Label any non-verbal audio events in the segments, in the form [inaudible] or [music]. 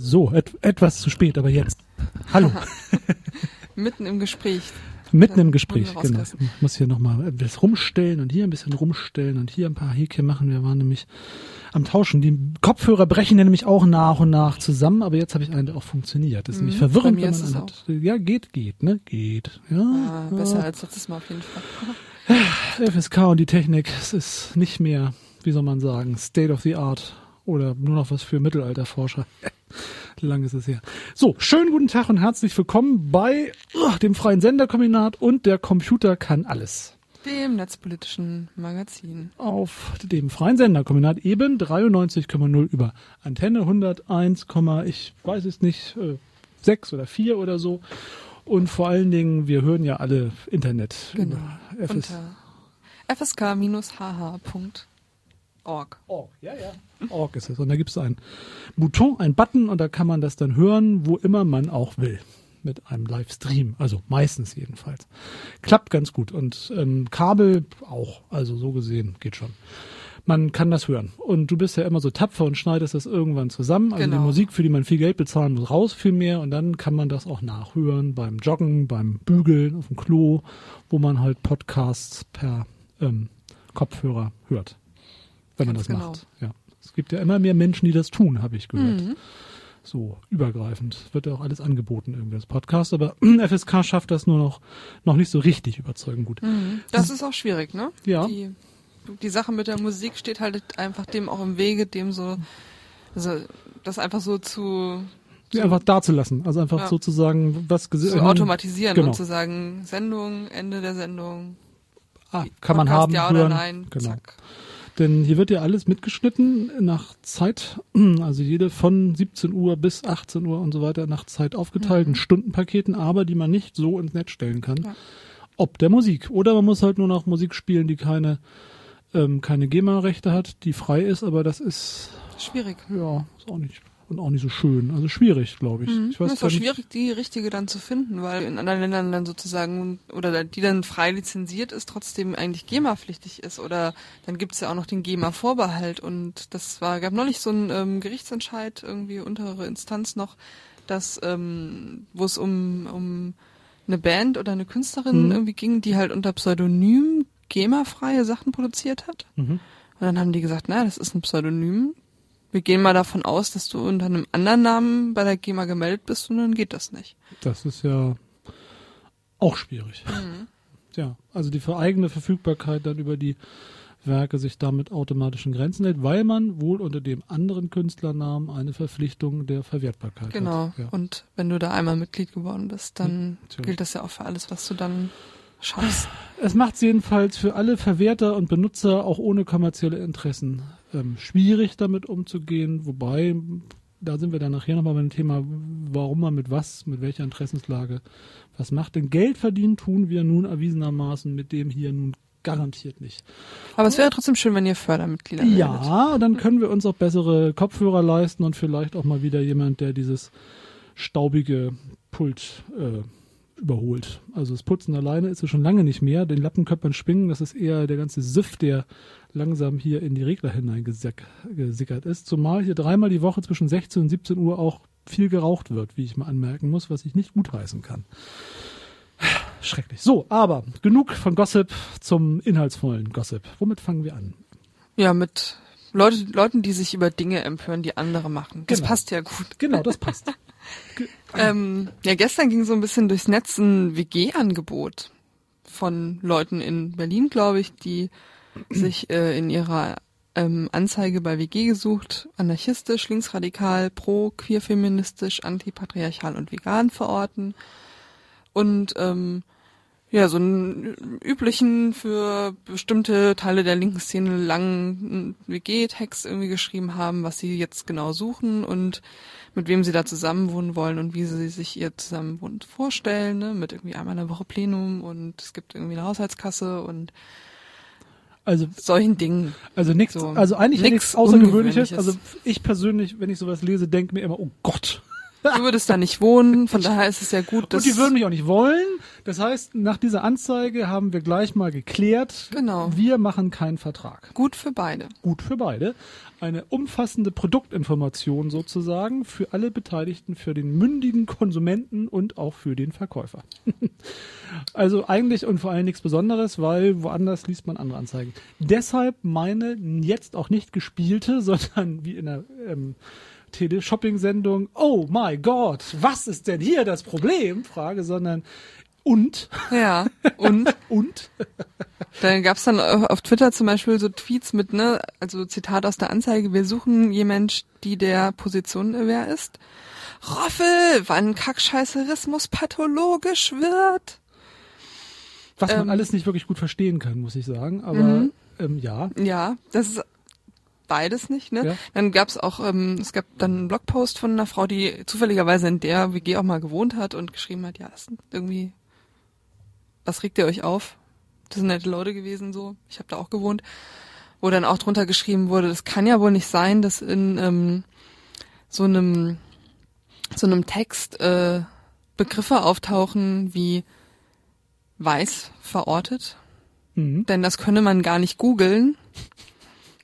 So, et etwas zu spät, aber jetzt. Hallo. [laughs] Mitten im Gespräch. Mitten im Gespräch, genau. Ich muss hier nochmal etwas rumstellen und hier ein bisschen rumstellen und hier ein paar Häkchen machen. Wir waren nämlich am Tauschen. Die Kopfhörer brechen ja nämlich auch nach und nach zusammen, aber jetzt habe ich einen, der auch funktioniert. Das ist nämlich mhm, verwirrend, wenn man einen hat. Ja, geht, geht, ne? Geht. Ja, ah, besser ja. als letztes Mal auf jeden Fall. [laughs] FSK und die Technik, es ist nicht mehr, wie soll man sagen, State of the Art oder nur noch was für Mittelalterforscher. Lang ist es her. So, schönen guten Tag und herzlich willkommen bei oh, dem Freien Senderkombinat und der Computer kann alles. Dem netzpolitischen Magazin. Auf dem Freien Senderkombinat eben 93,0 über Antenne 101, ich weiß es nicht, 6 äh, oder 4 oder so. Und vor allen Dingen, wir hören ja alle Internet. Genau. FS FSK-hh. Org. Org, ja, ja. Org ist es. Und da gibt es ein Bouton, ein Button und da kann man das dann hören, wo immer man auch will. Mit einem Livestream. Also meistens jedenfalls. Klappt ganz gut. Und ähm, Kabel auch. Also so gesehen geht schon. Man kann das hören. Und du bist ja immer so tapfer und schneidest das irgendwann zusammen. Also genau. die Musik, für die man viel Geld bezahlen muss, raus viel mehr. Und dann kann man das auch nachhören beim Joggen, beim Bügeln, auf dem Klo, wo man halt Podcasts per ähm, Kopfhörer hört wenn man das genau. macht. Ja. Es gibt ja immer mehr Menschen, die das tun, habe ich gehört. Mhm. So übergreifend wird ja auch alles angeboten irgendwie als Podcast, aber [clears throat] FSK schafft das nur noch noch nicht so richtig überzeugend gut. Mhm. Das ist auch schwierig, ne? Ja. Die, die Sache mit der Musik steht halt einfach dem auch im Wege, dem so also das einfach so zu ja, einfach dazulassen. Also einfach ja. sozusagen was zu automatisieren genau. und zu sagen, Sendung, Ende der Sendung. Ah, kann Podcast, man haben. Ja hören. oder nein. Genau. Zack. Denn hier wird ja alles mitgeschnitten nach Zeit, [clears throat] also jede von 17 Uhr bis 18 Uhr und so weiter nach Zeit aufgeteilten mhm. Stundenpaketen, aber die man nicht so ins Netz stellen kann. Ja. Ob der Musik. Oder man muss halt nur noch Musik spielen, die keine, ähm, keine GEMA-Rechte hat, die frei ist, aber das ist. Schwierig. Ja, ist auch nicht und auch nicht so schön. Also schwierig, glaube ich. Mhm. ich weiß es ist auch schwierig, die richtige dann zu finden, weil in anderen Ländern dann sozusagen, oder die dann frei lizenziert ist, trotzdem eigentlich GEMA-pflichtig ist. Oder dann gibt es ja auch noch den GEMA-Vorbehalt. Und das war, gab neulich so einen ähm, Gerichtsentscheid, irgendwie untere Instanz noch, dass, ähm, wo es um, um eine Band oder eine Künstlerin mhm. irgendwie ging, die halt unter Pseudonym GEMA-freie Sachen produziert hat. Mhm. Und dann haben die gesagt, naja, das ist ein Pseudonym, wir gehen mal davon aus, dass du unter einem anderen Namen bei der GEMA gemeldet bist und dann geht das nicht. Das ist ja auch schwierig. Mhm. Ja, also die eigene Verfügbarkeit dann über die Werke sich damit automatischen Grenzen hält, weil man wohl unter dem anderen Künstlernamen eine Verpflichtung der Verwertbarkeit genau. hat. Genau. Ja. Und wenn du da einmal Mitglied geworden bist, dann ja, gilt das ja auch für alles, was du dann schaffst. Es macht es jedenfalls für alle Verwerter und Benutzer auch ohne kommerzielle Interessen ähm, schwierig damit umzugehen, wobei da sind wir dann nachher nochmal beim Thema, warum man mit was, mit welcher Interessenslage was macht. Denn Geld verdienen tun wir nun erwiesenermaßen mit dem hier nun garantiert nicht. Aber es wäre trotzdem schön, wenn ihr Fördermitglieder werdet. Ja, dann können wir uns auch bessere Kopfhörer leisten und vielleicht auch mal wieder jemand, der dieses staubige Pult äh, überholt. Also das Putzen alleine ist es schon lange nicht mehr. Den Lappenköpfern schwingen, das ist eher der ganze Siff, der langsam hier in die Regler hineingesickert ist. Zumal hier dreimal die Woche zwischen 16 und 17 Uhr auch viel geraucht wird, wie ich mal anmerken muss, was ich nicht gutheißen kann. Schrecklich. So, aber genug von Gossip zum inhaltsvollen Gossip. Womit fangen wir an? Ja, mit Leute, Leuten, die sich über Dinge empören, die andere machen. Das genau. passt ja gut. Genau, das passt. [laughs] ähm, ja, gestern ging so ein bisschen durchs Netz ein WG-Angebot von Leuten in Berlin, glaube ich, die [clears throat] sich äh, in ihrer ähm, Anzeige bei WG gesucht, anarchistisch, linksradikal, pro, queerfeministisch, antipatriarchal und vegan verorten. Und ähm, ja, so einen üblichen für bestimmte Teile der linken Szene langen WG-Text irgendwie geschrieben haben, was sie jetzt genau suchen und mit wem sie da zusammenwohnen wollen und wie sie sich ihr Zusammenwohnen vorstellen, ne? mit irgendwie einmal in der Woche Plenum und es gibt irgendwie eine Haushaltskasse und also solchen Dingen. Also nichts, so, also eigentlich nichts Außergewöhnliches. Also ich persönlich, wenn ich sowas lese, denke mir immer, oh Gott, Du würdest da nicht wohnen, von daher ist es ja gut, dass Und die würden mich auch nicht wollen. Das heißt, nach dieser Anzeige haben wir gleich mal geklärt, Genau. wir machen keinen Vertrag. gut für beide. Gut für beide. Eine umfassende Produktinformation sozusagen für alle Beteiligten, für den mündigen Konsumenten und auch für den Verkäufer. [laughs] also eigentlich und vor allem nichts Besonderes, weil woanders liest man andere Anzeigen. Deshalb meine jetzt auch nicht gespielte, [laughs] sondern wie in der ähm, Tele-Shopping-Sendung, oh my God, was ist denn hier das Problem? Frage, sondern und, Ja, [laughs] und und, dann gab's dann auf Twitter zum Beispiel so Tweets mit, ne, also Zitat aus der Anzeige, wir suchen jemand, die der Position aware ist. Roffel, wann Kackscheißerismus pathologisch wird. was man Ähm. alles nicht wirklich gut verstehen kann, muss ich sagen, aber Mhm. ähm, ja. Ja, das ist beides nicht, ne? Ja. Dann gab's auch, ähm, es gab dann einen Blogpost von einer Frau, die zufälligerweise in der WG auch mal gewohnt hat und geschrieben hat, ja, sind irgendwie, was regt ihr euch auf? Das sind nette Leute gewesen, so. Ich habe da auch gewohnt. Wo dann auch drunter geschrieben wurde, das kann ja wohl nicht sein, dass in ähm, so einem so einem Text äh, Begriffe auftauchen wie weiß verortet, Mhm. denn das könne man gar nicht googeln.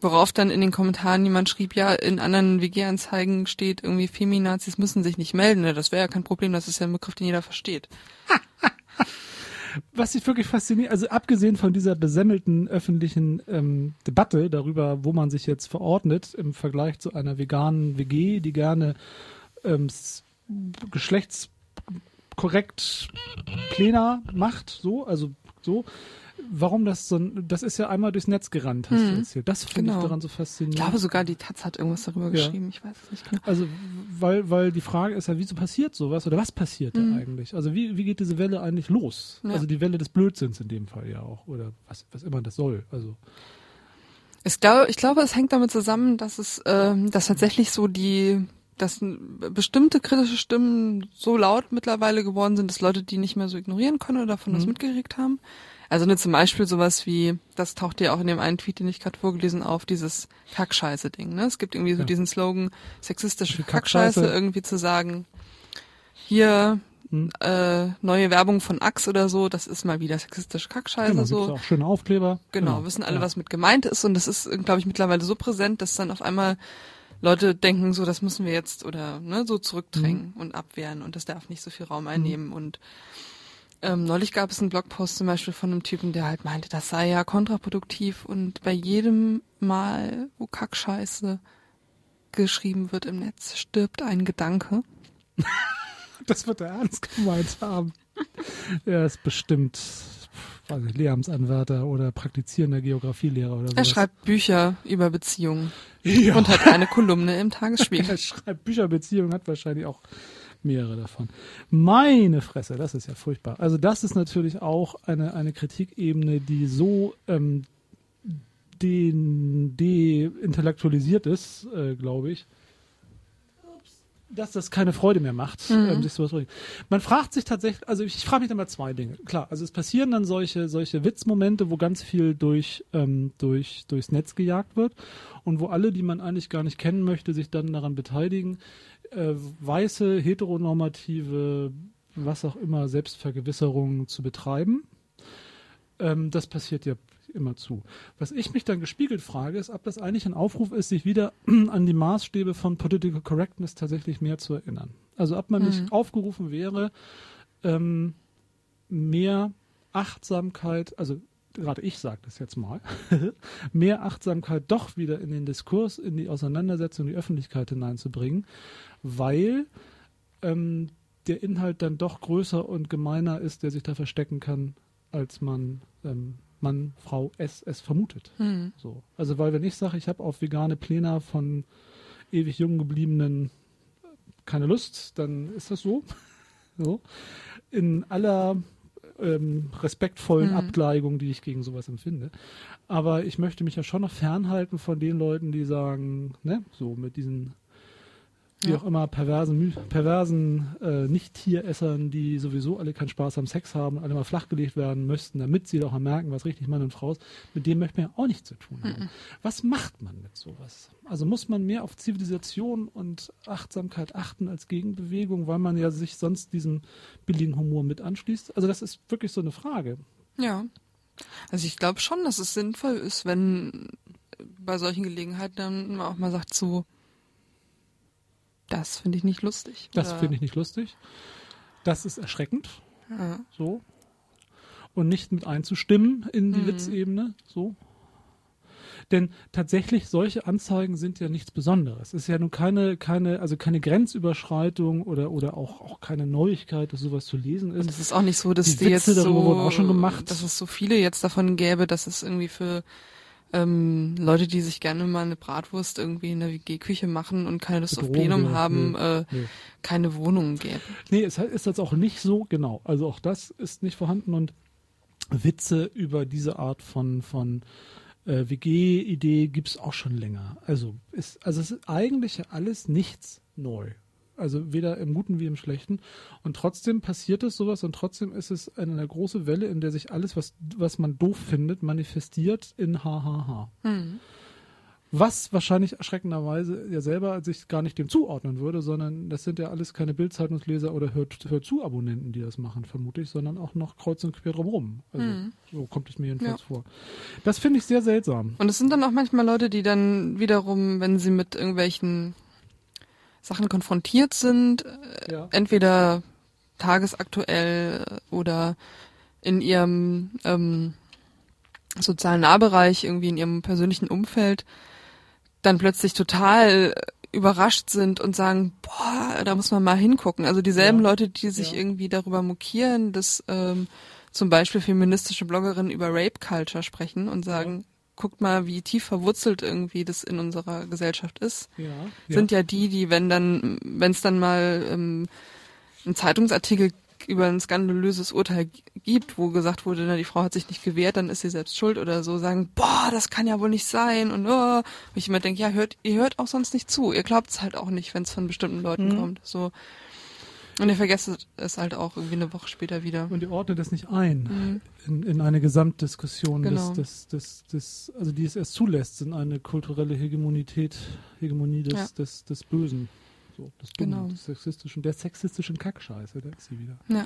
Worauf dann in den Kommentaren jemand schrieb, ja, in anderen WG-Anzeigen steht irgendwie Feminazis müssen sich nicht melden. Ne, Das wäre ja kein Problem, das ist ja ein Begriff, den jeder versteht. [laughs] Was ich wirklich fasziniert, also abgesehen von dieser besemmelten öffentlichen ähm, Debatte darüber, wo man sich jetzt verordnet im Vergleich zu einer veganen WG, die gerne ähm, geschlechtskorrekt Pläne macht, so, also so. Warum das so, ein- das ist ja einmal durchs Netz gerannt, hast du Hm, erzählt. Das finde ich genau. daran so faszinierend. Ich glaube sogar die Taz hat irgendwas darüber Ja. geschrieben, ich weiß es nicht genau. Also, weil, weil die Frage ist ja, wieso passiert sowas oder was passiert Mhm. da eigentlich? Also, wie, wie geht diese Welle eigentlich los? Ja. Also, die Welle des Blödsinns in dem Fall ja auch oder was, was immer das soll. Also, Ich glaube, ich glaube, es hängt damit zusammen, dass es, ähm, dass tatsächlich so die, dass bestimmte kritische Stimmen so laut mittlerweile geworden sind, dass Leute die nicht mehr so ignorieren können oder davon was Mhm. mitgekriegt haben. Also ne, zum Beispiel sowas wie, das taucht ja auch in dem einen Tweet, den ich gerade vorgelesen auf, dieses Kackscheiße-Ding. Ne? Es gibt irgendwie so Ja. diesen Slogan, sexistische Kackscheiße, Kackscheiße. irgendwie zu sagen, hier hm. äh, neue Werbung von Axe oder so, das ist mal wieder sexistische Kackscheiße. genau, so. auch schöne Aufkleber. Genau, wissen alle, ja. was mit gemeint ist und das ist, glaube ich, mittlerweile so präsent, dass dann auf einmal Leute denken, so das müssen wir jetzt oder ne, so zurückdrängen Mhm. und abwehren und das darf nicht so viel Raum einnehmen und ähm, neulich gab es einen Blogpost zum Beispiel von einem Typen, der halt meinte, das sei ja kontraproduktiv und bei jedem Mal, wo Kackscheiße geschrieben wird im Netz, stirbt ein Gedanke. [laughs] Das wird er ernst gemeint haben. er ist bestimmt nicht, Lehramtsanwärter oder praktizierender Geografielehrer oder so. Er schreibt Bücher über Beziehungen ja. und hat eine Kolumne im Tagesspiegel. [laughs] er schreibt Bücherbeziehungen, hat wahrscheinlich auch mehrere davon. Meine Fresse, das ist ja furchtbar. Also das ist natürlich auch eine, eine Kritikebene, die so ähm, deintellektualisiert ist, äh, glaube ich, dass das keine Freude mehr macht, Mhm. ähm, sich sowas zu. Man fragt sich tatsächlich, also ich frage mich dann mal zwei Dinge. Klar, also es passieren dann solche, solche Witzmomente, wo ganz viel durch, ähm, durch, durchs Netz gejagt wird und wo alle, die man eigentlich gar nicht kennen möchte, sich dann daran beteiligen, äh, weiße, heteronormative, was auch immer, Selbstvergewisserung zu betreiben. Ähm, das passiert ja immer zu. Was ich mich dann gespiegelt frage, ist, ob das eigentlich ein Aufruf ist, sich wieder [clears throat] an die Maßstäbe von Political Correctness tatsächlich mehr zu erinnern. Also ob man Mhm. nicht aufgerufen wäre, ähm, mehr Achtsamkeit, also gerade ich sage das jetzt mal, [laughs] mehr Achtsamkeit doch wieder in den Diskurs, in die Auseinandersetzung, in die Öffentlichkeit hineinzubringen, weil ähm, der Inhalt dann doch größer und gemeiner ist, der sich da verstecken kann, als man ähm, Mann, Frau, es, es vermutet. Hm. So. Also weil wenn ich sage, ich habe auf vegane Pläne von ewig jung gebliebenen keine Lust, dann ist das so. [laughs] so. In aller ähm, respektvollen Mhm. Abgleichung, die ich gegen sowas empfinde. Aber ich möchte mich ja schon noch fernhalten von den Leuten, die sagen, ne, so mit diesen wie Ja. auch immer, perversen, perversen äh, Nicht-Tieressern, die sowieso alle keinen Spaß am Sex haben, alle mal flachgelegt werden müssten, damit sie doch mal merken, was richtig Mann und Frau ist, mit dem möchte man ja auch nichts zu tun haben. Was macht man mit sowas? Also muss man mehr auf Zivilisation und Achtsamkeit achten als Gegenbewegung, weil man ja sich sonst diesem billigen Humor mit anschließt? Also das ist wirklich so eine Frage. Ja. Also ich glaube schon, dass es sinnvoll ist, wenn bei solchen Gelegenheiten dann man auch mal sagt so, das finde ich nicht lustig. Das finde ich nicht lustig. Das ist erschreckend. Ja. so und nicht mit einzustimmen in die Mhm. Witzebene, so. Denn tatsächlich solche Anzeigen sind ja nichts Besonderes. Es ist ja nun keine, keine, also keine Grenzüberschreitung oder, oder auch, auch keine Neuigkeit, dass sowas zu lesen Und ist. es ist auch nicht so, dass Die die, jetzt Witze darüber so, wurden auch schon gemacht. dass es so viele jetzt davon gäbe, dass es irgendwie für ähm, Leute, die sich gerne mal eine Bratwurst irgendwie in der WG-Küche machen und keine Lust auf Bedrohung Plenum wäre. haben, Nee. äh, Nee. keine Wohnungen gäbe. Nee, es ist jetzt auch nicht so, genau. Also auch das ist nicht vorhanden und Witze über diese Art von, von äh, WG-Idee gibt's auch schon länger. Also, ist, also es ist eigentlich alles nichts neu. Also weder im Guten wie im Schlechten. Und trotzdem passiert es sowas und trotzdem ist es eine große Welle, in der sich alles, was, was man doof findet, manifestiert in HHH. Hm. Was wahrscheinlich erschreckenderweise ja selber sich gar nicht dem zuordnen würde, sondern das sind ja alles keine Bildzeitungsleser oder Hört, Hört zu Abonnenten, die das machen, vermute ich, sondern auch noch kreuz und quer drumherum. Also Mhm. so kommt es mir jedenfalls Ja. vor. Das finde ich sehr seltsam. Und es sind dann auch manchmal Leute, die dann wiederum, wenn sie mit irgendwelchen Sachen konfrontiert sind, äh, Ja. entweder tagesaktuell oder in ihrem ähm, sozialen Nahbereich, irgendwie in ihrem persönlichen Umfeld, dann plötzlich total überrascht sind und sagen, boah, da muss man mal hingucken. Also dieselben Ja. Leute, die sich Ja. irgendwie darüber mokieren, dass ähm, zum Beispiel feministische Bloggerinnen über Rape Culture sprechen und sagen, guckt mal, wie tief verwurzelt irgendwie das in unserer Gesellschaft ist Ja. sind ja die, die, wenn dann, wenn es dann mal ähm, einen Zeitungsartikel über ein skandalöses Urteil gibt, wo gesagt wurde, na, die Frau hat sich nicht gewehrt, dann ist sie selbst schuld oder so, sagen, boah, das kann ja wohl nicht sein und oh. Und ich immer denke, ja, hört, ihr hört auch sonst nicht zu. Ihr glaubt es halt auch nicht, wenn es von bestimmten Leuten Mhm. kommt. So. Und ihr vergesst es halt auch irgendwie eine Woche später wieder. Und ihr ordnet das nicht ein Mhm. in, in eine Gesamtdiskussion, Genau. des, des, des, also die es erst zulässt, in eine kulturelle Hegemonität, Hegemonie des, Ja. des, des Bösen. So, des Genau. des sexistischen, der sexistischen Kackscheiße, da ist sie wieder. Ja.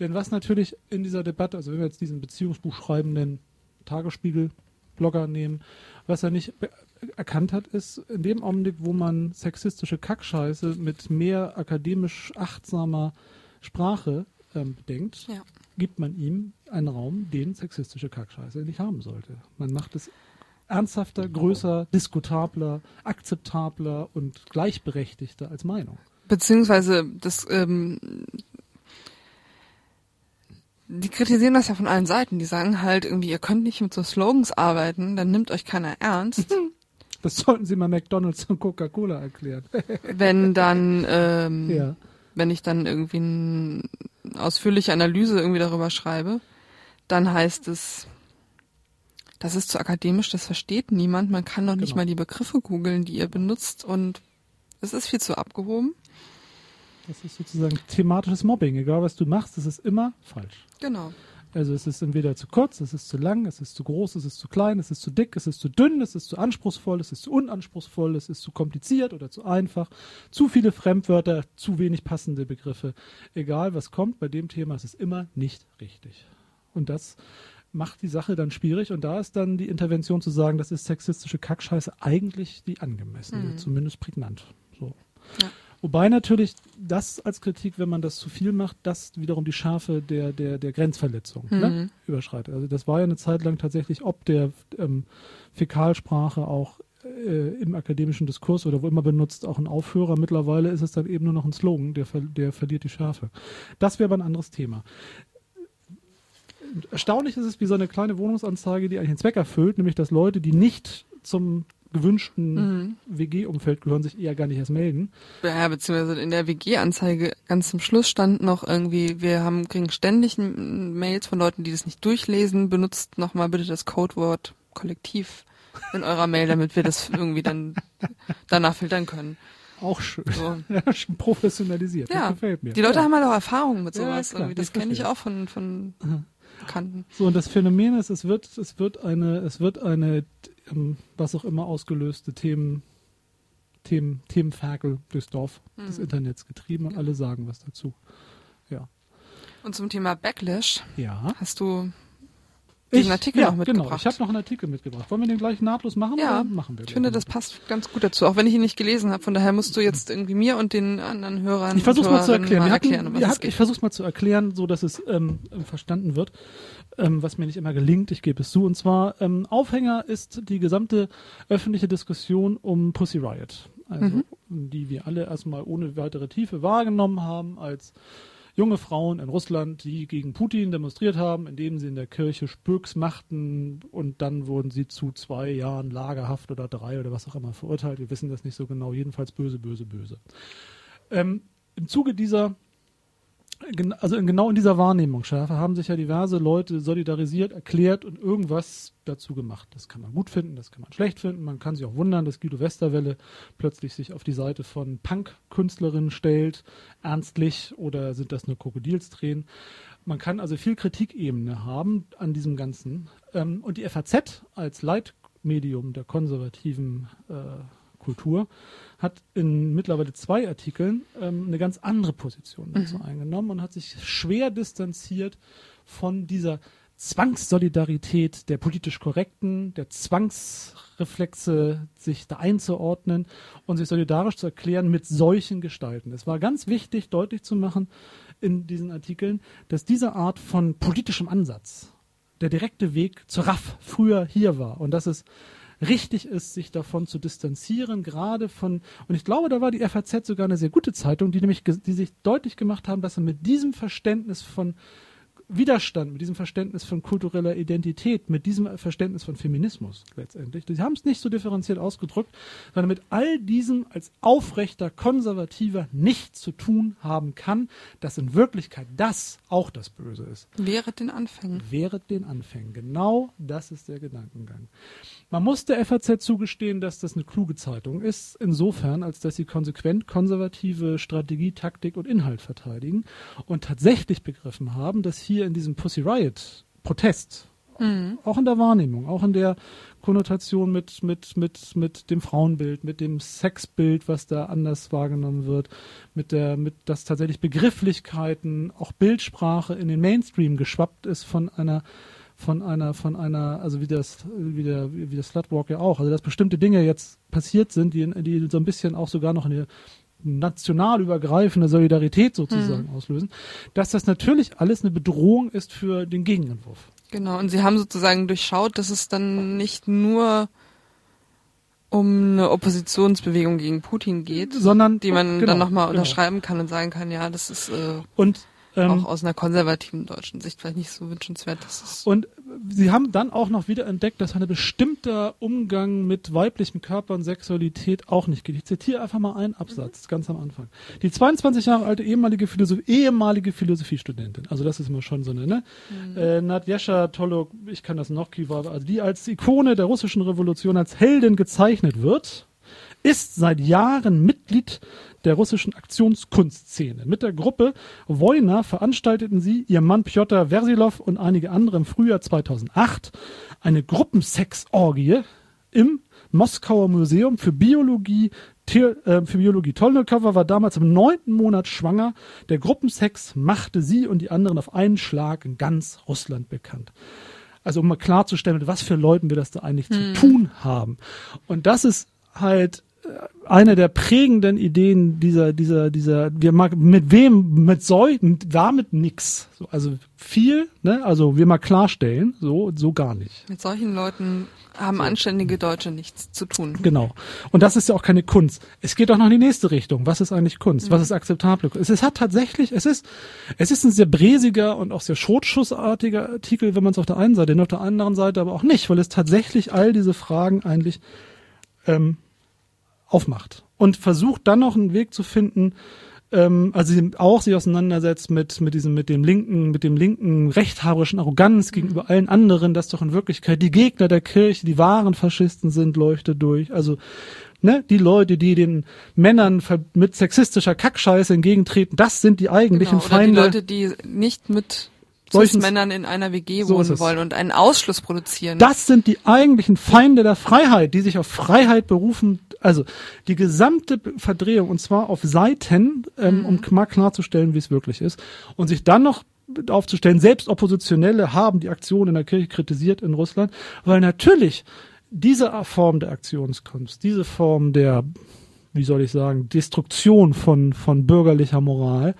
Denn was natürlich in dieser Debatte, also wenn wir jetzt diesen Beziehungsbuch schreibenden Tagesspiegel Blogger nehmen, was er nicht erkannt hat, ist in dem Augenblick, wo man sexistische Kackscheiße mit mehr akademisch achtsamer Sprache ähm, bedenkt, Ja. gibt man ihm einen Raum, den sexistische Kackscheiße nicht haben sollte. Man macht es ernsthafter, größer, diskutabler, akzeptabler und gleichberechtigter als Meinung. Beziehungsweise das, ähm, die kritisieren das ja von allen Seiten. Die sagen halt irgendwie, ihr könnt nicht mit so Slogans arbeiten, dann nimmt euch keiner ernst. [laughs] [laughs] Das sollten Sie mal McDonalds und Coca-Cola erklären. [laughs] wenn dann, ähm, ja. wenn ich dann irgendwie eine ausführliche Analyse irgendwie darüber schreibe, dann heißt es, das ist zu akademisch, das versteht niemand. Man kann doch nicht Genau. mal die Begriffe googeln, die ihr benutzt und es ist viel zu abgehoben. Das ist sozusagen thematisches Mobbing. Egal was du machst, es ist immer falsch. Genau. Also es ist entweder zu kurz, es ist zu lang, es ist zu groß, es ist zu klein, es ist zu dick, es ist zu dünn, es ist zu anspruchsvoll, es ist zu unanspruchsvoll, es ist zu kompliziert oder zu einfach, zu viele Fremdwörter, zu wenig passende Begriffe. Egal was kommt, bei dem Thema ist es immer nicht richtig. Und das macht die Sache dann schwierig und da ist dann die Intervention zu sagen, das ist sexistische Kackscheiße eigentlich die angemessene, Mhm. zumindest prägnant. So. Ja. Wobei natürlich das als Kritik, wenn man das zu viel macht, das wiederum die Schärfe der, der, der Grenzverletzung ne, Mhm. überschreitet. Also das war ja eine Zeit lang tatsächlich ob der ähm, Fäkalsprache auch äh, im akademischen Diskurs oder wo immer benutzt, auch ein Aufhörer. Mittlerweile ist es dann eben nur noch ein Slogan, der, ver der verliert die Schärfe. Das wäre aber ein anderes Thema. Erstaunlich ist es wie so eine kleine Wohnungsanzeige, die eigentlich einen Zweck erfüllt, nämlich dass Leute, die nicht zum gewünschten Mhm. WG-Umfeld gehören, sich eher gar nicht erst melden. Ja, beziehungsweise in der WG-Anzeige ganz zum Schluss stand noch irgendwie, wir haben, kriegen ständig Mails von Leuten, die das nicht durchlesen, benutzt nochmal bitte das Codewort Kollektiv in eurer Mail, damit wir das irgendwie dann [laughs] danach filtern können. Auch schön. So. Ja, [laughs] schon professionalisiert. Ja, Das gefällt mir. die Leute ja. haben halt auch Erfahrung mit Ja, sowas. klar, irgendwie. Das kenne ich auch von, von Bekannten. So, und das Phänomen ist, es wird, es wird eine, es wird eine, ähm, was auch immer ausgelöste Themen, Themen, Themenferkel durchs Dorf des Mhm. Internets getrieben und alle sagen was dazu. Ja. Und zum Thema Backlash Ja. hast du diesen Artikel ja, noch Genau, mitgebracht. ich habe noch einen Artikel mitgebracht. Wollen wir den gleich nahtlos machen? Ja, oder machen wir ich finde, das passt ganz gut dazu, auch wenn ich ihn nicht gelesen habe. Von daher musst du jetzt irgendwie mir und den anderen Hörern Ich versuche mal zu erklären. mal hatten, erklären, hatten, ich versuche mal zu erklären, so dass es ähm, verstanden wird, ähm, was mir nicht immer gelingt. Ich gebe es zu. Und zwar ähm, Aufhänger ist die gesamte öffentliche Diskussion um Pussy Riot, also Mhm. die wir alle erstmal ohne weitere Tiefe wahrgenommen haben als junge Frauen in Russland, die gegen Putin demonstriert haben, indem sie in der Kirche Spöks machten und dann wurden sie zu zwei Jahren Lagerhaft oder drei oder was auch immer verurteilt. Wir wissen das nicht so genau. Jedenfalls böse, böse, böse. Ähm, Im Zuge dieser, also genau in dieser Wahrnehmungsschärfe haben sich ja diverse Leute solidarisiert, erklärt und irgendwas dazu gemacht. Das kann man gut finden, das kann man schlecht finden. Man kann sich auch wundern, dass Guido Westerwelle plötzlich sich auf die Seite von Punk-Künstlerinnen stellt, ernstlich oder sind das nur Krokodilstränen. Man kann also viel Kritikebene haben an diesem Ganzen. Ähm, und die FAZ als Leitmedium der konservativen äh, Kultur hat in mittlerweile zwei Artikeln ähm, eine ganz andere Position dazu eingenommen und hat sich schwer distanziert von dieser Zwangssolidarität der politisch Korrekten, der Zwangsreflexe, sich da einzuordnen und sich solidarisch zu erklären mit solchen Gestalten. Es war ganz wichtig, deutlich zu machen in diesen Artikeln, dass diese Art von politischem Ansatz der direkte Weg zur RAF früher hier war und dass es richtig ist, sich davon zu distanzieren, gerade von, und ich glaube, da war die FAZ sogar eine sehr gute Zeitung, die nämlich, die sich deutlich gemacht haben, dass er mit diesem Verständnis von Widerstand, mit diesem Verständnis von kultureller Identität, mit diesem Verständnis von Feminismus letztendlich. Sie haben es nicht so differenziert ausgedrückt, sondern mit all diesem als aufrechter Konservativer nichts zu tun haben kann, dass in Wirklichkeit das auch das Böse ist. Während den Anfängen. Während den Anfängen. Genau das ist der Gedankengang. Man muss der FAZ zugestehen, dass das eine kluge Zeitung ist, insofern, als dass sie konsequent konservative Strategie, Taktik und Inhalt verteidigen und tatsächlich begriffen haben, dass hier in diesem Pussy Riot Protest, auch in der Wahrnehmung, auch in der Konnotation mit, mit, mit, mit dem Frauenbild, mit dem Sexbild, was da anders wahrgenommen wird, mit der, mit, dass tatsächlich Begrifflichkeiten, auch Bildsprache in den Mainstream geschwappt ist von einer, von einer, von einer, also wie das, wie der, wie das Slutwalk ja auch, also dass bestimmte Dinge jetzt passiert sind, die, die so ein bisschen auch sogar noch eine national übergreifende Solidarität sozusagen auslösen, dass das natürlich alles eine Bedrohung ist für den Gegenentwurf. Genau, und sie haben sozusagen durchschaut, dass es dann nicht nur um eine Oppositionsbewegung gegen Putin geht, Sondern die man genau, dann nochmal genau. unterschreiben kann und sagen kann, ja, das ist äh, Und ähm, auch aus einer konservativen deutschen Sicht vielleicht nicht so wünschenswert. Das ist Und sie haben dann auch noch wieder entdeckt, dass ein bestimmter Umgang mit weiblichem Körper und Sexualität auch nicht geht. Ich zitiere einfach mal einen Absatz, ganz am Anfang. Die 22 Jahre alte ehemalige, Philosoph ehemalige Philosophiestudentin, also das ist immer schon so eine, ne? Äh, Nadjescha Tolok, ich kann das noch, also die als Ikone der russischen Revolution als Heldin gezeichnet wird, ist seit Jahren Mitglied der russischen Aktionskunstszene. Mit der Gruppe Wojna veranstalteten sie, ihr Mann Piotr Versilov und einige andere im Frühjahr 2008 eine Gruppensexorgie im Moskauer Museum für Biologie. The äh, für Biologie. Tolnikowa war damals im neunten Monat schwanger. Der Gruppensex machte sie und die anderen auf einen Schlag in ganz Russland bekannt. Also um mal klarzustellen, mit was für Leuten wir das da eigentlich zu tun haben. Und das ist halt eine der prägenden Ideen dieser, dieser, dieser, wir mag, mit wem, mit solchen, damit nix. So, also viel, ne, also wir mal klarstellen, so, so gar nicht. mit solchen Leuten haben anständige Deutsche nichts zu tun. Genau. Und das ist ja auch keine Kunst. Es geht auch noch in die nächste Richtung. Was ist eigentlich Kunst? Was ist akzeptable Kunst? Es, es hat tatsächlich, es ist, es ist ein sehr bräsiger und auch sehr schrotschussartiger Artikel, wenn man es auf der einen Seite, und auf der anderen Seite aber auch nicht, weil es tatsächlich all diese Fragen eigentlich ähm, aufmacht und versucht dann noch einen Weg zu finden, ähm, also sie auch sich auseinandersetzt mit mit diesem mit dem linken mit dem linken rechthaberischen Arroganz gegenüber allen anderen, dass doch in Wirklichkeit die Gegner der Kirche die wahren Faschisten sind, leuchtet durch. Also ne, die Leute, die den Männern mit sexistischer Kackscheiße entgegentreten, das sind die eigentlichen Genau, Feinde. die Leute, die nicht mit Männern in einer WG So wohnen wollen und einen Ausschluss produzieren. Das sind die eigentlichen Feinde der Freiheit, die sich auf Freiheit berufen. Also die gesamte Verdrehung und zwar auf Seiten, ähm, um mal klarzustellen, wie es wirklich ist, und sich dann noch aufzustellen, selbst Oppositionelle haben die Aktion in der Kirche kritisiert in Russland, weil natürlich diese Form der Aktionskunst, diese Form der, wie soll ich sagen, Destruktion von, von bürgerlicher Moral,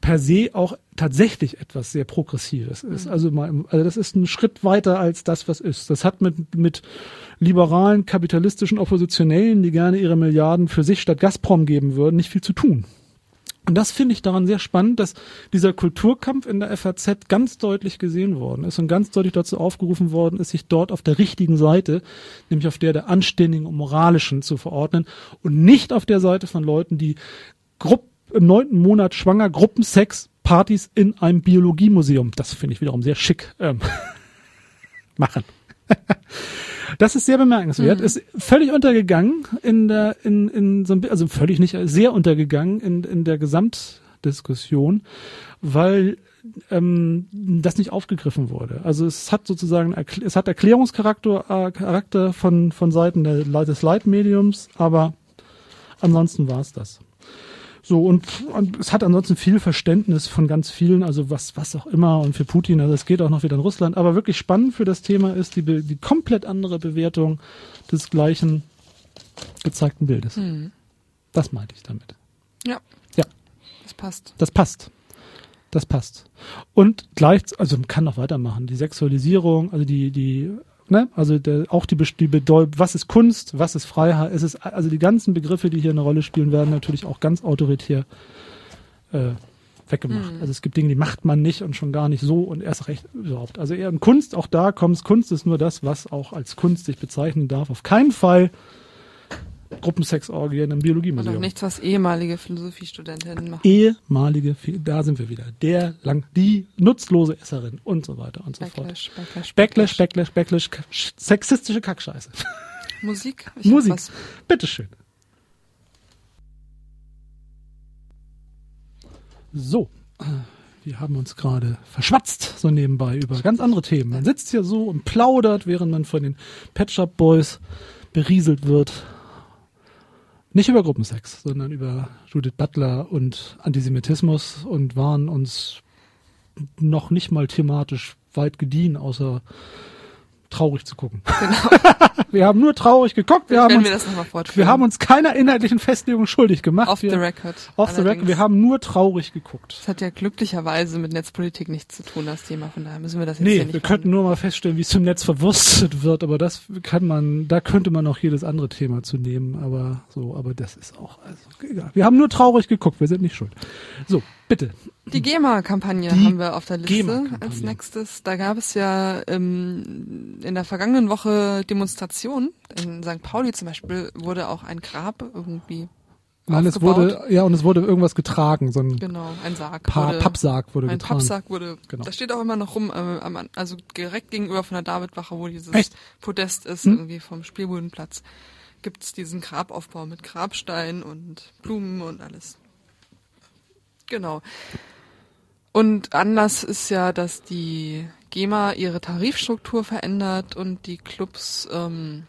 per se auch tatsächlich etwas sehr Progressives ist. Also, mal, also das ist ein Schritt weiter als das, was ist. Das hat mit, mit liberalen, kapitalistischen Oppositionellen, die gerne ihre Milliarden für sich statt Gazprom geben würden, nicht viel zu tun. Und das finde ich daran sehr spannend, dass dieser Kulturkampf in der FAZ ganz deutlich gesehen worden ist und ganz deutlich dazu aufgerufen worden ist, sich dort auf der richtigen Seite, nämlich auf der der Anständigen und Moralischen zu verordnen und nicht auf der Seite von Leuten, die Grupp im neunten Monat schwanger Gruppensex Partys in einem Biologiemuseum, das finde ich wiederum sehr schick, ähm, [laughs] machen. [laughs] Das ist sehr bemerkenswert. Ist völlig untergegangen in der, in, in so ein, also völlig nicht, sehr untergegangen in, in der Gesamtdiskussion, weil ähm, das nicht aufgegriffen wurde. Also es hat sozusagen, es hat Erklärungscharakter äh, Charakter von, von Seiten der, des Leitmediums, aber ansonsten war es das. So, und, und es hat ansonsten viel Verständnis von ganz vielen, also was, was auch immer und für Putin, also es geht auch noch wieder in Russland, aber wirklich spannend für das Thema ist die, die komplett andere Bewertung des gleichen gezeigten Bildes. Hm. Das meinte ich damit. Ja. Ja. Das passt. Das passt. Das passt. Und gleich, also man kann noch weitermachen. Die Sexualisierung, also die, die, ne, also der, auch die, die Bedeutung, was ist Kunst, was ist Freiheit, es ist, also die ganzen Begriffe, die hier eine Rolle spielen, werden natürlich auch ganz autoritär äh, weggemacht. Also es gibt Dinge, die macht man nicht und schon gar nicht so und erst recht überhaupt. Also eher in Kunst, auch da kommt Kunst ist nur das, was auch als Kunst sich bezeichnen darf. Auf keinen Fall Gruppensexorgien im Und Berufsmuseum. auch nichts, was ehemalige Philosophiestudentinnen machen. ehemalige, da sind wir wieder, der lang, die nutzlose Esserin und so weiter und so fort. Backlash, Backlash, Backlash, Backlash, Backlash, sexistische Kackscheiße. [laughs] Musik? Ich Musik. was. Bitteschön. So, wir haben uns gerade verschwatzt, so nebenbei, über ganz andere Themen. Man sitzt hier so und plaudert, während man von den Pet Shop Boys berieselt wird. Nicht über Gruppensex, sondern über Judith Butler und Antisemitismus und waren uns noch nicht mal thematisch weit gediehen, außer traurig zu gucken. [laughs] [laughs] wir haben nur traurig geguckt, wir haben, uns, wir das wir haben uns keiner inhaltlichen Festlegung schuldig gemacht. Off wir, the record. Off the record, wir haben nur traurig geguckt. Das hat ja glücklicherweise mit Netzpolitik nichts zu tun, das Thema. Von daher müssen wir das jetzt Nee, hier nicht wir könnten nur mal feststellen, wie es zum Netz verwurstet wird, aber das kann man, da könnte man auch jedes andere Thema zu nehmen, aber so, aber das ist auch, also, egal. Wir haben nur traurig geguckt, wir sind nicht schuld. So, bitte. Die GEMA-Kampagne haben wir auf der Liste als nächstes. Da gab es ja ähm, in der vergangenen Woche Demonstrationen. In St. Pauli zum Beispiel wurde auch ein Grab irgendwie Nein, es aufgebaut. wurde, ja, und es wurde irgendwas getragen, so ein Genau, ein Sarg. Pa wurde, Pappsarg wurde ein getragen. Pappsack wurde, Genau. da steht auch immer noch rum, äh, am- also direkt gegenüber von der Davidwache, wo dieses Echt? Podest ist, Hm? irgendwie vom Spielbodenplatz, gibt's diesen Grabaufbau mit Grabstein und Blumen und alles. Genau. Und Anlass ist ja, dass die GEMA ihre Tarifstruktur verändert und die Clubs, ähm,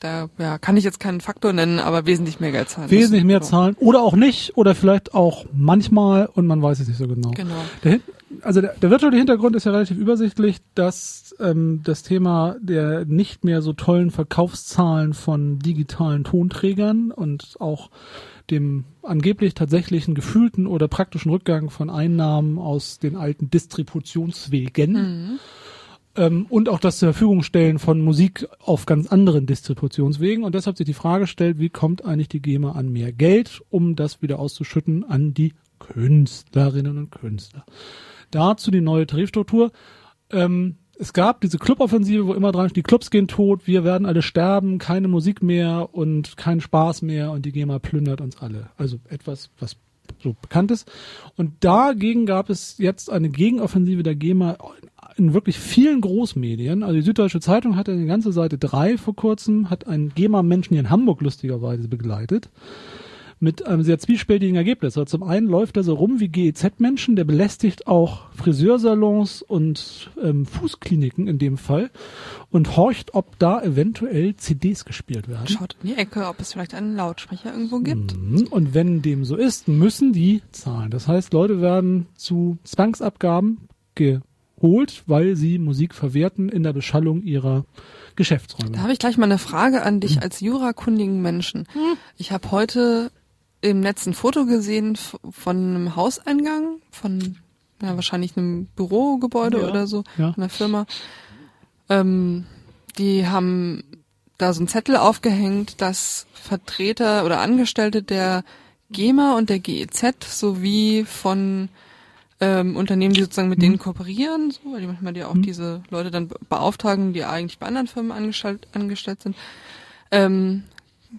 da ja, kann ich jetzt keinen Faktor nennen, aber wesentlich mehr Geld zahlen. Wesentlich müssen. mehr zahlen oder auch nicht oder vielleicht auch manchmal und man weiß es nicht so genau. Genau. Der, also der, der wirtschaftliche Hintergrund ist ja relativ übersichtlich, dass ähm, das Thema der nicht mehr so tollen Verkaufszahlen von digitalen Tonträgern und auch dem angeblich tatsächlichen gefühlten oder praktischen Rückgang von Einnahmen aus den alten Distributionswegen Mhm. ähm, und auch das zur Verfügung stellen von Musik auf ganz anderen Distributionswegen. Und deshalb sich die Frage stellt, wie kommt eigentlich die GEMA an mehr Geld, um das wieder auszuschütten an die Künstlerinnen und Künstler. Dazu die neue Tarifstruktur. Ähm, es gab diese Cluboffensive, wo immer dran die Clubs gehen tot, wir werden alle sterben, keine Musik mehr und kein Spaß mehr und die GEMA plündert uns alle. Also etwas, was so bekannt ist. Und dagegen gab es jetzt eine Gegenoffensive der GEMA in wirklich vielen Großmedien. Also die Süddeutsche Zeitung hatte eine ganze Seite drei vor kurzem, hat einen GEMA-Menschen hier in Hamburg lustigerweise begleitet mit einem sehr zwiespältigen Ergebnis. Also zum einen läuft er so rum wie GEZ-Menschen, der belästigt auch Friseursalons und ähm, Fußkliniken in dem Fall und horcht, ob da eventuell CDs gespielt werden. Schaut in die Ecke, ob es vielleicht einen Lautsprecher irgendwo gibt. Mhm. Und wenn dem so ist, müssen die zahlen. Das heißt, Leute werden zu Zwangsabgaben geholt, weil sie Musik verwerten in der Beschallung ihrer Geschäftsräume. Da habe ich gleich mal eine Frage an dich als jurakundigen Menschen. Ich habe heute im Netz ein Foto gesehen von einem Hauseingang, von ja, wahrscheinlich einem Bürogebäude Ja, oder so, ja. einer Firma. Ähm, die haben da so einen Zettel aufgehängt, dass Vertreter oder Angestellte der GEMA und der GEZ sowie von ähm, Unternehmen, die sozusagen mit Mhm. denen kooperieren, so, weil die manchmal ja auch diese Leute dann be- beauftragen, die eigentlich bei anderen Firmen angestellt, angestellt sind, ähm,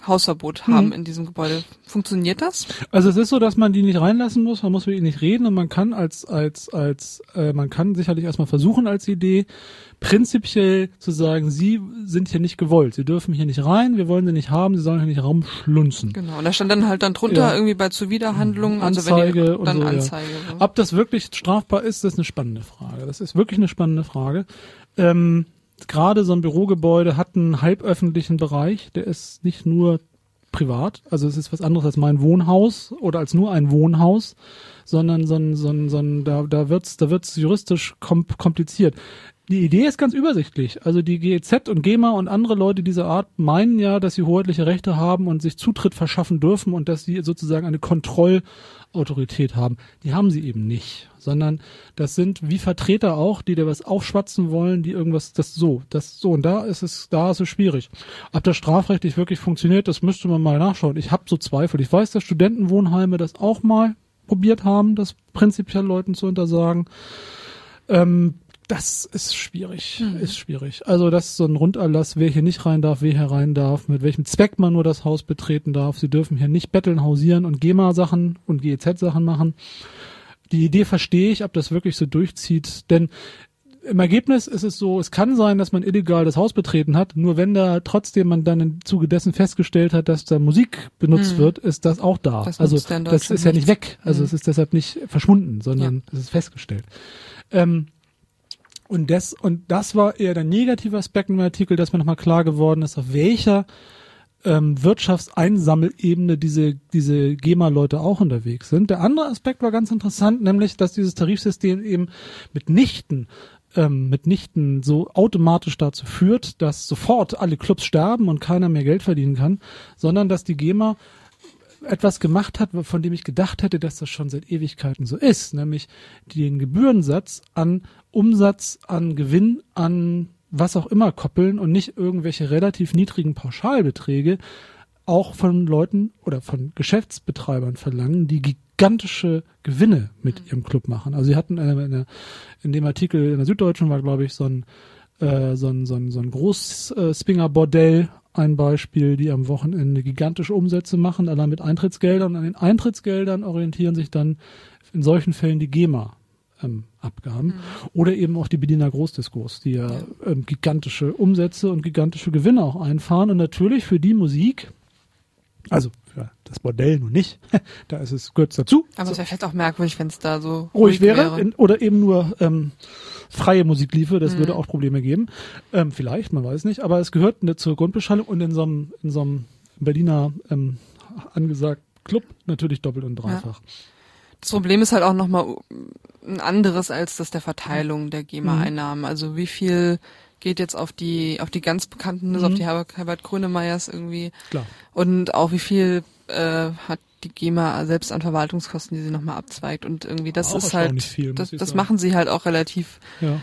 Hausverbot haben Mhm. in diesem Gebäude. Funktioniert das? Also es ist so, dass man die nicht reinlassen muss, man muss mit ihnen nicht reden und man kann als als als äh, man kann sicherlich erstmal versuchen als Idee prinzipiell zu sagen, sie sind hier nicht gewollt, sie dürfen hier nicht rein, wir wollen sie nicht haben, sie sollen hier nicht rumschlunzen. Genau. Und da stand dann halt dann drunter Ja. irgendwie bei Zuwiderhandlungen, also Anzeige wenn die, und dann so, ja. Anzeige. so. Ob das wirklich strafbar ist, das ist eine spannende Frage. Das ist wirklich eine spannende Frage. Ähm, Gerade so ein Bürogebäude hat einen halböffentlichen Bereich, der ist nicht nur privat, also es ist was anderes als mein Wohnhaus oder als nur ein Wohnhaus, sondern so ein, so ein, so ein, da, da wird's, da wird's juristisch kom kompliziert. Die Idee ist ganz übersichtlich. Also die GEZ und GEMA und andere Leute dieser Art meinen ja, dass sie hoheitliche Rechte haben und sich Zutritt verschaffen dürfen und dass sie sozusagen eine Kontrollautorität haben. Die haben sie eben nicht, sondern das sind wie Vertreter auch, die da was aufschwatzen wollen, die irgendwas, das so, das so und da ist es, da ist es schwierig. Ob das strafrechtlich wirklich funktioniert, das müsste man mal nachschauen. Ich habe so Zweifel. Ich weiß, dass Studentenwohnheime das auch mal probiert haben, das prinzipiell Leuten zu untersagen. Ähm, das ist schwierig, ist schwierig. Also das ist so ein Runderlass, wer hier nicht rein darf, wer hier rein darf, mit welchem Zweck man nur das Haus betreten darf. Sie dürfen hier nicht betteln, hausieren und GEMA-Sachen und GEZ-Sachen machen. Die Idee verstehe ich, ob das wirklich so durchzieht, denn im Ergebnis ist es so, es kann sein, dass man illegal das Haus betreten hat, nur wenn da trotzdem man dann im Zuge dessen festgestellt hat, dass da Musik benutzt wird, ist das auch da. Das also ja das ist ja nicht weg. Also es ist deshalb nicht verschwunden, sondern es ist festgestellt. Ähm, und das, und das war eher der negative Aspekt im Artikel, dass mir nochmal klar geworden ist, auf welcher ähm, Wirtschaftseinsammelebene diese, diese GEMA-Leute auch unterwegs sind. Der andere Aspekt war ganz interessant, nämlich, dass dieses Tarifsystem eben mitnichten ähm, mitnichten so automatisch dazu führt, dass sofort alle Clubs sterben und keiner mehr Geld verdienen kann, sondern dass die GEMA etwas gemacht hat, von dem ich gedacht hätte, dass das schon seit Ewigkeiten so ist, nämlich den Gebührensatz an Umsatz, an Gewinn, an was auch immer koppeln und nicht irgendwelche relativ niedrigen Pauschalbeträge auch von Leuten oder von Geschäftsbetreibern verlangen, die gigantische Gewinne mit ihrem Club machen. Also sie hatten äh, in, der, in dem Artikel in der Süddeutschen war, glaube ich, so ein äh, so ein, so ein, so ein Großspinger-Bordell ein Beispiel, die am Wochenende gigantische Umsätze machen, allein mit Eintrittsgeldern. Und an den Eintrittsgeldern orientieren sich dann in solchen Fällen die GEMA. Ähm, Abgaben oder eben auch die Berliner Großdiskos, die ja, Ähm, gigantische Umsätze und gigantische Gewinne auch einfahren und natürlich für die Musik, also für das Bordell nun nicht, [laughs] da ist es gehört dazu, Aber es wäre vielleicht auch merkwürdig, wenn es da so ruhig wäre, In, oder eben nur ähm, freie Musik liefe, das würde auch Probleme geben. Ähm, vielleicht, man weiß nicht, aber es gehört ne, zur Grundbeschallung und in so einem, in so einem Berliner ähm, angesagt Club natürlich doppelt und dreifach. Das Problem ist halt auch nochmal ein anderes als das der Verteilung der GEMA-Einnahmen. Also wie viel geht jetzt auf die auf die ganz bekannten, also auf die Herbert, Herbert Grönemeyers irgendwie Klar. und auch wie viel äh, hat die GEMA selbst an Verwaltungskosten, die sie nochmal abzweigt und irgendwie das Auch ist halt, viel, das, das machen sie halt auch relativ Ja.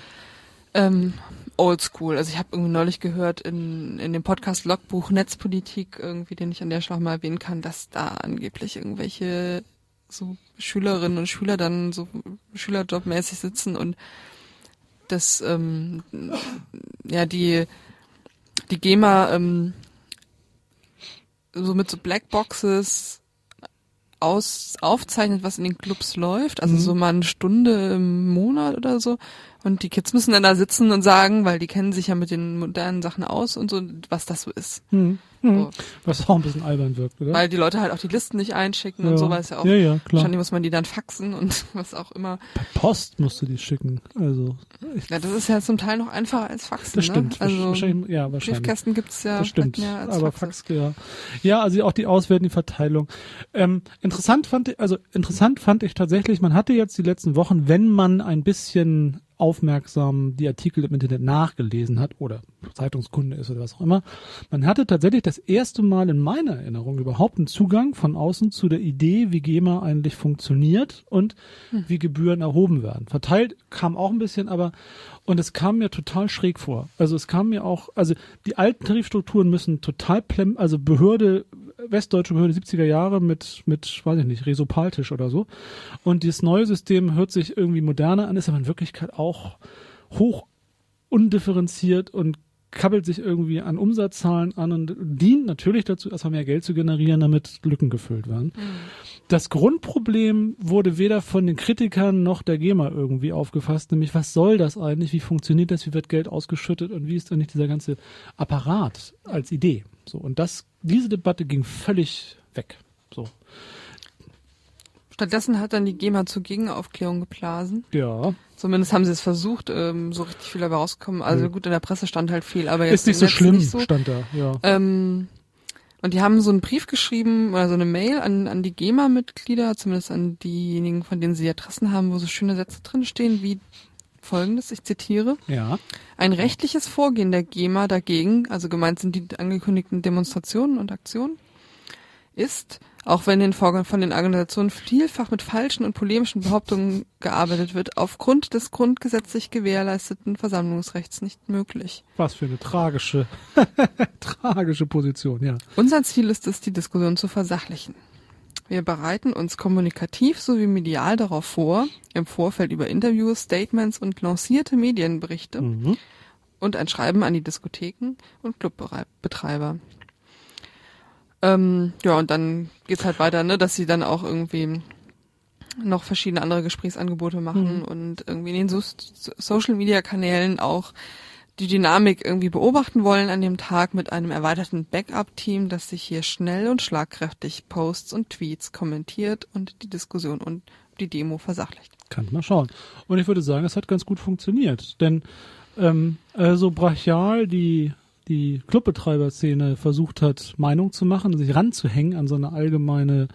ähm, oldschool. Also ich habe irgendwie neulich gehört in, in dem Podcast Logbuch Netzpolitik irgendwie, den ich an der Stelle mal erwähnen kann, dass da angeblich irgendwelche so Schülerinnen und Schüler dann so Schülerjobmäßig sitzen und das ähm, ja die die GEMA ähm, so mit so Blackboxes aus, aufzeichnet, was in den Clubs läuft. Also Mhm. so mal eine Stunde im Monat oder so. Und die Kids müssen dann da sitzen und sagen, weil die kennen sich ja mit den modernen Sachen aus und so, was das so ist. Hm. Hm. So. Was auch ein bisschen albern wirkt, oder? Weil die Leute halt auch die Listen nicht einschicken und so, weil es ja auch ja, ja, klar. wahrscheinlich muss man die dann faxen und [laughs] was auch immer. Post musst du die schicken. Also, Ja, das ist ja zum Teil noch einfacher als Faxen. das stimmt. Ne? Also wahrscheinlich, ja, wahrscheinlich. Briefkästen gibt's ja das stimmt. mehr als aber. Fax, ja. Ja, also auch die Auswertung, die Verteilung. Ähm, interessant fand ich, also interessant fand ich tatsächlich, man hatte jetzt die letzten Wochen, wenn man ein bisschen aufmerksam die Artikel im Internet nachgelesen hat oder Zeitungskunde ist oder was auch immer, man hatte tatsächlich das erste Mal in meiner Erinnerung überhaupt einen Zugang von außen zu der Idee, wie GEMA eigentlich funktioniert und wie Gebühren erhoben werden. Verteilt kam auch ein bisschen, aber und es kam mir total schräg vor. Also es kam mir auch, also die alten Tarifstrukturen müssen total plem, also Behörde, westdeutsche Behörde 70er Jahre mit, mit, weiß ich nicht, Resopaltisch oder so. Und dieses neue System hört sich irgendwie moderner an, ist aber in Wirklichkeit auch hoch undifferenziert und kabbelt sich irgendwie an Umsatzzahlen an und dient natürlich dazu, erstmal mehr Geld zu generieren, damit Lücken gefüllt werden. Das Grundproblem wurde weder von den Kritikern noch der GEMA irgendwie aufgefasst, nämlich was soll das eigentlich, wie funktioniert das, wie wird Geld ausgeschüttet und wie ist eigentlich dieser ganze Apparat als Idee. So und das, diese Debatte ging völlig weg. So Stattdessen hat dann die GEMA zur Gegenaufklärung geblasen. ja, Zumindest haben sie es versucht, ähm, so richtig viel dabei rausgekommen. Also Mhm. gut, in der Presse stand halt viel, aber jetzt ist nicht so schlimm, Nicht so. stand da. Ja. Ähm, und die haben so einen Brief geschrieben oder so eine Mail an, an die GEMA-Mitglieder, zumindest an diejenigen, von denen sie die Adressen haben, wo so schöne Sätze drinstehen, wie folgendes, ich zitiere. ja. Ein rechtliches Vorgehen der GEMA dagegen, also gemeint sind die angekündigten Demonstrationen und Aktionen, ist, auch wenn den Vorgang von den Organisationen vielfach mit falschen und polemischen Behauptungen gearbeitet wird, aufgrund des grundgesetzlich gewährleisteten Versammlungsrechts nicht möglich. Was für eine tragische, [laughs] tragische Position, ja. Unser Ziel ist es, die Diskussion zu versachlichen. Wir bereiten uns kommunikativ sowie medial darauf vor, im Vorfeld über Interviews, Statements und lancierte Medienberichte Mhm. und ein Schreiben an die Diskotheken und Clubbetreiber. Ähm, ja, und dann geht's halt weiter, ne, dass sie dann auch irgendwie noch verschiedene andere Gesprächsangebote machen Mhm. und irgendwie in den so Social Media Kanälen auch die Dynamik irgendwie beobachten wollen an dem Tag mit einem erweiterten Backup-Team, das sich hier schnell und schlagkräftig Posts und Tweets kommentiert und die Diskussion und die Demo versachlicht. Kann mal schauen. Und ich würde sagen, es hat ganz gut funktioniert. Denn ähm, äh, so brachial die, die Clubbetreiberszene versucht hat, Meinung zu machen, sich ranzuhängen an so eine allgemeine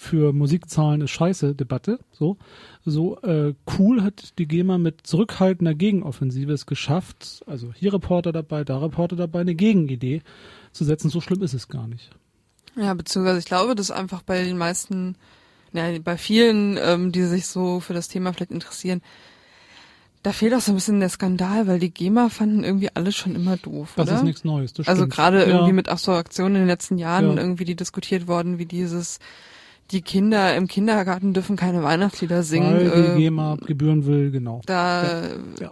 für Musikzahlen ist scheiße Debatte, so, so äh, cool hat die GEMA mit zurückhaltender Gegenoffensive es geschafft, also hier Reporter dabei, da Reporter dabei, eine Gegenidee zu setzen. So schlimm ist es gar nicht. Ja, beziehungsweise ich glaube, dass einfach bei den meisten, ja, bei vielen, ähm, die sich so für das Thema vielleicht interessieren, da fehlt auch so ein bisschen der Skandal, weil die GEMA fanden irgendwie alles schon immer doof, Das oder? ist nichts Neues. Das also gerade Ja. irgendwie mit auch so Aktionen in den letzten Jahren Ja. irgendwie, die diskutiert worden, wie dieses, die Kinder im Kindergarten dürfen keine Weihnachtslieder singen. Weil äh, die GEMA Gebühren will, genau. da Ja.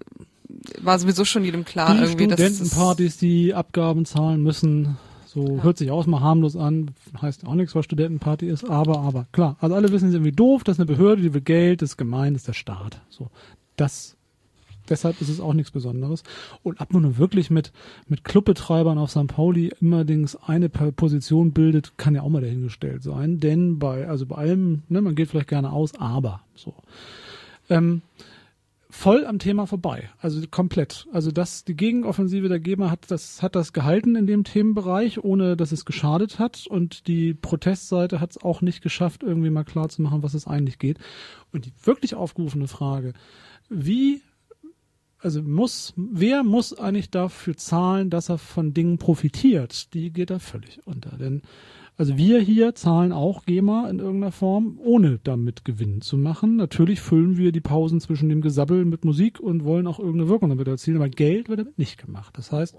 war sowieso schon jedem klar die irgendwie, dass Studentenpartys, die Abgaben zahlen müssen, so Ja. hört sich auch mal harmlos an, heißt auch nichts, was Studentenparty ist, aber, aber, klar, also alle wissen, es irgendwie doof, das ist eine Behörde, die will Geld, das ist gemein, das ist der Staat, so, das, deshalb ist es auch nichts Besonderes und ab nun wirklich mit, mit Clubbetreibern auf St. Pauli immerdings eine Position bildet, kann ja auch mal dahingestellt sein, denn bei, also bei allem, ne, man geht vielleicht gerne aus, aber, so, ähm, voll am Thema vorbei. Also komplett. Also das, die Gegenoffensive der GEMA hat das, hat das gehalten in dem Themenbereich, ohne dass es geschadet hat. Und die Protestseite hat es auch nicht geschafft, irgendwie mal klar zu machen, was es eigentlich geht. Und die wirklich aufgerufene Frage, wie, also muss, wer muss eigentlich dafür zahlen, dass er von Dingen profitiert? Die geht da völlig unter. Denn also wir hier zahlen auch GEMA in irgendeiner Form, ohne damit Gewinn zu machen. Natürlich füllen wir die Pausen zwischen dem Gesabbel mit Musik und wollen auch irgendeine Wirkung damit erzielen, aber Geld wird damit nicht gemacht. Das heißt,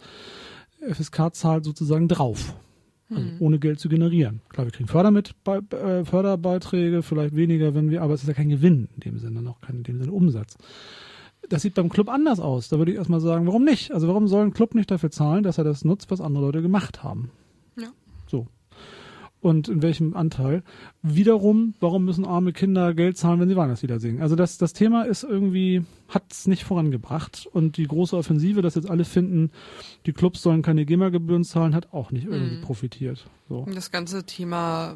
FSK zahlt sozusagen drauf, also ohne Geld zu generieren. Klar, wir kriegen Fördermit bei, äh, Förderbeiträge, vielleicht weniger, wenn wir, aber es ist ja kein Gewinn in dem Sinne, noch kein in dem Sinne Umsatz. Das sieht beim Club anders aus. Da würde ich erstmal sagen, warum nicht? Also warum soll ein Club nicht dafür zahlen, dass er das nutzt, was andere Leute gemacht haben? Ja. So. und in welchem Anteil. Wiederum, warum müssen arme Kinder Geld zahlen, wenn sie Weihnachtslieder singen? Also das, das Thema ist irgendwie, hat es nicht vorangebracht und die große Offensive, dass jetzt alle finden, die Clubs sollen keine GEMA-Gebühren zahlen, hat auch nicht irgendwie Mhm. profitiert. So. Das ganze Thema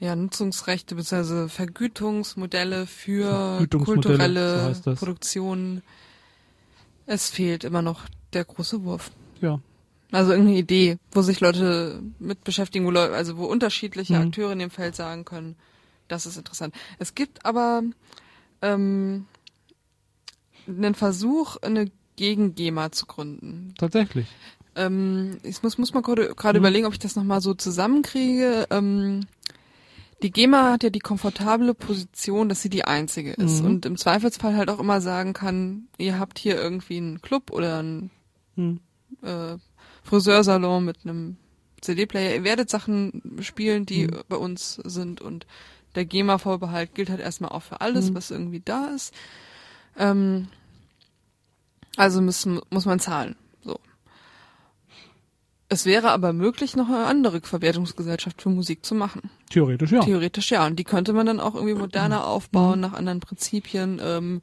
ja, Nutzungsrechte bzw. Vergütungsmodelle für Vergütungsmodelle, so kulturelle das. Produktionen. Es fehlt immer noch der große Wurf. Ja. Also irgendeine Idee, wo sich Leute mit beschäftigen, wo Leute, also wo unterschiedliche Mhm. Akteure in dem Feld sagen können, das ist interessant. Es gibt aber ähm, einen Versuch, eine Gegen-GEMA zu gründen. Tatsächlich. Ähm, ich muss, muss mal gerade gerade Mhm. überlegen, ob ich das nochmal so zusammenkriege. Ähm, die GEMA hat ja die komfortable Position, dass sie die einzige ist Mhm. und im Zweifelsfall halt auch immer sagen kann, ihr habt hier irgendwie einen Club oder einen Hm. äh, Friseursalon mit einem CD-Player. Ihr werdet Sachen spielen, die Mhm. bei uns sind und der GEMA-Vorbehalt gilt halt erstmal auch für alles, Mhm. was irgendwie da ist. Ähm, also müssen, muss man zahlen. Es wäre aber möglich, noch eine andere Verwertungsgesellschaft für Musik zu machen. Theoretisch ja. Theoretisch ja. Und die könnte man dann auch irgendwie moderner [clears throat] aufbauen, nach anderen Prinzipien, ähm,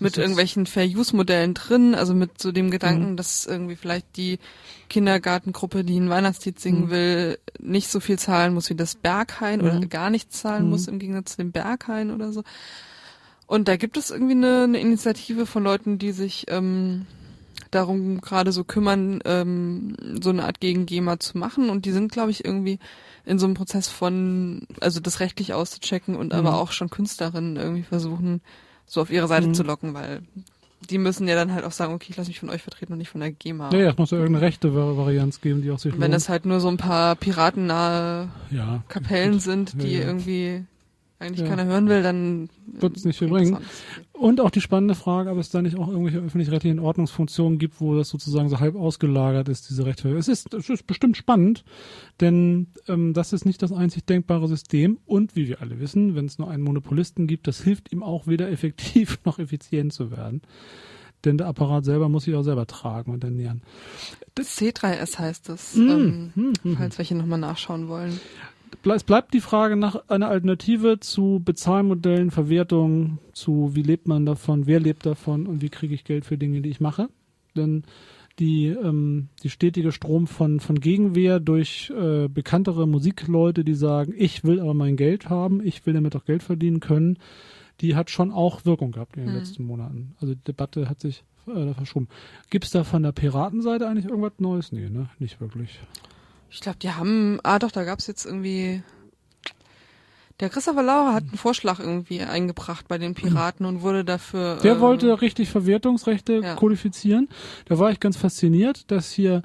mit irgendwelchen Fair-Use-Modellen drin, also mit so dem Gedanken, Mhm. dass irgendwie vielleicht die Kindergartengruppe, die ein Weihnachtslied singen Mhm. will, nicht so viel zahlen muss wie das Berghain oder Mhm. gar nichts zahlen Mhm. muss im Gegensatz zu dem Berghain oder so. Und da gibt es irgendwie eine, eine Initiative von Leuten, die sich ähm, darum gerade so kümmern, ähm, so eine Art Gegen-GEMA zu machen. Und die sind, glaube ich, irgendwie in so einem Prozess von, also das rechtlich auszuchecken und Mhm. aber auch schon Künstlerinnen irgendwie versuchen, so auf ihre Seite Mhm. zu locken, weil die müssen ja dann halt auch sagen, okay, ich lasse mich von euch vertreten und nicht von der GEMA. Ja, ja, es muss ja irgendeine rechte Vari- Varianz geben, die auch sich Wenn lohnt. es halt nur so ein paar piratennahe ja, Kapellen sind, die Ja, ja. irgendwie eigentlich Ja. keiner hören will, dann Wird's nicht viel das bringen. Und auch die spannende Frage, ob es da nicht auch irgendwelche öffentlich-rechtlichen Ordnungsfunktionen gibt, wo das sozusagen so halb ausgelagert ist, diese Rechte. Es ist, es ist bestimmt spannend, denn ähm, das ist nicht das einzig denkbare System. Und wie wir alle wissen, wenn es nur einen Monopolisten gibt, das hilft ihm auch weder effektiv [laughs] noch effizient zu werden. Denn der Apparat selber muss sich auch selber tragen und ernähren. C3S heißt es, Mm, ähm, mm, mm. falls welche nochmal nachschauen wollen. Es bleibt die Frage nach einer Alternative zu Bezahlmodellen, Verwertung, zu wie lebt man davon, wer lebt davon und wie kriege ich Geld für Dinge, die ich mache. Denn die, ähm, die stetige Strom von, von Gegenwehr durch äh, bekanntere Musikleute, die sagen, ich will aber mein Geld haben, ich will damit auch Geld verdienen können, die hat schon auch Wirkung gehabt in den Mhm. letzten Monaten. Also die Debatte hat sich äh, verschoben. Gibt es da von der Piratenseite eigentlich irgendwas Neues? Nee, ne? Nicht wirklich. Ich glaube, die haben, ah doch, da gab's jetzt irgendwie, der Christopher Lauer hat einen Vorschlag irgendwie eingebracht bei den Piraten und wurde dafür. Der äh, wollte richtig Verwertungsrechte ja. kodifizieren. Da war ich ganz fasziniert, dass hier,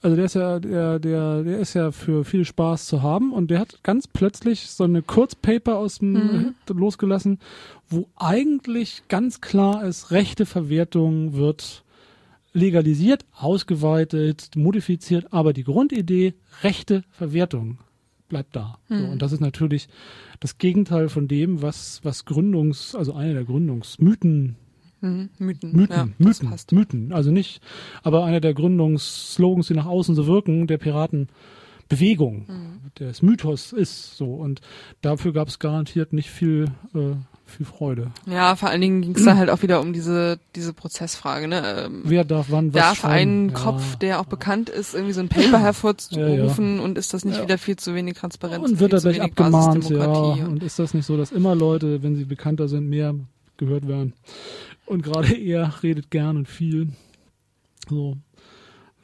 also der ist ja, der, der, der ist ja für viel Spaß zu haben und der hat ganz plötzlich so eine Kurzpaper aus dem Mhm. losgelassen, wo eigentlich ganz klar ist, rechte Verwertung wird legalisiert, ausgeweitet, modifiziert, aber die Grundidee, rechte Verwertung bleibt da. So, Mhm. und das ist natürlich das Gegenteil von dem, was, was Gründungs, also eine der Gründungsmythen Mythen. Mythen, ja, Mythen. Mythen. Also nicht, aber einer der Gründungsslogans, die nach außen so wirken, der Piratenbewegung, Mhm. des Mythos ist so. Und dafür gab es garantiert nicht viel, äh, viel Freude. Ja, vor allen Dingen ging's da halt auch wieder um diese, diese Prozessfrage, ne? Ähm, Wer darf wann was darf schreiben? ein Ja. Kopf, der auch bekannt ist, irgendwie so ein Paper [clears throat] hervorzurufen und ist das nicht Ja. wieder viel zu wenig Transparenz? Und wird er wenig abgemahnt, ja. Basisdemokratie Und ist das nicht so, dass immer Leute, wenn sie bekannter sind, mehr gehört werden? Und gerade [laughs] er redet gern und viel. So.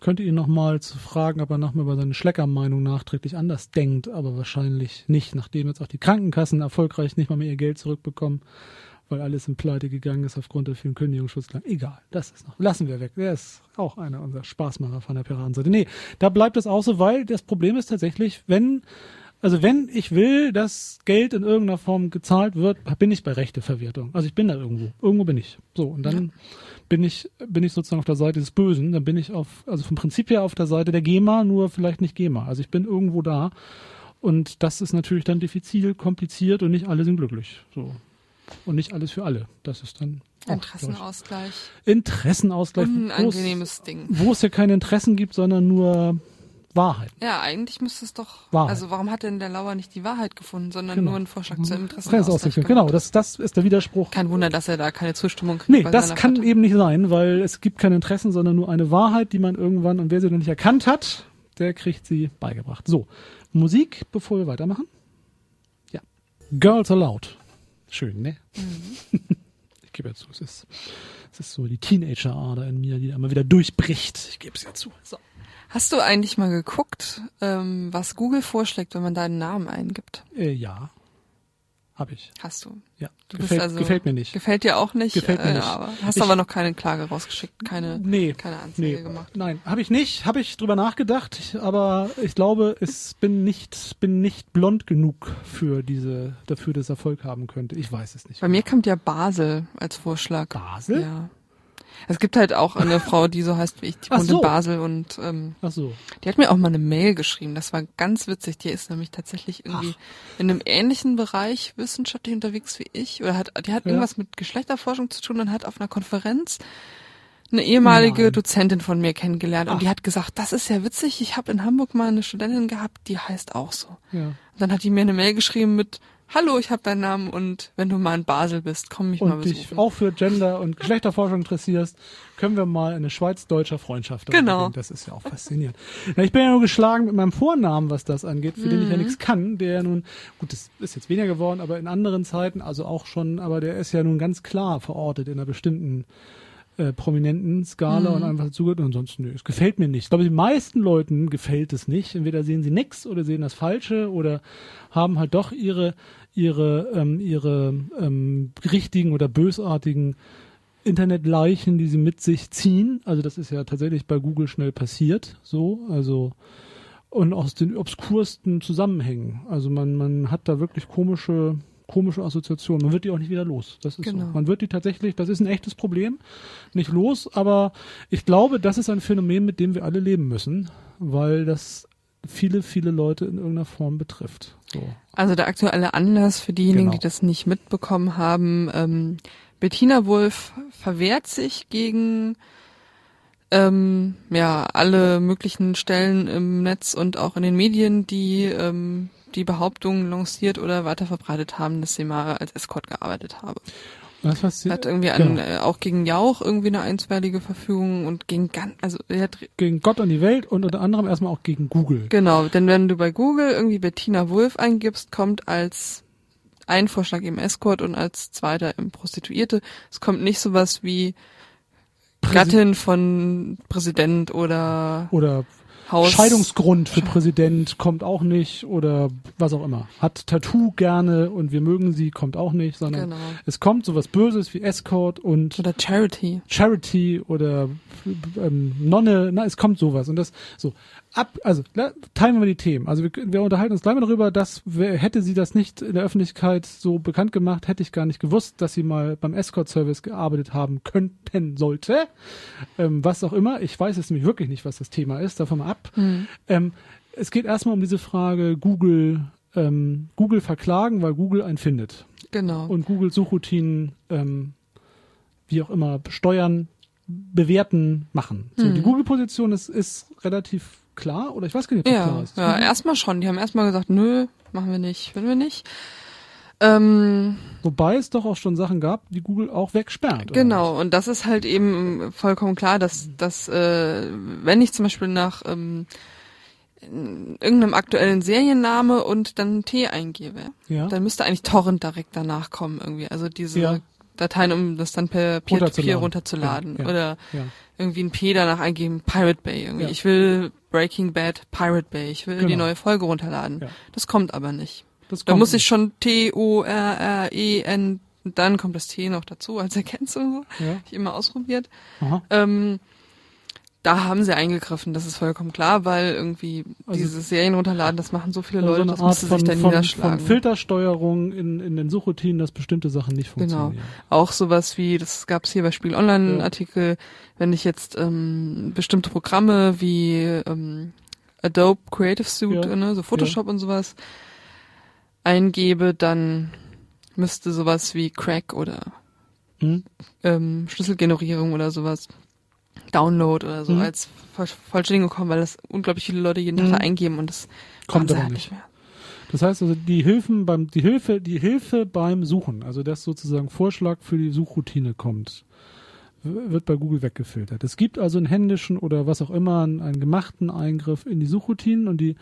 Könnte ihn nochmal zu fragen, ob er nochmal über seine Schleckermeinung nachträglich anders denkt, aber wahrscheinlich nicht, nachdem jetzt auch die Krankenkassen erfolgreich nicht mal mehr ihr Geld zurückbekommen, weil alles in Pleite gegangen ist aufgrund der vielen Kündigungsschutzklagen. Egal, das ist noch. Lassen wir weg. Der ist auch einer unserer Spaßmacher von der Piratenseite. Nee, da bleibt es auch so, weil das Problem ist tatsächlich, wenn also wenn ich will, dass Geld in irgendeiner Form gezahlt wird, bin ich bei Rechteverwertung. Also ich bin da irgendwo. Irgendwo bin ich. So, und dann bin ich, bin ich sozusagen auf der Seite des Bösen. Dann bin ich auf, also vom Prinzip her auf der Seite der GEMA, nur vielleicht nicht GEMA. Also ich bin irgendwo da. Und das ist natürlich dann diffizil, kompliziert und nicht alle sind glücklich. So. Und nicht alles für alle. Das ist dann auch, Interessenausgleich. Interessenausgleich. wo es- Unangenehmes Ding. wo es ja keine Interessen gibt, sondern nur Wahrheit. Ja, eigentlich müsste es doch. Wahrheit. Also warum hat denn der Lauer nicht die Wahrheit gefunden, sondern Genau. nur einen Vorschlag zur Interessenausgleich? Genau, das, das ist der Widerspruch. Kein Wunder, dass er da keine Zustimmung kriegt. Nee, das kann Partei. eben nicht sein, weil es gibt keine Interessen, sondern nur eine Wahrheit, die man irgendwann, und wer sie noch nicht erkannt hat, der kriegt sie beigebracht. So, Musik, bevor wir weitermachen. Ja. Girls Aloud. Schön, ne? Mhm. [laughs] ich gebe ja zu, es ist, es ist so die Teenager-Ader in mir, die da immer wieder durchbricht. Ich gebe es ja zu. So. Hast du eigentlich mal geguckt, ähm, was Google vorschlägt, wenn man deinen Namen eingibt? Äh, ja. Habe ich. Hast du. Ja. Du gefällt, bist also, gefällt mir nicht. Gefällt dir auch nicht. Gefällt mir äh, nicht. Aber hast Ich- aber noch keine Klage rausgeschickt, keine, Nee, keine Anzeige nee, gemacht. nein, habe ich nicht, habe ich drüber nachgedacht, ich- aber ich glaube, es bin nicht, bin nicht blond genug für diese, dafür, dass Erfolg haben könnte. Ich weiß es nicht. Bei mir kommt ja Basel als Vorschlag. Basel? Ja. Es gibt halt auch eine [laughs] Frau, die so heißt wie ich, die Ach wohnt so. in Basel und ähm, Ach so. die hat mir auch mal eine Mail geschrieben. Das war ganz witzig. Die ist nämlich tatsächlich irgendwie in einem ähnlichen Bereich wissenschaftlich unterwegs wie ich. Oder hat, die hat Ja. irgendwas mit Geschlechterforschung zu tun und hat auf einer Konferenz eine ehemalige Nein. Dozentin von mir kennengelernt. Ach. Und die hat gesagt, das ist ja witzig. Ich habe in Hamburg mal eine Studentin gehabt, die heißt auch so. Ja. Und dann hat die mir eine Mail geschrieben mit Hallo, ich habe deinen Namen und wenn du mal in Basel bist, komm mich mal Und dich besuchen. auch für Gender und Geschlechterforschung interessierst, können wir mal eine schweiz-deutscher Freundschaft Genau. reden. Das ist ja auch faszinierend. Na, ich bin ja nur geschlagen mit meinem Vornamen, was das angeht, für den ich ja Mhm. nichts kann, der ja nun, gut, das ist jetzt weniger geworden, aber in anderen Zeiten, also auch schon, aber der ist ja nun ganz klar verortet in einer bestimmten äh, prominenten Skala Mhm. und einfach zugehört. Und ansonsten, nö, es gefällt mir nicht. Ich glaube, den meisten Leuten gefällt es nicht. Entweder sehen sie nix oder sehen das Falsche oder haben halt doch ihre ihre ähm, ihre ähm, richtigen oder bösartigen Internetleichen, die sie mit sich ziehen. Also das ist ja tatsächlich bei Google schnell passiert. So, also und aus den obskursten Zusammenhängen. Also man man hat da wirklich komische komische Assoziationen. Man wird die auch nicht wieder los. Das ist Genau. so. Man wird die tatsächlich, das ist ein echtes Problem, nicht los. Aber ich glaube, das ist ein Phänomen, mit dem wir alle leben müssen, weil das viele, viele Leute in irgendeiner Form betrifft. So. Also der aktuelle Anlass für diejenigen, Genau. die das nicht mitbekommen haben, ähm, Bettina Wulff verwehrt sich gegen ähm, ja alle möglichen Stellen im Netz und auch in den Medien, die ähm, die Behauptung lanciert oder weiter verbreitet haben, dass sie mal als Escort gearbeitet habe. Was sie, Hat irgendwie an, genau. äh, auch gegen Jauch irgendwie eine einstweilige Verfügung und gegen ganz, also er hat gegen Gott und die Welt und unter anderem erstmal auch gegen Google. Genau, denn wenn du bei Google irgendwie Bettina Wulff eingibst, kommt als ein Vorschlag eben Escort und als zweiter eben Prostituierte. Es kommt nicht sowas wie Gattin von Präsident oder Oder Haus. Scheidungsgrund für Präsident kommt auch nicht oder was auch immer. Hat Tattoo gerne und wir mögen sie, kommt auch nicht, sondern Genau. es kommt sowas Böses wie Escort und Oder Charity. Charity oder ähm, Nonne, na, es kommt sowas und das so ab, also la- teilen wir mal die Themen. Also wir, wir unterhalten uns gleich mal darüber, dass hätte sie das nicht in der Öffentlichkeit so bekannt gemacht, hätte ich gar nicht gewusst, dass sie mal beim Escort-Service gearbeitet haben könnten sollte. Ähm, was auch immer. Ich weiß jetzt nämlich wirklich nicht, was das Thema ist. Davon mal ab. Ähm, es geht erstmal um diese Frage Google. Ähm, Google verklagen, weil Google einen findet Genau. und Google Suchroutinen, ähm, wie auch immer, steuern, bewerten, machen. So, Mhm. die Google-Position ist, ist relativ klar, oder ich weiß gar nicht, ob das klar ja, ist. ja, erstmal schon. Die haben erstmal gesagt, nö, machen wir nicht, will wir nicht. Ähm, Wobei es doch auch schon Sachen gab, die Google auch wegsperrt. Genau, und das ist halt eben vollkommen klar, dass, dass äh, wenn ich zum Beispiel nach ähm, in irgendeinem aktuellen Serienname und dann T eingebe? Ja. dann müsste eigentlich Torrent direkt danach kommen irgendwie. Also diese Ja. Dateien, um das dann per Peer-to-Peer runterzuladen. Ja, ja, Oder ja. irgendwie ein P danach eingeben, Pirate Bay irgendwie. Ja. Ich will Breaking Bad Pirate Bay. Ich will die Genau. neue Folge runterladen. Ja. Das kommt aber nicht. Das Da muss ich nicht. schon T-O-R-R-E-N dann kommt das T noch dazu als Ergänzung. Ja. Hab ich immer ausprobiert. Ähm, da haben sie eingegriffen, das ist vollkommen klar, weil irgendwie Also- dieses Serien runterladen, das machen so viele Also Leute, so das müsste von, sich dann von, niederschlagen. von Filtersteuerung in, in den Suchroutinen, dass bestimmte Sachen nicht Genau. funktionieren. Auch sowas wie, das gab's hier bei Spiel Online Artikel, wenn ich jetzt ähm, bestimmte Programme wie ähm, Adobe Creative Suite, Ja. ne, so Photoshop und sowas eingebe, dann müsste sowas wie Crack oder Hm? ähm, Schlüsselgenerierung oder sowas Download oder so Mhm. als Voll- Vollständigung kommen, weil das unglaublich viele Leute jeden Tag Mhm. eingeben und das Kommt aber halt nicht. mehr. Das heißt also, die Hilfen beim, die Hilfe, die Hilfe beim Suchen, also dass sozusagen Vorschlag für die Suchroutine kommt, wird bei Google weggefiltert. Es gibt also einen händischen oder was auch immer, einen, einen gemachten Eingriff in die Suchroutinen und die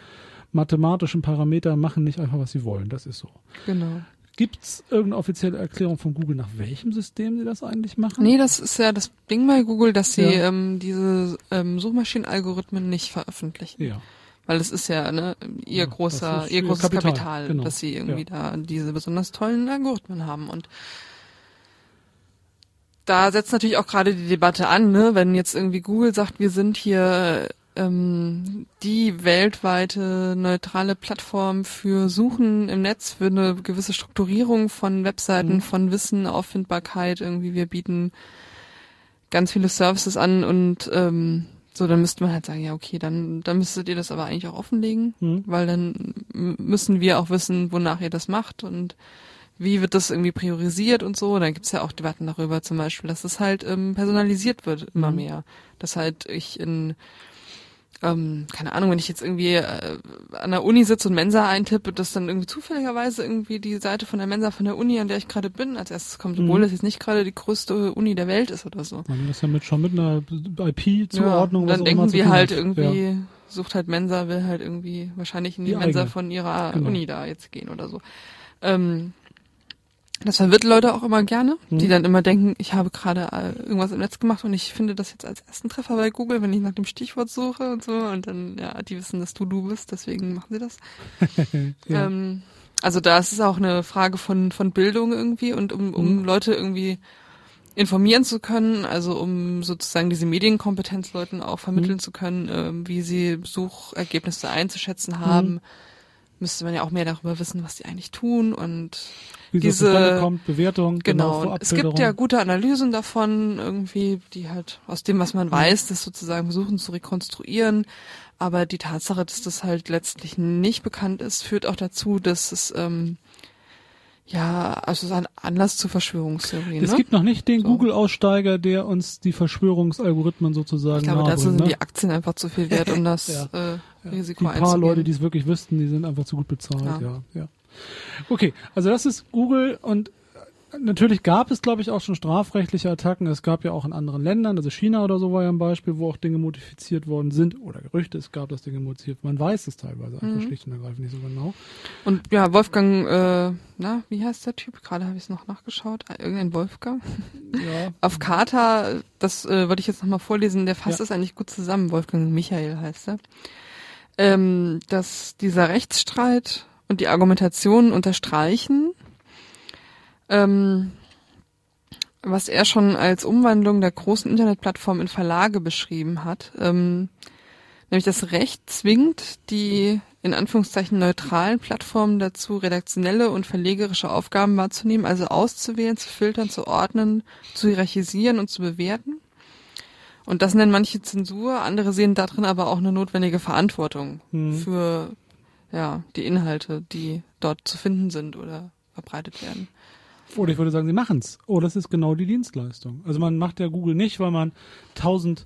mathematischen Parameter machen nicht einfach, was sie wollen. Das ist so. Genau. Gibt es irgendeine offizielle Erklärung von Google, nach welchem System sie das eigentlich machen? Nee, das ist ja das Ding bei Google, dass sie Ja. ähm, diese ähm, Suchmaschinenalgorithmen nicht veröffentlichen. Ja. Weil es ist ja ne, ihr Ja, großer, ihr großes Kapital, Kapital, genau. dass sie irgendwie Ja. da diese besonders tollen Algorithmen haben. Und da setzt natürlich auch gerade die Debatte an, ne? wenn jetzt irgendwie Google sagt, wir sind hier ähm, die weltweite neutrale Plattform für Suchen im Netz, für eine gewisse Strukturierung von Webseiten, Mhm. von Wissen, Auffindbarkeit, irgendwie wir bieten ganz viele Services an und ähm, so, dann müsste man halt sagen, ja, okay, dann, dann müsstet ihr das aber eigentlich auch offenlegen, Hm. weil dann müssen wir auch wissen, wonach ihr das macht und wie wird das irgendwie priorisiert und so. Dann gibt's ja auch Debatten darüber zum Beispiel, dass es halt ähm, personalisiert wird immer Mhm. mehr. Dass halt ich in ähm, keine Ahnung, wenn ich jetzt irgendwie äh, an der Uni sitze und Mensa eintippe, dass dann irgendwie zufälligerweise irgendwie die Seite von der Mensa von der Uni, an der ich gerade bin, als erstes kommt, obwohl Mhm. das jetzt nicht gerade die größte Uni der Welt ist oder so. Man das ja mit schon mit einer IP-Zuordnung. Ja, dann denken tun halt hat. irgendwie, Ja. sucht halt Mensa, will halt irgendwie wahrscheinlich in die, Die Mensa eigene. von ihrer Genau. Uni da jetzt gehen oder so. Ähm, das verwirrt Leute auch immer gerne, Mhm. die dann immer denken, ich habe gerade äh, irgendwas im Netz gemacht und ich finde das jetzt als ersten Treffer bei Google, wenn ich nach dem Stichwort suche und so und dann, ja, die wissen, dass du du bist, deswegen machen sie das. [laughs] Ja. Ähm, also da ist es auch eine Frage von, von Bildung irgendwie und um, um Mhm. Leute irgendwie informieren zu können, also um sozusagen diese Medienkompetenz Leuten auch vermitteln Mhm. zu können, ähm, wie sie Suchergebnisse einzuschätzen haben, Mhm. müsste man ja auch mehr darüber wissen, was die eigentlich tun und Wie das diese- kommt, Bewertung, genau. genau, es gibt ja gute Analysen davon, irgendwie, die halt aus dem, was Mhm. man weiß, das sozusagen versuchen zu rekonstruieren. Aber die Tatsache, dass das halt letztlich nicht bekannt ist, führt auch dazu, dass es ähm, ja, also es ist ein Anlass zu Verschwörungstheorien. Es ne? gibt noch nicht den So. Google-Aussteiger, der uns die Verschwörungsalgorithmen sozusagen ich glaube, dazu nahebringt, sind ne? die Aktien einfach zu viel wert, um [laughs] das Ja. äh, Ja. Risiko Die paar einzugehen. Leute, die es wirklich wüssten, die sind einfach zu gut bezahlt, ja. Ja. ja, Okay, also das ist Google und natürlich gab es, glaube ich, auch schon strafrechtliche Attacken. Es gab ja auch in anderen Ländern, also China oder so war ja ein Beispiel, wo auch Dinge modifiziert worden sind oder Gerüchte, es gab, dass Dinge modifiziert. Man weiß es teilweise einfach Mhm. schlicht und ergreifend nicht so genau. Und ja, Wolfgang, äh, na, wie heißt der Typ? Gerade habe ich es noch nachgeschaut. Äh, Irgendein Wolfgang? Ja, [laughs] Auf Carta, das äh, wollte ich jetzt nochmal vorlesen, der fasst Ja. das eigentlich gut zusammen. Wolfgang Michael heißt er. Ähm, dass dieser Rechtsstreit und die Argumentation unterstreichen, ähm, was er schon als Umwandlung der großen Internetplattform in Verlage beschrieben hat. Ähm, nämlich das Recht zwingt die in Anführungszeichen neutralen Plattformen dazu, redaktionelle und verlegerische Aufgaben wahrzunehmen, also auszuwählen, zu filtern, zu ordnen, zu hierarchisieren und zu bewerten. Und das nennen manche Zensur, andere sehen darin aber auch eine notwendige Verantwortung Mhm. für ja, die Inhalte, die dort zu finden sind oder verbreitet werden. Oder ich würde sagen, sie machen's. Oh, das ist genau die Dienstleistung. Also man macht ja Google nicht, weil man tausend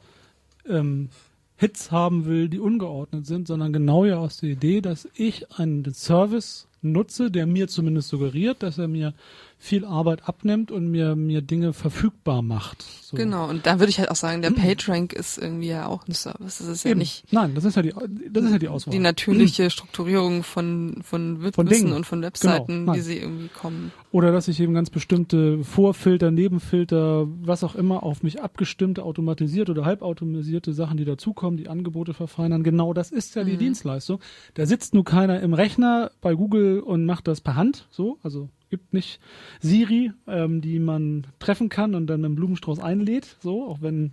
ähm, Hits haben will, die ungeordnet sind, sondern genau ja aus der Idee, dass ich einen Service nutze, der mir zumindest suggeriert, dass er mir viel Arbeit abnimmt und mir, mir Dinge verfügbar macht. So. Genau, und da würde ich halt auch sagen, der PageRank ist irgendwie ja auch ein Service. Das ist ja Eben. nicht Nein, das ist ja die, das ist ja die Auswahl. die natürliche Strukturierung von, von Von Wissen Dingen. und von Webseiten, Genau, wie sie irgendwie kommen. Oder dass ich eben ganz bestimmte Vorfilter, Nebenfilter, was auch immer auf mich abgestimmte, automatisierte oder halbautomatisierte Sachen, die dazukommen, die Angebote verfeinern. Genau das ist ja die Mhm. Dienstleistung. Da sitzt nur keiner im Rechner bei Google und macht das per Hand. So, also gibt nicht Siri, ähm, die man treffen kann und dann einen Blumenstrauß einlädt. So, auch wenn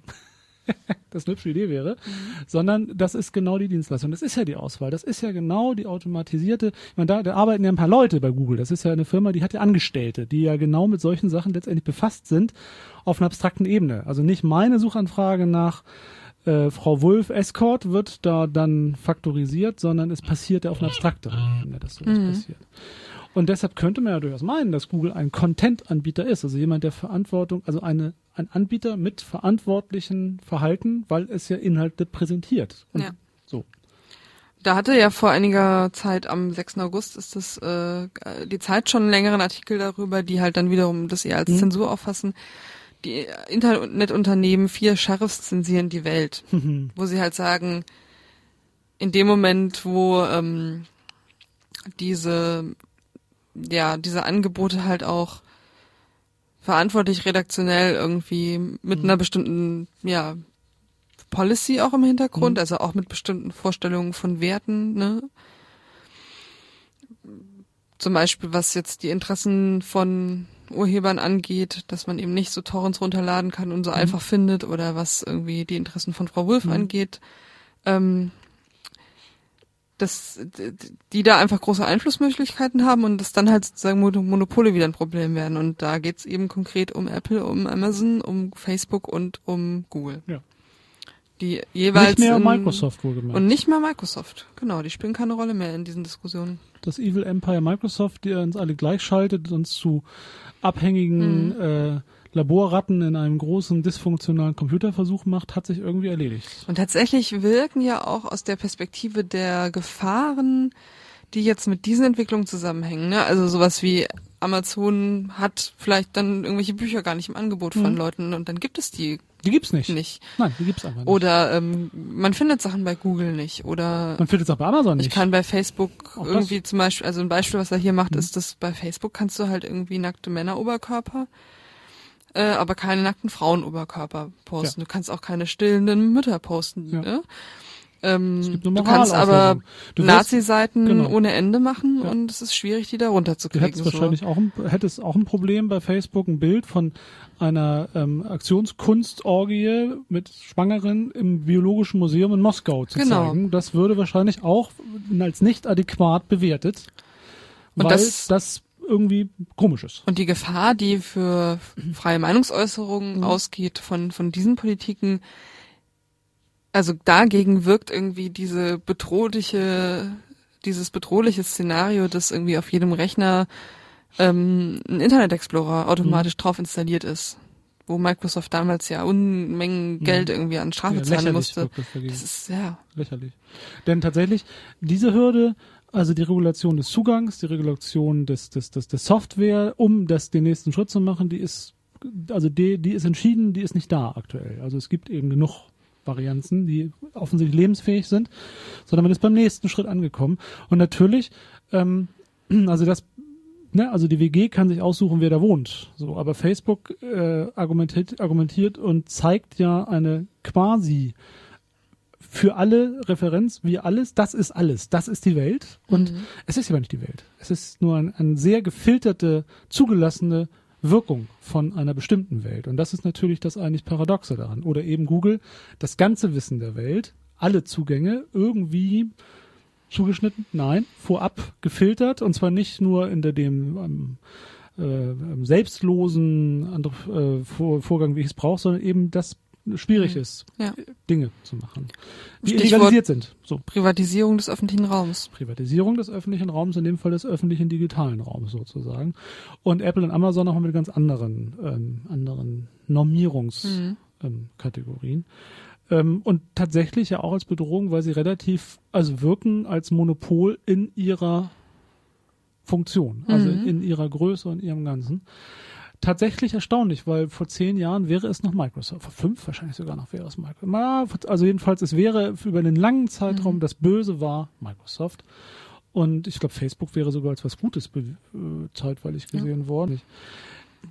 [laughs] das eine hübsche Idee wäre, sondern das ist genau die Dienstleistung. Das ist ja die Auswahl. Das ist ja genau die automatisierte. Ich meine, da, da arbeiten ja ein paar Leute bei Google. Das ist ja eine Firma, die hat ja Angestellte, die ja genau mit solchen Sachen letztendlich befasst sind auf einer abstrakten Ebene. Also nicht meine Suchanfrage nach äh, Frau Wulff Escort wird da dann faktorisiert, sondern es passiert ja auf einer abstrakteren Ebene, dass sowas Mhm. passiert. Und deshalb könnte man ja durchaus meinen, dass Google ein Content-Anbieter ist, also jemand, der Verantwortung, also eine, ein Anbieter mit verantwortlichen Verhalten, weil es ja Inhalte präsentiert. Und Ja. So. Da hatte ja vor einiger Zeit, am 6. August, ist das äh, die Zeit schon einen längeren Artikel darüber, die halt dann wiederum das eher als Mhm. Zensur auffassen. Die Internetunternehmen, vier Sheriffs zensieren die Welt. [laughs] wo sie halt sagen, in dem Moment, wo ähm, diese ja diese Angebote halt auch verantwortlich redaktionell irgendwie mit einer bestimmten ja Policy auch im Hintergrund, Mhm. also auch mit bestimmten Vorstellungen von Werten, ne? Zum Beispiel, was jetzt die Interessen von Urhebern angeht, dass man eben nicht so Torrents runterladen kann und so einfach findet oder was irgendwie die Interessen von Frau Wulff Mhm. angeht, ähm, dass die da einfach große Einflussmöglichkeiten haben und dass dann halt sozusagen Mono- Monopole wieder ein Problem werden. Und da geht's eben konkret um Apple, um Amazon, um Facebook und um Google. Ja. Die jeweils Nicht mehr in, Microsoft wohlgemerkt. und nicht mehr Microsoft. Genau, die spielen keine Rolle mehr in diesen Diskussionen. das Evil Empire Microsoft, die uns alle gleichschaltet, uns zu abhängigen Mhm. äh, Laborratten in einem großen dysfunktionalen Computerversuch macht, hat sich irgendwie erledigt. Und tatsächlich wirken ja auch aus der Perspektive der Gefahren, die jetzt mit diesen Entwicklungen zusammenhängen. Ne? Also sowas wie Amazon hat vielleicht dann irgendwelche Bücher gar nicht im Angebot von Mhm. Leuten und dann gibt es die Die gibt's nicht. nicht. Nein, die gibt's einfach nicht. Oder ähm, man findet Sachen bei Google nicht. Oder Man findet es auch bei Amazon nicht. ich kann bei Facebook Auch das. irgendwie zum Beispiel, also ein Beispiel, was er hier macht, Mhm. ist, dass bei Facebook kannst du halt irgendwie nackte Männeroberkörper, äh, aber keine nackten Frauenoberkörper posten. Ja. Du kannst auch keine stillenden Mütter posten. Ja. Ne? Ähm, Es gibt eine du kannst aber. Du Nazi-Seiten genau. ohne Ende machen Ja. und es ist schwierig, die da Du runterzukriegen. hättest wahrscheinlich auch ein, hättest auch ein Problem bei Facebook, ein Bild von einer ähm, Aktionskunstorgie mit Schwangeren im Biologischen Museum in Moskau zu Genau. zeigen. Das würde wahrscheinlich auch als nicht adäquat bewertet, Und weil das- das, irgendwie komisch ist. Und die Gefahr, die für freie Meinungsäußerung Mhm. ausgeht von, von diesen Politiken, also dagegen wirkt irgendwie diese bedrohliche, dieses bedrohliche Szenario, dass irgendwie auf jedem Rechner ähm, ein Internet Explorer automatisch Mhm. drauf installiert ist. Wo Microsoft damals ja Unmengen Geld irgendwie an Strafe Mhm. Ja, zahlen musste. das. Das ist, ja. lächerlich. Denn tatsächlich, diese Hürde, also die Regulation des Zugangs, die Regulation des, des, des, des Software, um das den nächsten Schritt zu machen, die ist, also die, die ist entschieden, die ist nicht da aktuell. Also es gibt eben genug Varianten, die offensichtlich lebensfähig sind, sondern man ist beim nächsten Schritt angekommen. Und natürlich, ähm, [clears throat] also das Ne, also die WG kann sich aussuchen, wer da wohnt. So, aber Facebook äh, argumentiert, argumentiert und zeigt ja eine quasi für alle Referenz, wie alles, das ist alles, das ist die Welt. Und Mhm. es ist aber nicht die Welt. Es ist nur ein, eine sehr gefilterte, zugelassene Wirkung von einer bestimmten Welt. Und das ist natürlich das eigentlich Paradoxe daran. Oder eben Google, das ganze Wissen der Welt, alle Zugänge irgendwie zugeschnitten, nein, vorab gefiltert und zwar nicht nur in der dem ähm, äh, ähm, selbstlosen äh, Vor Vorgang, wie ich es brauche, sondern eben das schwierig Mhm. ist, Ja. Dinge zu machen, die Stichwort- illegalisiert sind. So. Privatisierung des öffentlichen Raums. Privatisierung des öffentlichen Raums, in dem Fall des öffentlichen digitalen Raums sozusagen. Und Apple und Amazon nochmal mit ganz anderen, ähm, anderen Normierungskategorien. Mhm. Ähm, ähm, und tatsächlich ja auch als Bedrohung, weil sie relativ, also wirken als Monopol in ihrer Funktion, also Mhm. in ihrer Größe und ihrem Ganzen. Tatsächlich erstaunlich, weil vor zehn Jahren wäre es noch Microsoft, vor fünf wahrscheinlich sogar noch wäre es Microsoft. Also jedenfalls, es wäre über einen langen Zeitraum, Mhm. das Böse war Microsoft. Und ich glaube, Facebook wäre sogar als was Gutes äh, zeitweilig Ja. gesehen worden.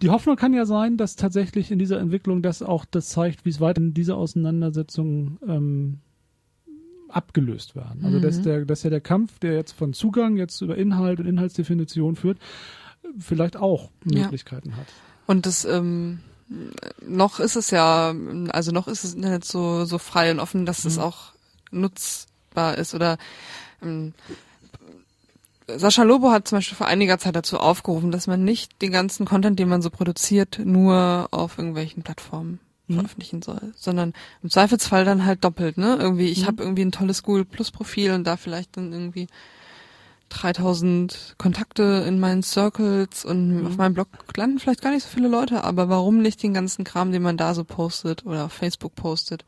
Die Hoffnung kann ja sein, dass tatsächlich in dieser Entwicklung das auch das zeigt, wie es weiter in dieser Auseinandersetzung ähm, abgelöst werden. Also dass Mhm. der, dass ja der Kampf, der jetzt von Zugang jetzt über Inhalt und Inhaltsdefinition führt, vielleicht auch Ja. Möglichkeiten hat. Und das ähm, noch ist es ja, also noch ist das Internet so so frei und offen, dass es Mhm. auch nutzbar ist. Oder ähm, Sascha Lobo hat zum Beispiel vor einiger Zeit dazu aufgerufen, dass man nicht den ganzen Content, den man so produziert, nur auf irgendwelchen Plattformen Mhm. veröffentlichen soll, sondern im Zweifelsfall dann halt doppelt, ne? Irgendwie, ich Mhm. habe irgendwie ein tolles Google Plus Profil und da vielleicht dann irgendwie 3000 Kontakte in meinen Circles und Mhm. auf meinem Blog landen vielleicht gar nicht so viele Leute, aber warum nicht den ganzen Kram, den man da so postet oder auf Facebook postet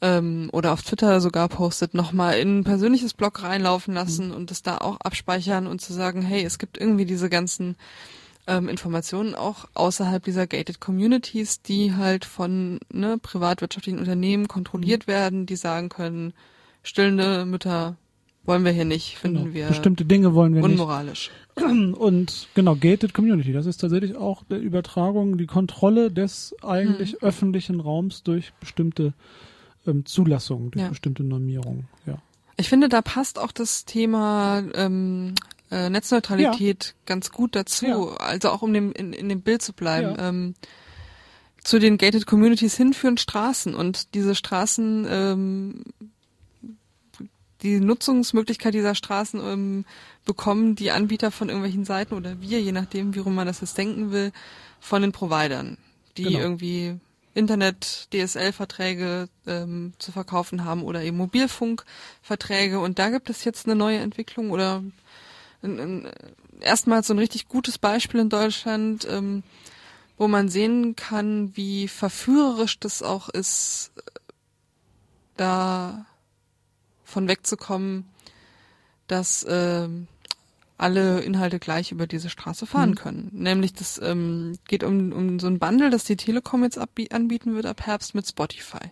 ähm, oder auf Twitter sogar postet, nochmal in ein persönliches Blog reinlaufen lassen und das da auch abspeichern und zu sagen, hey, es gibt irgendwie diese ganzen ähm, Informationen auch außerhalb dieser gated Communities, die halt von ne, privatwirtschaftlichen Unternehmen kontrolliert werden, die sagen können, stillende Mütter wollen wir hier nicht, finden Genau. wir Bestimmte Dinge wollen wir unmoralisch. nicht. [clears throat] Und genau, Gated Community, das ist tatsächlich auch die Übertragung, die Kontrolle des eigentlich Hm. öffentlichen Raums durch bestimmte ähm, Zulassungen, durch Ja. bestimmte Normierungen. Ja. Ich finde, da passt auch das Thema ähm, äh, Netzneutralität ganz gut dazu, Ja. also auch um dem, in, in dem Bild zu bleiben. Ja. Ähm, zu den gated Communities hinführen Straßen und diese Straßen, ähm, die Nutzungsmöglichkeit dieser Straßen ähm, bekommen die Anbieter von irgendwelchen Seiten oder wir, je nachdem, wie rum man das jetzt denken will, von den Providern, die Genau. irgendwie Internet, DSL-Verträge ähm, zu verkaufen haben oder eben Mobilfunkverträge. Und da gibt es jetzt eine neue Entwicklung oder ein, ein, erstmals so ein richtig gutes Beispiel in Deutschland, ähm, wo man sehen kann, wie verführerisch das auch ist, äh, da von wegzukommen, dass ähm, alle Inhalte gleich über diese Straße fahren Mhm. können. Nämlich das ähm, geht um, um so ein Bundle, das die Telekom jetzt anbieten wird ab Herbst mit Spotify.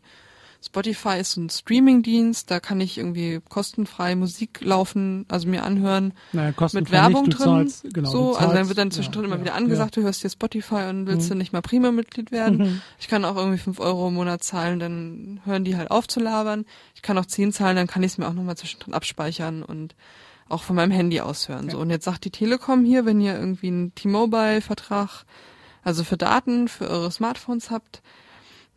Spotify ist so ein Streaming-Dienst, da kann ich irgendwie kostenfrei Musik laufen, also mir anhören Naja, mit Werbung nicht, drin. Zahlst, genau, so, du also dann zahlst- wird dann zwischendrin ja, immer ja, wieder angesagt, du hörst hier Spotify und willst Mhm. du nicht mal Prima-Mitglied werden. Mhm. Ich kann auch irgendwie fünf Euro im Monat zahlen, dann hören die halt auf zu labern. Ich kann auch zehn zahlen, dann kann ich es mir auch nochmal zwischendrin abspeichern und auch von meinem Handy aus hören. So, Ja. und jetzt sagt die Telekom hier, wenn ihr irgendwie einen T-Mobile-Vertrag, also für Daten, für eure Smartphones habt,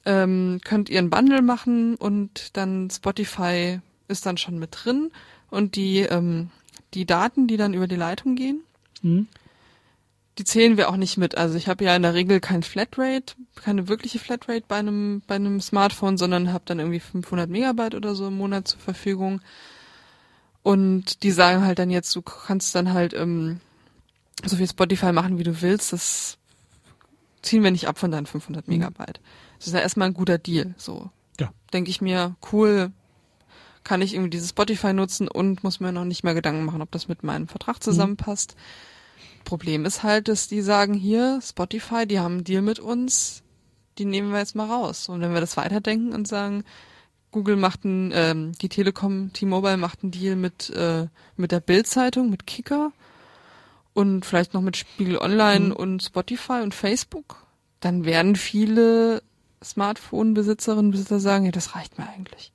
ähm, könnt ihr einen Bundle machen und dann Spotify ist dann schon mit drin und die, ähm, die Daten, die dann über die Leitung gehen, Mhm. die zählen wir auch nicht mit. Also ich habe ja in der Regel kein Flatrate, keine wirkliche Flatrate bei einem bei einem Smartphone, sondern habe dann irgendwie 500 Megabyte oder so im Monat zur Verfügung. Und die sagen halt dann jetzt, du kannst dann halt ähm, so viel Spotify machen, wie du willst. Das ziehen wir nicht ab von deinen 500 Mhm. Das ist ja erstmal ein guter Deal. So Ja. denke ich mir, cool, kann ich irgendwie dieses Spotify nutzen und muss mir noch nicht mehr Gedanken machen, ob das mit meinem Vertrag zusammenpasst. Problem ist halt, dass die sagen, hier, Spotify, die haben einen Deal mit uns, die nehmen wir jetzt mal raus. Und wenn wir das weiterdenken und sagen, Google macht einen, ähm, die Telekom, T-Mobile macht einen Deal mit, äh, mit der Bild-Zeitung, mit Kicker und vielleicht noch mit Spiegel Online Mhm. und Spotify und Facebook, dann werden viele Smartphone-Besitzerinnen und Besitzer sagen, ja, das reicht mir eigentlich.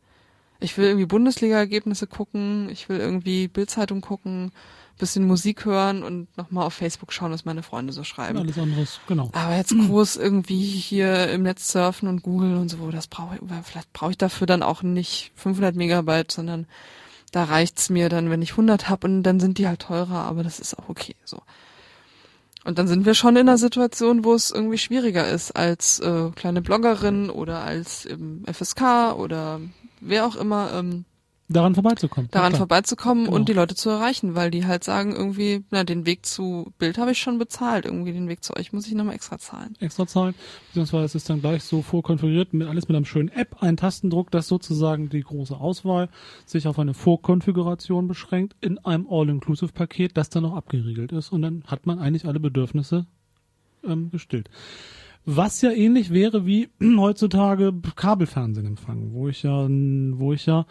Ich will irgendwie Bundesliga-Ergebnisse gucken, ich will irgendwie Bildzeitung gucken, bisschen Musik hören und nochmal auf Facebook schauen, was meine Freunde so schreiben. Alles anderes, genau. Aber jetzt groß irgendwie hier im Netz surfen und googeln und so, das brauche ich, vielleicht brauche ich dafür dann auch nicht 500 Megabyte, sondern da reicht's mir dann, wenn ich 100 hab und dann sind die halt teurer, aber das ist auch okay, so. Und dann sind wir schon in einer Situation, wo es irgendwie schwieriger ist als äh, kleine Bloggerin oder als FSK oder wer auch immer ähm, Daran vorbeizukommen. daran Ja, vorbeizukommen Genau. und die Leute zu erreichen, weil die halt sagen irgendwie, na, den Weg zu Bild habe ich schon bezahlt, irgendwie den Weg zu euch muss ich nochmal extra zahlen. extra zahlen, beziehungsweise es ist dann gleich so vorkonfiguriert, mit, alles mit einem schönen App, ein Tastendruck, dass sozusagen die große Auswahl sich auf eine Vorkonfiguration beschränkt in einem All-Inclusive-Paket, das dann noch abgeriegelt ist und dann hat man eigentlich alle Bedürfnisse ähm, gestillt. Was ja ähnlich wäre wie [clears throat] heutzutage Kabelfernsehen empfangen, wo ich ja, wo ich ja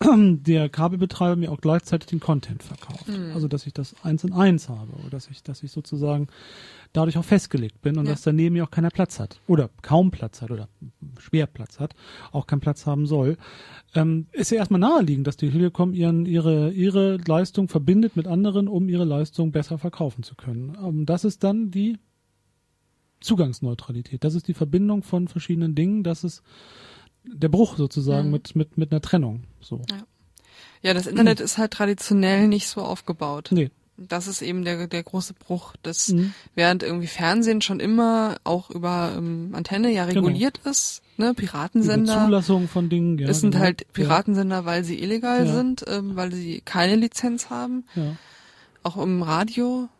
[clears throat] der Kabelbetreiber mir auch gleichzeitig den Content verkauft. Also dass ich das eins in eins habe oder dass ich, dass ich sozusagen dadurch auch festgelegt bin und Ja. dass daneben mir auch keiner Platz hat oder kaum Platz hat oder schwer Platz hat, auch keinen Platz haben soll, ähm, ist ja erstmal naheliegend, dass die Telekom ihren, ihre, ihre Leistung verbindet mit anderen, um ihre Leistung besser verkaufen zu können. Ähm, das ist dann die Zugangsneutralität. Das ist die Verbindung von verschiedenen Dingen. Das ist der Bruch sozusagen Mhm. mit, mit, mit einer Trennung. So. Ja, das Internet ist halt traditionell nicht so aufgebaut. Nee. das ist eben der, der große Bruch, dass Mhm. während irgendwie Fernsehen schon immer auch über ähm, Antenne ja Genau. reguliert ist, ne, Über Piratensender. Zulassung von Dingen. Ja, es sind genau. halt Piratensender, weil sie illegal Ja. sind, ähm, weil sie keine Lizenz haben. Ja, ja. Auch im Radio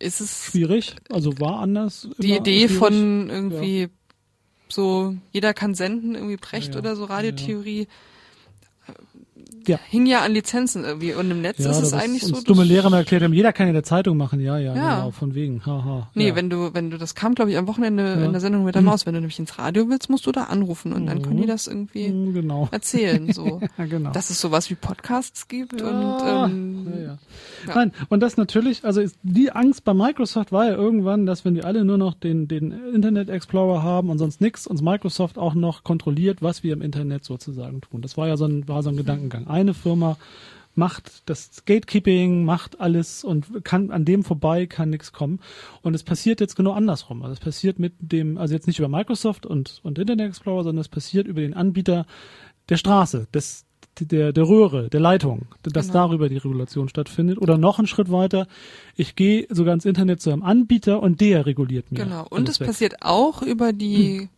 ist es Schwierig, also war anders. die Idee schwierig. von irgendwie so, jeder kann senden, irgendwie Brecht Ja, oder so, Radiotheorie, Ja. hing ja an Lizenzen irgendwie. Und im Netz ist es eigentlich so. dumme Lehrer mal erklärt haben, jeder kann in der Zeitung machen, ja, ja, Ja. genau, von wegen, haha. Nee, wenn du, wenn du, das kam, glaube ich, am Wochenende in der Sendung mit der Mhm. Maus, wenn du nämlich ins Radio willst, musst du da anrufen und dann können die Mhm. das irgendwie Hm, Genau. erzählen, so. [laughs] Genau. Dass es sowas wie Podcasts gibt Ja, und, ähm, ja. Nein, und das natürlich, also ist, die Angst bei Microsoft war ja irgendwann, dass wenn die alle nur noch den, den Internet Explorer haben und sonst nichts, uns Microsoft auch noch kontrolliert, was wir im Internet sozusagen tun. Das war ja so ein, war so ein Gedankengang. Eine Firma macht das Gatekeeping, macht alles und kann an dem vorbei kann nichts kommen. Und es passiert jetzt genau andersrum. Also es passiert mit dem, also jetzt nicht über Microsoft und, und Internet Explorer, sondern es passiert über den Anbieter der Straße, des, der, der Röhre, der Leitung, dass Genau. darüber die Regulation stattfindet. Oder noch einen Schritt weiter, ich gehe sogar ins Internet zu einem Anbieter und der reguliert mir. Genau. Und es passiert auch über die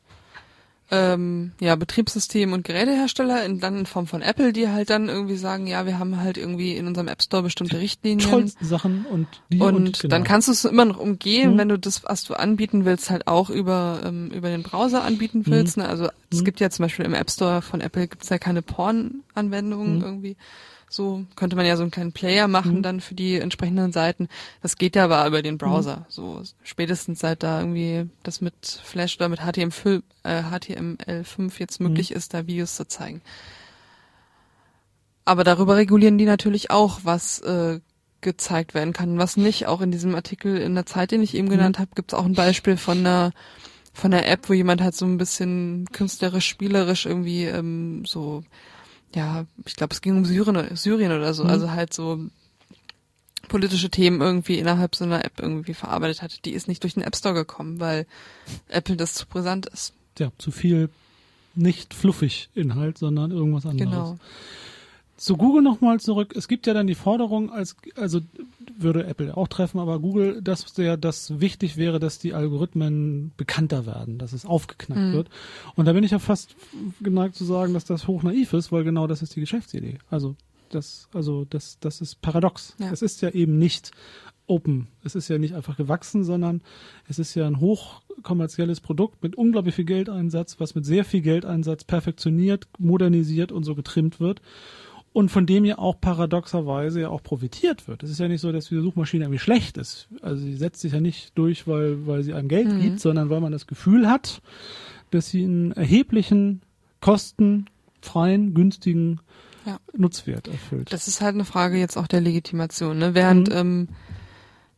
ähm, ja, Betriebssystem- und Gerätehersteller, in, dann in Form von Apple, die halt dann irgendwie sagen, ja, wir haben halt irgendwie in unserem App Store bestimmte Richtlinien. tollsten Sachen und die Und, und, genau. dann kannst du es immer noch umgehen, Mhm. wenn du das, was du anbieten willst, halt auch über, ähm, über den Browser anbieten willst. Ne? Also es Mhm. gibt ja zum Beispiel im App Store von Apple gibt's ja keine Porn-Anwendungen Mhm. irgendwie. So könnte man ja so einen kleinen Player machen Mhm. dann für die entsprechenden Seiten. Das geht ja aber über den Browser. So spätestens seit da irgendwie das mit Flash oder mit HTML5, äh, HTML5 jetzt Mhm. möglich ist, da Videos zu zeigen. Aber darüber regulieren die natürlich auch, was äh, gezeigt werden kann, was nicht. Auch in diesem Artikel in der Zeit, den ich eben genannt habe, gibt es auch ein Beispiel von einer von einer App, wo jemand halt so ein bisschen künstlerisch, spielerisch irgendwie ähm, so, ja, ich glaube, es ging um Syrien, Syrien oder so, Mhm. also halt so politische Themen irgendwie innerhalb so einer App irgendwie verarbeitet hat. Die ist nicht durch den App Store gekommen, weil Apple das zu brisant ist. ja, zu viel nicht fluffig Inhalt, sondern irgendwas anderes. Genau. Zu Google nochmal zurück. Es gibt ja dann die Forderung, als, also würde Apple auch treffen, aber Google, dass der, das wichtig wäre, dass die Algorithmen bekannter werden, dass es aufgeknackt Mhm. wird. Und da bin ich ja fast geneigt zu sagen, dass das hochnaiv ist, weil genau das ist die Geschäftsidee. Also das, also das, das ist paradox. Ja. Es ist ja eben nicht open. Es ist ja nicht einfach gewachsen, sondern es ist ja ein hochkommerzielles Produkt mit unglaublich viel Geldeinsatz, was mit sehr viel Geldeinsatz perfektioniert, modernisiert und so getrimmt wird und von dem ja auch paradoxerweise ja auch profitiert wird. Es ist ja nicht so, dass die Suchmaschine irgendwie schlecht ist. Also sie setzt sich ja nicht durch, weil, weil sie einem Geld Mhm. gibt, sondern weil man das Gefühl hat, dass sie einen erheblichen, kostenfreien, günstigen Ja. Nutzwert erfüllt. Das ist halt eine Frage jetzt auch der Legitimation. Ne? Während Mhm. ähm,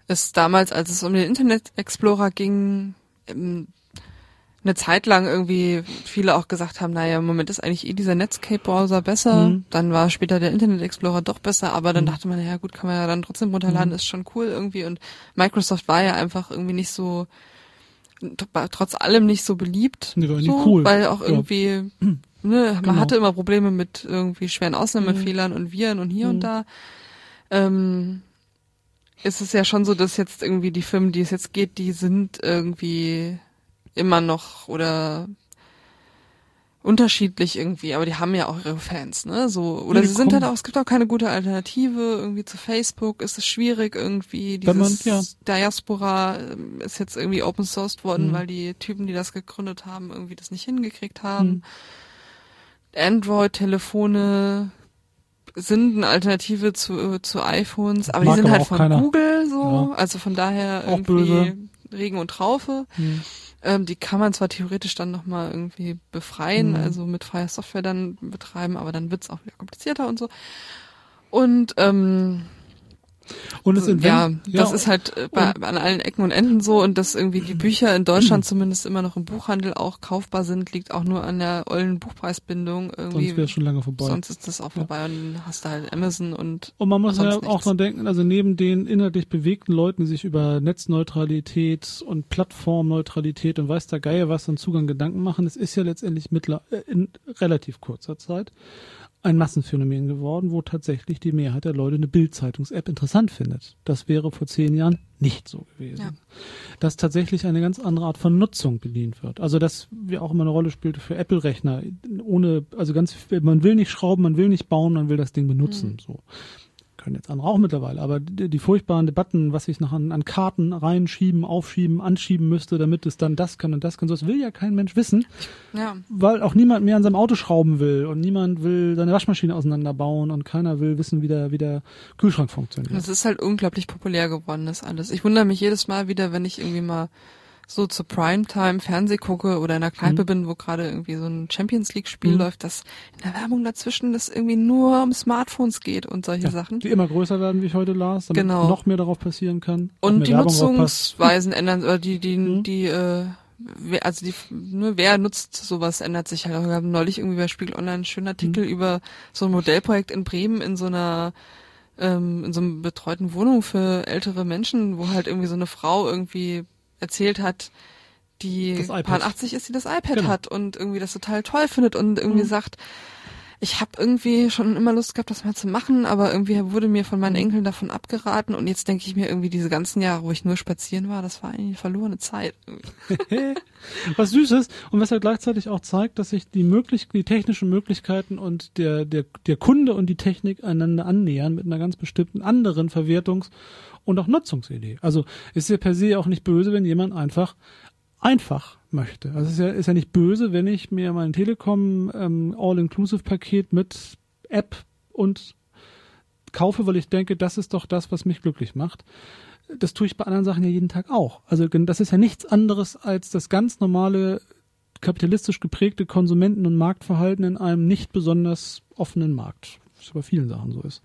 es damals, als es um den Internet Explorer ging, ähm, eine Zeit lang irgendwie viele auch gesagt haben, naja, im Moment ist eigentlich eh dieser Netscape-Browser besser. Mhm. Dann war später der Internet Explorer doch besser, aber dann Mhm. dachte man, ja gut, kann man ja dann trotzdem runterladen, Mhm. ist schon cool irgendwie. Und Microsoft war ja einfach irgendwie nicht so, trotz allem nicht so beliebt. Nee, war so, cool. Weil auch Ja. irgendwie, [clears throat] ne, man Genau. hatte immer Probleme mit irgendwie schweren Ausnahmefehlern und Viren und hier Mhm. und da. Ähm, ist es ja schon so, dass jetzt irgendwie die Firmen, die es jetzt geht, die sind irgendwie immer noch oder unterschiedlich irgendwie, aber die haben ja auch ihre Fans, ne? So oder Ja, sie sind halt kommen- auch, es gibt auch keine gute Alternative irgendwie zu Facebook. Ist es schwierig irgendwie Wenn man- dieses ja. Diaspora ähm, ist jetzt irgendwie open sourced worden, Mhm. weil die Typen, die das gegründet haben, irgendwie das nicht hingekriegt haben. Mhm. Android-Telefone sind eine Alternative zu, zu iPhones, aber Mag die sind aber halt von keiner. Google so, Ja. also von daher Auch irgendwie böse. Regen und Traufe. Hm. Ähm, die kann man zwar theoretisch dann nochmal irgendwie befreien, Mhm. also mit freier Software dann betreiben, aber dann wird's auch wieder komplizierter und so. Und ähm, Und es ja, invent- das ist halt äh, bei, an allen Ecken und Enden so und dass irgendwie die Bücher in Deutschland [clears throat] zumindest immer noch im Buchhandel auch kaufbar sind, liegt auch nur an der ollen Buchpreisbindung irgendwie. sonst wäre es schon lange vorbei. Sonst ist das auch vorbei und dann hast du halt Amazon und Und man muss ja auch nichts. dran denken, also neben den inhaltlich bewegten Leuten, die sich über Netzneutralität und Plattformneutralität und weiß der Geier was und Zugang Gedanken machen, es ist ja letztendlich mittler, äh, in relativ kurzer Zeit ein Massenphänomen geworden, wo tatsächlich die Mehrheit der Leute eine Bild-Zeitungs-App interessant findet. Das wäre vor zehn Jahren nicht so gewesen. Ja. Dass tatsächlich eine ganz andere Art von Nutzung bedient wird. Also dass wir auch immer eine Rolle spielte für Apple-Rechner. Ohne, also ganz, man will nicht schrauben, man will nicht bauen, man will das Ding benutzen. Mhm. So können jetzt andere auch mittlerweile, aber die, die furchtbaren Debatten, was ich noch an, an, Karten reinschieben, aufschieben, anschieben müsste, damit es dann das kann und das kann, so das will ja kein Mensch wissen, ja. weil auch niemand mehr an seinem Auto schrauben will und niemand will seine Waschmaschine auseinanderbauen und keiner will wissen, wie der, wie der Kühlschrank funktioniert. Das ist halt unglaublich populär geworden, das alles. Ich wundere mich jedes Mal wieder, wenn ich irgendwie mal so zur Primetime Fernseh gucke oder in der Kneipe mhm. bin, wo gerade irgendwie so ein Champions League Spiel mhm. läuft, dass in der Werbung dazwischen das irgendwie nur um Smartphones geht und solche ja, Sachen. Die immer größer werden, wie ich heute las, damit genau. noch mehr darauf passieren kann. Und die Werbung Nutzungsweisen ändern, oder die, die, mhm. die, äh, also die, nur wer nutzt sowas, ändert sich halt. Wir haben neulich irgendwie bei Spiegel Online einen schönen Artikel mhm. über so ein Modellprojekt in Bremen in so einer ähm, in so einem betreuten Wohnung für ältere Menschen, wo halt irgendwie so eine Frau irgendwie erzählt hat, die paar 80 ist, die das iPad genau. hat und irgendwie das total toll findet und irgendwie mhm. sagt, ich habe irgendwie schon immer Lust gehabt, das mal zu machen, aber irgendwie wurde mir von meinen. Enkeln davon abgeraten und jetzt denke ich mir irgendwie diese ganzen Jahre, wo ich nur spazieren war, das war eigentlich verlorene Zeit. [laughs] [laughs] was Süßes und was er gleichzeitig auch zeigt, dass sich die möglich die technischen Möglichkeiten und der der der Kunde und die Technik einander annähern mit einer ganz bestimmten anderen Verwertungs- und auch Nutzungsidee. Also ist ja per se auch nicht böse, wenn jemand einfach einfach möchte. Also ist ja, ist ja nicht böse, wenn ich mir mein Telekom ähm, All-Inclusive-Paket mit App und kaufe, weil ich denke, das ist doch das, was mich glücklich macht. Das tue ich bei anderen Sachen ja jeden Tag auch. Also das ist ja nichts anderes als das ganz normale kapitalistisch geprägte Konsumenten- und Marktverhalten in einem nicht besonders offenen Markt. Was bei vielen Sachen so ist.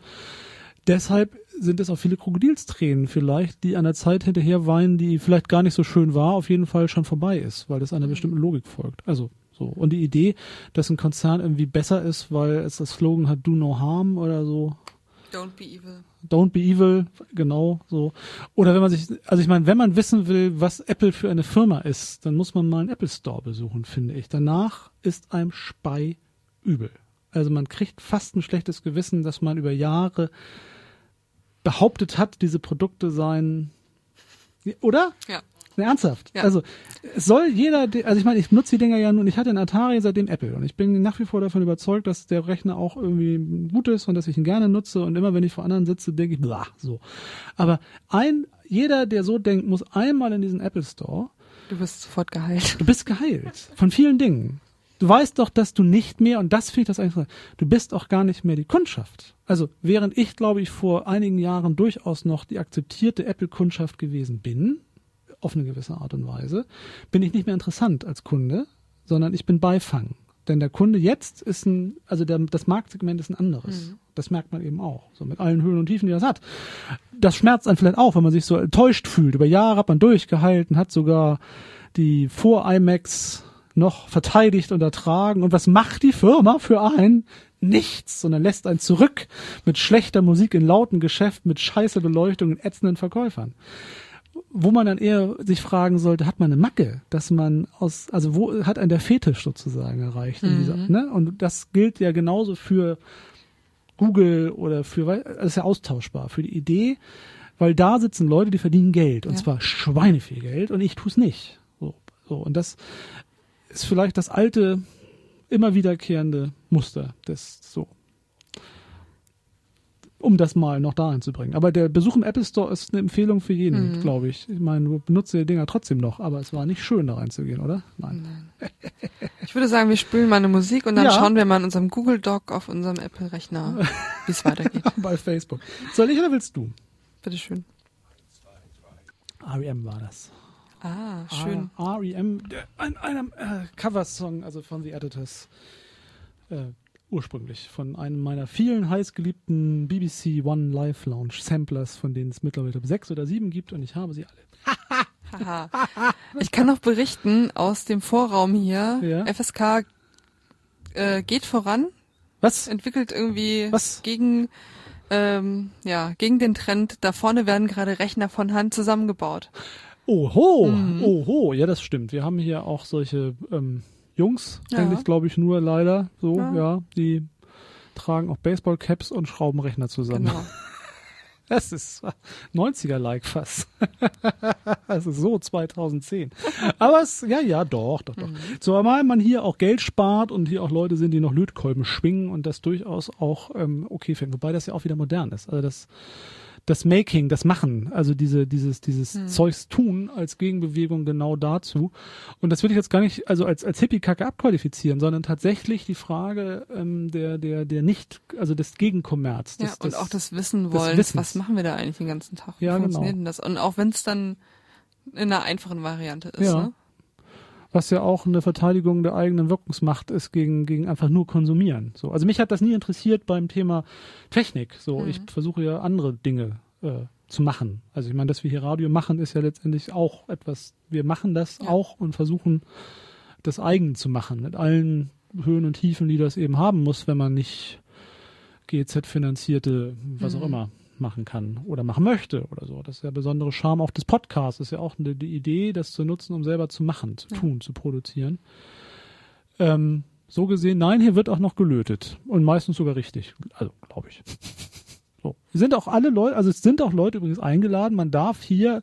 Deshalb sind es auch viele Krokodilstränen vielleicht, die einer Zeit hinterher weinen, die vielleicht gar nicht so schön war, auf jeden Fall schon vorbei ist, weil das einer mhm. bestimmten Logik folgt. Also so. Und die Idee, dass ein Konzern irgendwie besser ist, weil es das Slogan hat, do no harm oder so. Don't be evil. Don't be evil, genau so. Oder wenn man sich, also ich meine, wenn man wissen will, was Apple für eine Firma ist, dann muss man mal einen Apple Store besuchen, finde ich. Danach ist einem Spei übel. Also man kriegt fast ein schlechtes Gewissen, dass man über Jahre behauptet hat, diese Produkte seien, oder? Ja. ernsthaft. Ja. Also es soll jeder, also ich meine, ich nutze die Dinger ja nun, ich hatte einen Atari seitdem Apple und ich bin nach wie vor davon überzeugt, dass der Rechner auch irgendwie gut ist und dass ich ihn gerne nutze und immer wenn ich vor anderen sitze, denke ich, blah, so. Aber ein, jeder, der so denkt, muss einmal in diesen Apple Store. Du wirst sofort geheilt. Du bist geheilt. Von vielen Dingen. Du weißt doch, dass du nicht mehr, und das finde ich das eigentlich, du bist auch gar nicht mehr die Kundschaft. Also, während ich, glaube ich, vor einigen Jahren durchaus noch die akzeptierte Apple-Kundschaft gewesen bin, auf eine gewisse Art und Weise, bin ich nicht mehr interessant als Kunde, sondern ich bin Beifang. Denn der Kunde jetzt ist ein, also der, das Marktsegment ist ein anderes. Mhm. Das merkt man eben auch. So mit allen Höhen und Tiefen, die das hat. Das schmerzt einen vielleicht auch, wenn man sich so enttäuscht fühlt. Über Jahre hat man durchgehalten, hat sogar die Vor-IMAX noch verteidigt und ertragen. Und was macht die Firma für einen? Nichts, sondern lässt einen zurück mit schlechter Musik in lauten Geschäften, mit scheiße Beleuchtung und ätzenden Verkäufern. Wo man dann eher sich fragen sollte, hat man eine Macke, dass man aus, also wo hat ein der Fetisch sozusagen erreicht? Mhm. Dieser, ne? Und das gilt ja genauso für Google oder für, das ist ja austauschbar, für die Idee, weil da sitzen Leute, die verdienen Geld und ja. zwar schweineviel Geld und ich tue es nicht. So, so und das ist vielleicht das alte, immer wiederkehrende Muster des so. Um das mal noch da einzubringen. Aber der Besuch im Apple Store ist eine Empfehlung für jeden, mhm. glaube ich. Ich meine, du benutzt die Dinger trotzdem noch, aber es war nicht schön, da reinzugehen, oder? Nein. Nein. Ich würde sagen, wir spielen mal eine Musik und dann ja. schauen wir mal in unserem Google Doc auf unserem Apple-Rechner, [laughs] wie es weitergeht. [laughs] Bei Facebook. Soll ich oder willst du? Bitteschön. REM war das. Ah, schön. R.E.M., ein, einem äh, Coversong, also von The Editors, äh, ursprünglich, von einem meiner vielen heißgeliebten BBC One Live Lounge Samplers, von denen es mittlerweile sechs oder sieben gibt und ich habe sie alle. ich kann noch berichten aus dem Vorraum hier, ja? FSK äh, geht voran. Was? Entwickelt irgendwie Was? gegen ähm, ja, gegen den Trend, da vorne werden gerade Rechner von Hand zusammengebaut. Oho, mhm. oho, ja, das stimmt. Wir haben hier auch solche ähm, Jungs, ja. eigentlich glaube ich nur leider, so, ja, ja die tragen auch Baseballcaps und schrauben Rechner zusammen. Genau. [laughs] Das ist 90er-like fast. [laughs] das ist so 2010. Aber es, ja, ja, doch, doch, doch. Mhm. Zumal man hier auch Geld spart und hier auch Leute sind, die noch Lötkolben schwingen und das durchaus auch ähm, okay finden. Wobei das ja auch wieder modern ist. Also das, das Making, das Machen, also diese, dieses, dieses Hm. Zeugs tun als Gegenbewegung genau dazu. Und das will ich jetzt gar nicht, also als, als Hippie-Kacke abqualifizieren, sondern tatsächlich die Frage ähm, der, der, der nicht, also des Gegenkommerz. Ja, und des, auch das Wissen wollen, was machen wir da eigentlich den ganzen Tag? Wie Ja, genau. funktioniert denn das? Und auch wenn es dann in einer einfachen Variante ist, Ja. ne? Was ja auch eine Verteidigung der eigenen Wirkungsmacht ist gegen, gegen einfach nur konsumieren. So. Also mich hat das nie interessiert beim Thema Technik. So, Mhm. ich versuche ja andere Dinge äh, zu machen. Also ich meine, dass wir hier Radio machen, ist ja letztendlich auch etwas, wir machen das Ja. auch und versuchen das eigen zu machen, mit allen Höhen und Tiefen, die das eben haben muss, wenn man nicht GEZ-finanzierte, was auch Mhm. immer machen kann oder machen möchte oder so. Das ist der besondere Charme auch des Podcasts. Das ist ja auch eine, die Idee, das zu nutzen, um selber zu machen, zu Ja. tun, zu produzieren. Ähm, so gesehen, nein, hier wird auch noch gelötet und meistens sogar richtig. Also, glaube ich. [laughs] So. Sind auch alle Leute, also es sind auch Leute übrigens eingeladen. Man darf hier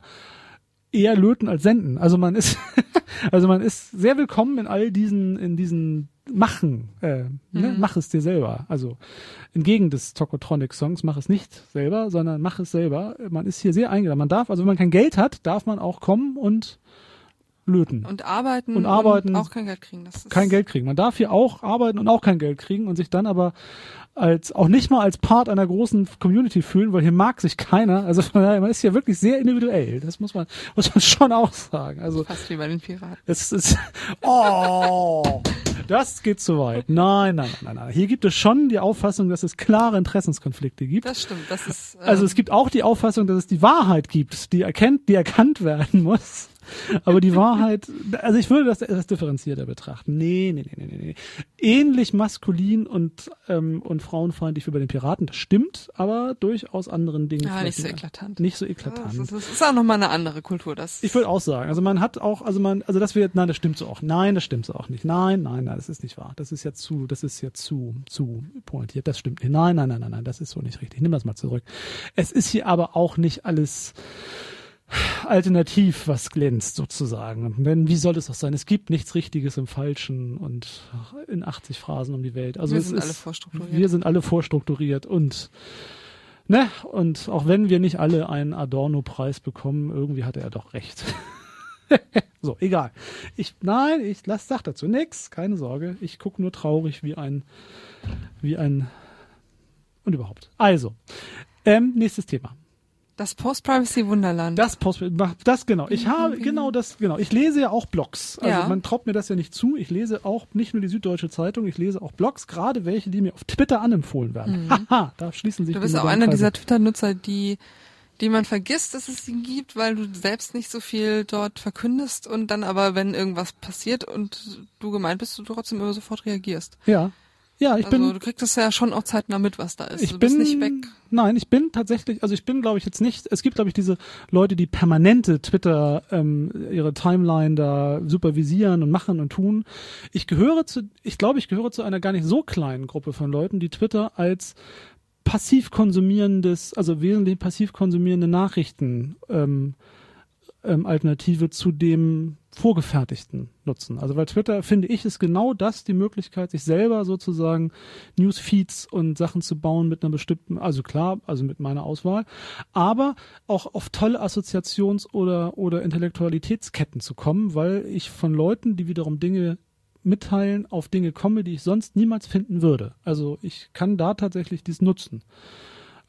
eher löten als senden. Also man ist, [laughs] also man ist sehr willkommen in all diesen, in diesen Machen. Äh, ne? Mhm. Mach es dir selber. Also entgegen des Tokotronic-Songs, mach es nicht selber, sondern mach es selber. Man ist hier sehr eingeladen. Man darf, also wenn man kein Geld hat, darf man auch kommen und löten. Und arbeiten Und arbeiten. auch kein Geld kriegen. Das ist kein Geld kriegen. Man darf hier auch arbeiten und auch kein Geld kriegen und sich dann aber als auch nicht mal als Part einer großen Community fühlen, weil hier mag sich keiner. Also man ist hier wirklich sehr individuell. Das muss man muss man [laughs] schon auch sagen. Also Fast wie bei den Piraten. es ist [laughs] oh, das geht zu weit. Nein, nein, nein, nein, nein. Hier gibt es schon die Auffassung, dass es klare Interessenskonflikte gibt. Das stimmt. Das ist. Ähm, Also es gibt auch die Auffassung, dass es die Wahrheit gibt, die erkennt, die erkannt werden muss. Aber die Wahrheit, also ich würde das etwas differenzierter betrachten. Nee, nee, nee, nee, nee. Ähnlich maskulin und, ähm, und frauenfeindlich wie bei den Piraten, das stimmt, aber durchaus anderen Dingen. ja, nicht vielleicht so eklatant. Nicht so Das eklatant. ist, das ist auch nochmal eine andere Kultur. Das Ich würde auch sagen, also man hat auch, also man, also das wird, nein, das stimmt so auch. Nein, das stimmt so auch nicht. Nein, nein, nein, das ist nicht wahr. Das ist jetzt zu, das ist jetzt zu, zu pointiert. Das stimmt nicht. Nein, nein, nein, nein, nein, das ist so nicht richtig. Nimm das mal zurück. Es ist hier aber auch nicht alles alternativ, was glänzt sozusagen. Denn wie soll es auch sein? Es gibt nichts Richtiges im Falschen und in 80 Phrasen um die Welt. Also wir sind ist, alle vorstrukturiert. wir sind alle vorstrukturiert und ne, und auch wenn wir nicht alle einen Adorno-Preis bekommen, irgendwie hatte er doch recht. [laughs] so, egal. Ich, nein, ich lass, sag dazu nix, keine Sorge. Ich guck nur traurig wie ein, wie ein, und überhaupt. Also, ähm, nächstes Thema. das Post-Privacy-Wunderland. Das Post, das genau. Ich habe, genau das, genau. Ich lese ja auch Blogs. Also Ja. man traut mir das ja nicht zu. Ich lese auch nicht nur die Süddeutsche Zeitung, ich lese auch Blogs, gerade welche, die mir auf Twitter anempfohlen werden. Haha, da schließen sich Mhm. Du die bist auch einer dieser Twitter-Nutzer, die, die man vergisst, dass es sie gibt, weil du selbst nicht so viel dort verkündest und dann aber, wenn irgendwas passiert und du gemeint bist, du trotzdem immer sofort reagierst. Ja. Ja, ich also bin, du kriegst es ja schon auch zeitnah mit, was da ist. ich du bin nicht weg. Nein, ich bin tatsächlich, also ich bin, glaube ich, jetzt nicht. Es gibt, glaube ich, diese Leute, die permanente Twitter ähm, ihre Timeline da supervisieren und machen und tun. Ich gehöre zu, ich glaube, ich gehöre zu einer gar nicht so kleinen Gruppe von Leuten, die Twitter als passiv konsumierendes, also wesentlich passiv konsumierende Nachrichten ähm, ähm, Alternative zu dem vorgefertigten nutzen. Also weil Twitter, finde ich, ist genau das die Möglichkeit, sich selber sozusagen Newsfeeds und Sachen zu bauen mit einer bestimmten, also klar, also mit meiner Auswahl, aber auch auf tolle Assoziations- oder, oder Intellektualitätsketten zu kommen, weil ich von Leuten, die wiederum Dinge mitteilen, auf Dinge komme, die ich sonst niemals finden würde. Also ich kann da tatsächlich dies nutzen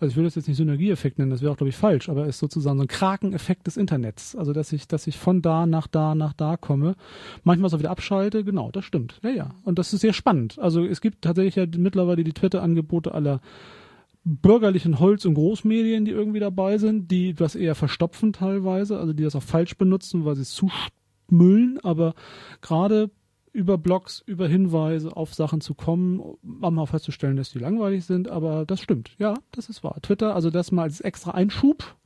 also ich will das jetzt nicht Synergieeffekt nennen, das wäre auch, glaube ich, falsch, aber es ist sozusagen so ein Krakeneffekt des Internets. Also dass ich, dass ich von da nach da nach da komme, manchmal so wieder abschalte, genau, das stimmt. Ja, ja. Und das ist sehr spannend. Also es gibt tatsächlich ja mittlerweile die Twitter-Angebote aller bürgerlichen Holz- und Großmedien, die irgendwie dabei sind, die das eher verstopfen teilweise, also die das auch falsch benutzen, weil sie es zumüllen, aber gerade über Blogs, über Hinweise auf Sachen zu kommen, manchmal auch festzustellen, dass die langweilig sind, aber das stimmt. Ja, das ist wahr. Twitter, also das mal als extra Einschub,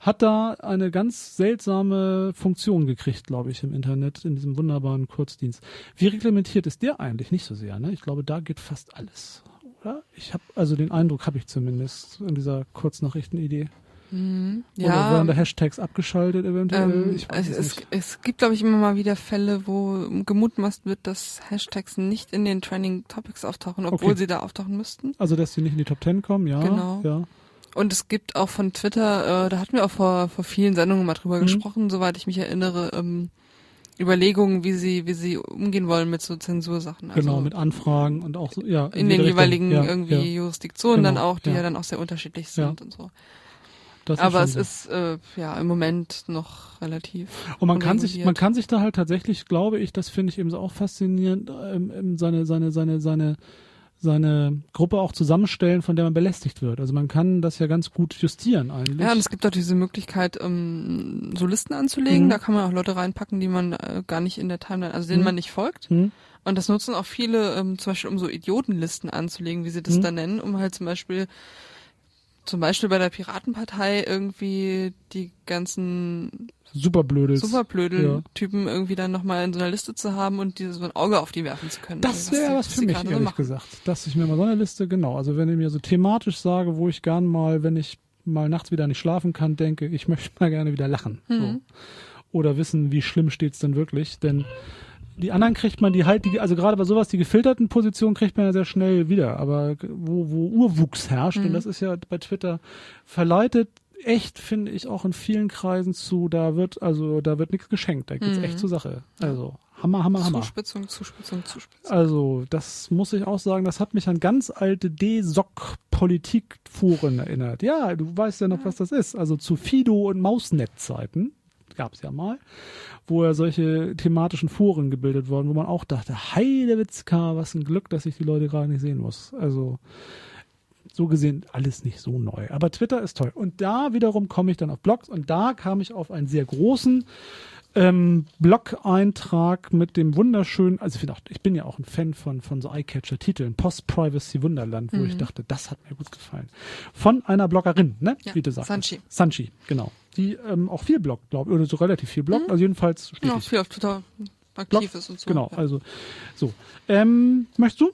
hat da eine ganz seltsame Funktion gekriegt, glaube ich, im Internet, in diesem wunderbaren Kurzdienst. Wie reglementiert ist der eigentlich? Nicht so sehr, ne? Ich glaube, da geht fast alles. oder? Ich habe also den Eindruck habe ich zumindest in dieser Kurznachrichtenidee. Mhm. Oder Ja, werden da Hashtags abgeschaltet eventuell? ähm, ich weiß es, es es, gibt, glaube ich, immer mal wieder Fälle, wo gemutmaßt wird, dass Hashtags nicht in den Trending Topics auftauchen, obwohl Okay. sie da auftauchen müssten. Also dass sie nicht in die Top Ten kommen, ja. Genau. Ja. Und es gibt auch von Twitter, äh, da hatten wir auch vor, vor vielen Sendungen mal drüber Mhm. gesprochen, soweit ich mich erinnere, ähm, Überlegungen, wie sie, wie sie umgehen wollen mit so Zensursachen. Also Genau, mit Anfragen und auch so, ja. in jede den jeweiligen ja, irgendwie Ja. Jurisdiktionen dann Genau, auch, die ja. ja. dann auch sehr unterschiedlich sind und so. Das Aber es so. ist äh, ja im Moment noch relativ. Und man kann sich, man kann sich da halt tatsächlich, glaube ich, das finde ich eben so auch faszinierend, ähm, seine, seine, seine, seine, seine Gruppe auch zusammenstellen, von der man belästigt wird. Also man kann das ja ganz gut justieren eigentlich. Ja, und es gibt auch diese Möglichkeit, ähm, so Listen anzulegen. Mhm. Da kann man auch Leute reinpacken, die man äh, gar nicht in der Timeline, also denen Mhm. man nicht folgt. Hm? Und das nutzen auch viele, ähm, zum Beispiel um so Idiotenlisten anzulegen, wie sie das Mhm. da nennen, um halt zum Beispiel zum Beispiel bei der Piratenpartei irgendwie die ganzen Super blödes. superblöden ja. Typen irgendwie dann nochmal in so einer Liste zu haben und die so ein Auge auf die werfen zu können. Das Also, wäre die- was für mich, so ehrlich machen. gesagt. Dass ich mir mal so eine Liste, genau, also wenn ich mir so thematisch sage, wo ich gern mal, wenn ich mal nachts wieder nicht schlafen kann, denke, ich [laughs] möchte mal gerne wieder lachen. So. Mhm. Oder wissen, wie schlimm steht's denn wirklich. Denn die anderen kriegt man die halt, die, also gerade bei sowas, die gefilterten Positionen kriegt man ja sehr schnell wieder. Aber wo, wo Urwuchs herrscht, und Mhm. das ist ja bei Twitter verleitet, echt, finde ich, auch in vielen Kreisen zu, da wird, also da wird nichts geschenkt, da geht's Mhm. echt zur Sache. Also Hammer, Hammer, Hammer. Zuspitzung, Zuspitzung, Zuspitzung. Also, das muss ich auch sagen, das hat mich an ganz alte D-Sock-Politikforen erinnert. Ja, du weißt ja noch, was das ist. Also zu Fido- und Mausnet-Zeiten gab's ja mal, wo ja solche thematischen Foren gebildet wurden, wo man auch dachte, Heidewitzka, was ein Glück, dass ich die Leute gerade nicht sehen muss. Also, so gesehen alles nicht so neu. Aber Twitter ist toll. Und da wiederum komme ich dann auf Blogs und da kam ich auf einen sehr großen ähm, Blog-Eintrag mit dem wunderschönen, also ich, auch, ich bin ja auch ein Fan von, von so Eye-Catcher-Titeln, Post-Privacy Wunderland, wo Mhm. ich dachte, das hat mir gut gefallen. Von einer Bloggerin, ne? Ja, Wie du sagst. Sanchi. Sanchi, genau. Die ähm, auch viel bloggt, glaube ich, oder so relativ viel bloggt, also jedenfalls stetig. Ja, viel auf Twitter aktiv ist und so. Genau, ja. also so. Ähm, möchtest du?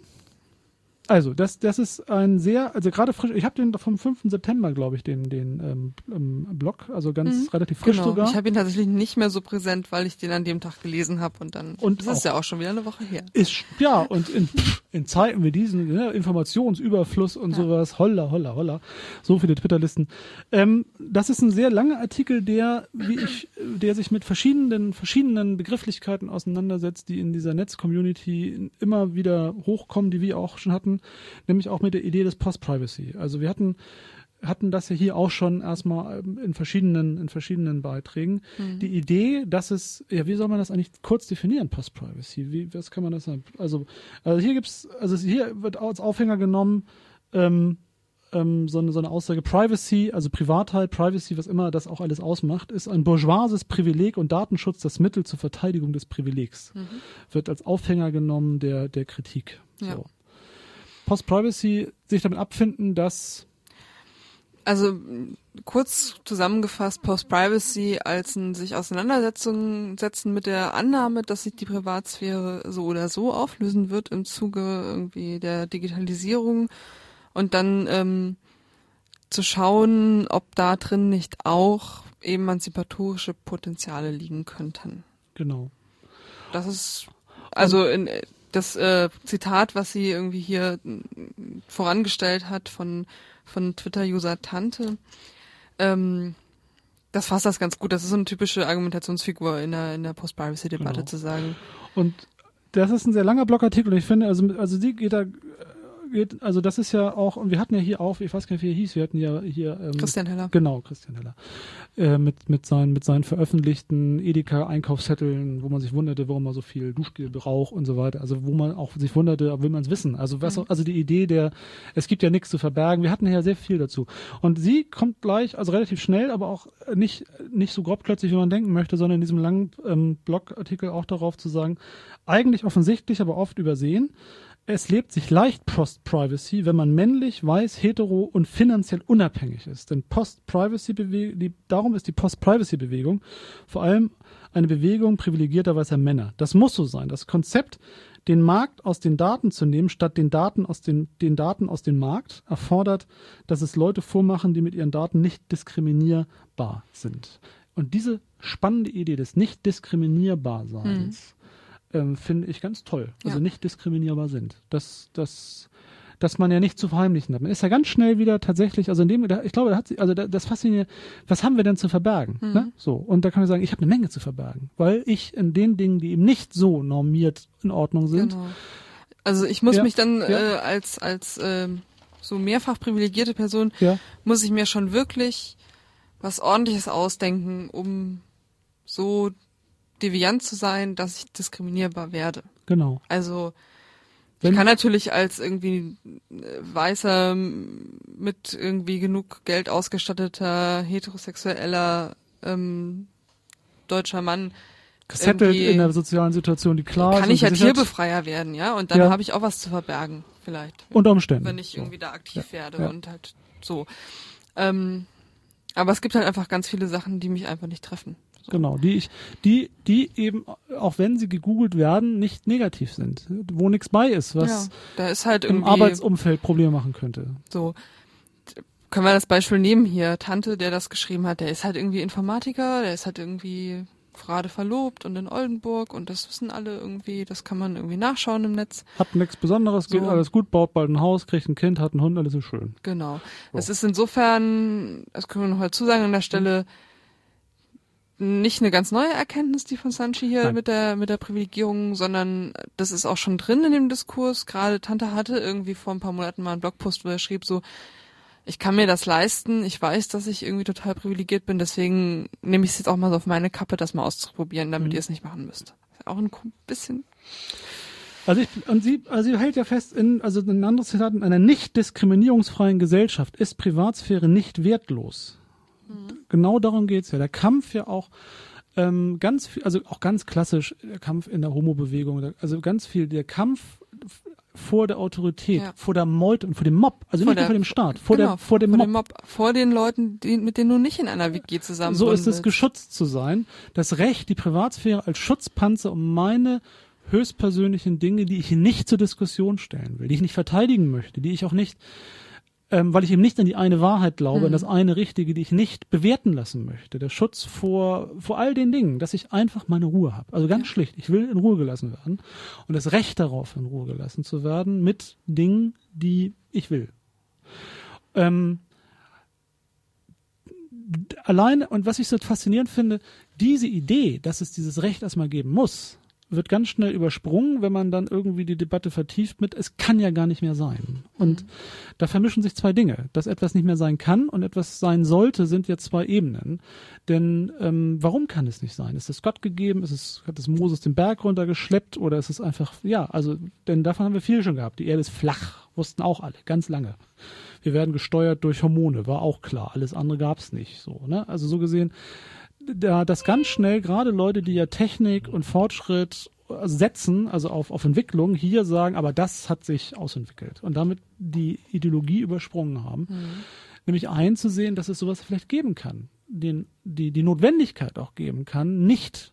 Also, das, das ist ein sehr, also gerade frisch, ich habe den vom 5. September, glaube ich, den, den ähm, Blog, also ganz Mhm. relativ frisch genau. sogar. Ich habe ihn tatsächlich nicht mehr so präsent, weil ich den an dem Tag gelesen habe und dann Und das ist ja auch schon wieder eine Woche her. Ist, ja, und in, in Zeiten wie diesen, ne, Informationsüberfluss und Ja. sowas, holla, holla, holla, so viele Twitter-Listen. Ähm, das ist ein sehr langer Artikel, der, wie ich, der sich mit verschiedenen, verschiedenen Begrifflichkeiten auseinandersetzt, die in dieser Netz-Community immer wieder hochkommen, die wir auch schon hatten, nämlich auch mit der Idee des Post-Privacy. Also wir hatten, hatten das ja hier auch schon erstmal ähm, in verschiedenen, in verschiedenen Beiträgen. Die Idee, dass es, ja, wie soll man das eigentlich kurz definieren, Post-Privacy? Wie, was kann man das sagen? Also, also hier gibt's, also hier wird als Aufhänger genommen, ähm, ähm, so, eine, so eine Aussage, Privacy, also Privatheit, Privacy, was immer das auch alles ausmacht, ist ein bourgeoises Privileg und Datenschutz das Mittel zur Verteidigung des Privilegs. Wird als Aufhänger genommen der, der Kritik. Ja. So. Post-Privacy sich damit abfinden, dass Also kurz zusammengefasst, Post-Privacy als ein sich Auseinandersetzung setzen mit der Annahme, dass sich die Privatsphäre so oder so auflösen wird im Zuge irgendwie der Digitalisierung und dann ähm, zu schauen, ob da drin nicht auch emanzipatorische Potenziale liegen könnten. genau. Das ist also in, das äh, Zitat, was sie irgendwie hier m, vorangestellt hat von von Twitter-User Tante. Ähm, das fasst das ganz gut. Das ist so eine typische Argumentationsfigur in der in der Post-Privacy-Debatte Genau. zu sagen. Und das ist ein sehr langer Blogartikel und ich finde, also, also die geht da, also das ist ja auch, und wir hatten ja hier auch, ich weiß gar nicht, wie er hieß, wir hatten ja hier, ähm, Christian Heller. Genau, Christian Heller. Äh, mit, mit, seinen, mit seinen veröffentlichten Edeka-Einkaufszetteln, wo man sich wunderte, warum er so viel Duschgel braucht und so weiter. Also wo man auch sich wunderte, will man es wissen. Also was, Mhm. also die Idee der, es gibt ja nichts zu verbergen. Wir hatten ja sehr viel dazu. Und sie kommt gleich, also relativ schnell, aber auch nicht, nicht so grobklötzig, wie man denken möchte, sondern in diesem langen ähm, Blogartikel auch darauf zu sagen, eigentlich offensichtlich, aber oft übersehen, es lebt sich leicht Post-Privacy, wenn man männlich, weiß, hetero und finanziell unabhängig ist. Denn Post-Privacy-Bewegung, darum ist die Post-Privacy-Bewegung vor allem eine Bewegung privilegierter weißer Männer. Das muss so sein. Das Konzept, den Markt aus den Daten zu nehmen, statt den Daten aus den, den Daten aus dem Markt, erfordert, dass es Leute vormachen, die mit ihren Daten nicht diskriminierbar sind. Und diese spannende Idee des nicht diskriminierbar Seins, hm. Ähm, finde ich ganz toll. Also ja. nicht diskriminierbar sind. Das, das, dass man ja nicht zu verheimlichen hat. Man ist ja ganz schnell wieder tatsächlich, also in dem, ich glaube, da hat sie, also das fasziniert, was haben wir denn zu verbergen? Mhm. Ne? So. Und da kann man sagen, ich habe eine Menge zu verbergen, weil ich in den Dingen, die eben nicht so normiert in Ordnung sind. Genau. Also ich muss ja, mich dann ja. äh, als, als äh, so mehrfach privilegierte Person, ja. muss ich mir schon wirklich was ordentliches ausdenken, um so deviant zu sein, dass ich diskriminierbar werde. Genau. Also wenn ich kann natürlich als irgendwie äh, weißer, mit irgendwie genug Geld ausgestatteter, heterosexueller ähm, deutscher Mann gesettelt in der sozialen Situation, die klar ist. Kann ich ja Tierbefreier werden, ja, und dann ja. habe ich auch was zu verbergen, vielleicht. Unter Umständen. Wenn ich irgendwie da aktiv ja. werde ja. und halt so. Ähm, aber es gibt halt einfach ganz viele Sachen, die mich einfach nicht treffen. So. Genau, die ich, die, die eben, auch wenn sie gegoogelt werden, nicht negativ sind, wo nichts bei ist, was ja, da ist halt im Arbeitsumfeld Probleme machen könnte. So. Können wir das Beispiel nehmen hier, Tante, der das geschrieben hat, der ist halt irgendwie Informatiker, der ist halt irgendwie gerade verlobt und in Oldenburg und das wissen alle irgendwie, das kann man irgendwie nachschauen im Netz. Hat nichts Besonderes, so. geht alles gut, baut bald ein Haus, kriegt ein Kind, hat einen Hund, alles ist schön. Genau. So. Es ist insofern, das können wir noch dazu sagen an der Stelle, nicht eine ganz neue Erkenntnis, die von Sanchi hier Nein. mit der mit der Privilegierung, sondern das ist auch schon drin in dem Diskurs. Gerade Tante hatte irgendwie vor ein paar Monaten mal einen Blogpost, wo er schrieb so, ich kann mir das leisten, ich weiß, dass ich irgendwie total privilegiert bin, deswegen nehme ich es jetzt auch mal so auf meine Kappe, das mal auszuprobieren, damit mhm. ihr es nicht machen müsst. Auch ein bisschen. Also ich, und sie, also sie hält ja fest, in, also ein anderes Zitat, in einer nicht diskriminierungsfreien Gesellschaft ist Privatsphäre nicht wertlos. Mhm. Genau darum geht's ja. Der Kampf ja auch ähm, ganz viel, also auch ganz klassisch, der Kampf in der Homo-Bewegung, also ganz viel, der Kampf vor der Autorität, ja. vor der Meute und vor dem Mob, also vor nicht der, nur vor dem Staat, vor, genau, der, vor dem vor Mob. Mob. Vor den Leuten, die, mit denen du nicht in einer WG zusammen So ist es, geschützt zu sein. Das Recht, die Privatsphäre als Schutzpanzer um meine höchstpersönlichen Dinge, die ich nicht zur Diskussion stellen will, die ich nicht verteidigen möchte, die ich auch nicht ähm, weil ich eben nicht an die eine Wahrheit glaube, mhm. an das eine Richtige, die ich nicht bewerten lassen möchte. Der Schutz vor, vor all den Dingen, dass ich einfach meine Ruhe habe. Also ganz ja. schlicht, ich will in Ruhe gelassen werden und das Recht darauf, in Ruhe gelassen zu werden mit Dingen, die ich will. Ähm, alleine, und was ich so faszinierend finde, diese Idee, dass es dieses Recht erstmal geben muss, wird ganz schnell übersprungen, wenn man dann irgendwie die Debatte vertieft mit, es kann ja gar nicht mehr sein. Und mhm. da vermischen sich zwei Dinge. Dass etwas nicht mehr sein kann und etwas sein sollte, sind ja zwei Ebenen. Denn ähm, warum kann es nicht sein? Ist es Gott gegeben? Ist es, hat es Moses den Berg runtergeschleppt? Oder ist es einfach, ja, also, denn davon haben wir viel schon gehabt. Die Erde ist flach, wussten auch alle, ganz lange. Wir werden gesteuert durch Hormone, war auch klar. Alles andere gab's nicht. So, ne? Also so gesehen, da das ganz schnell gerade Leute, die ja Technik und Fortschritt setzen, also auf, auf Entwicklung, hier sagen, aber das hat sich ausentwickelt und damit die Ideologie übersprungen haben. Mhm. Nämlich einzusehen, dass es sowas vielleicht geben kann, den, die, die Notwendigkeit auch geben kann, nicht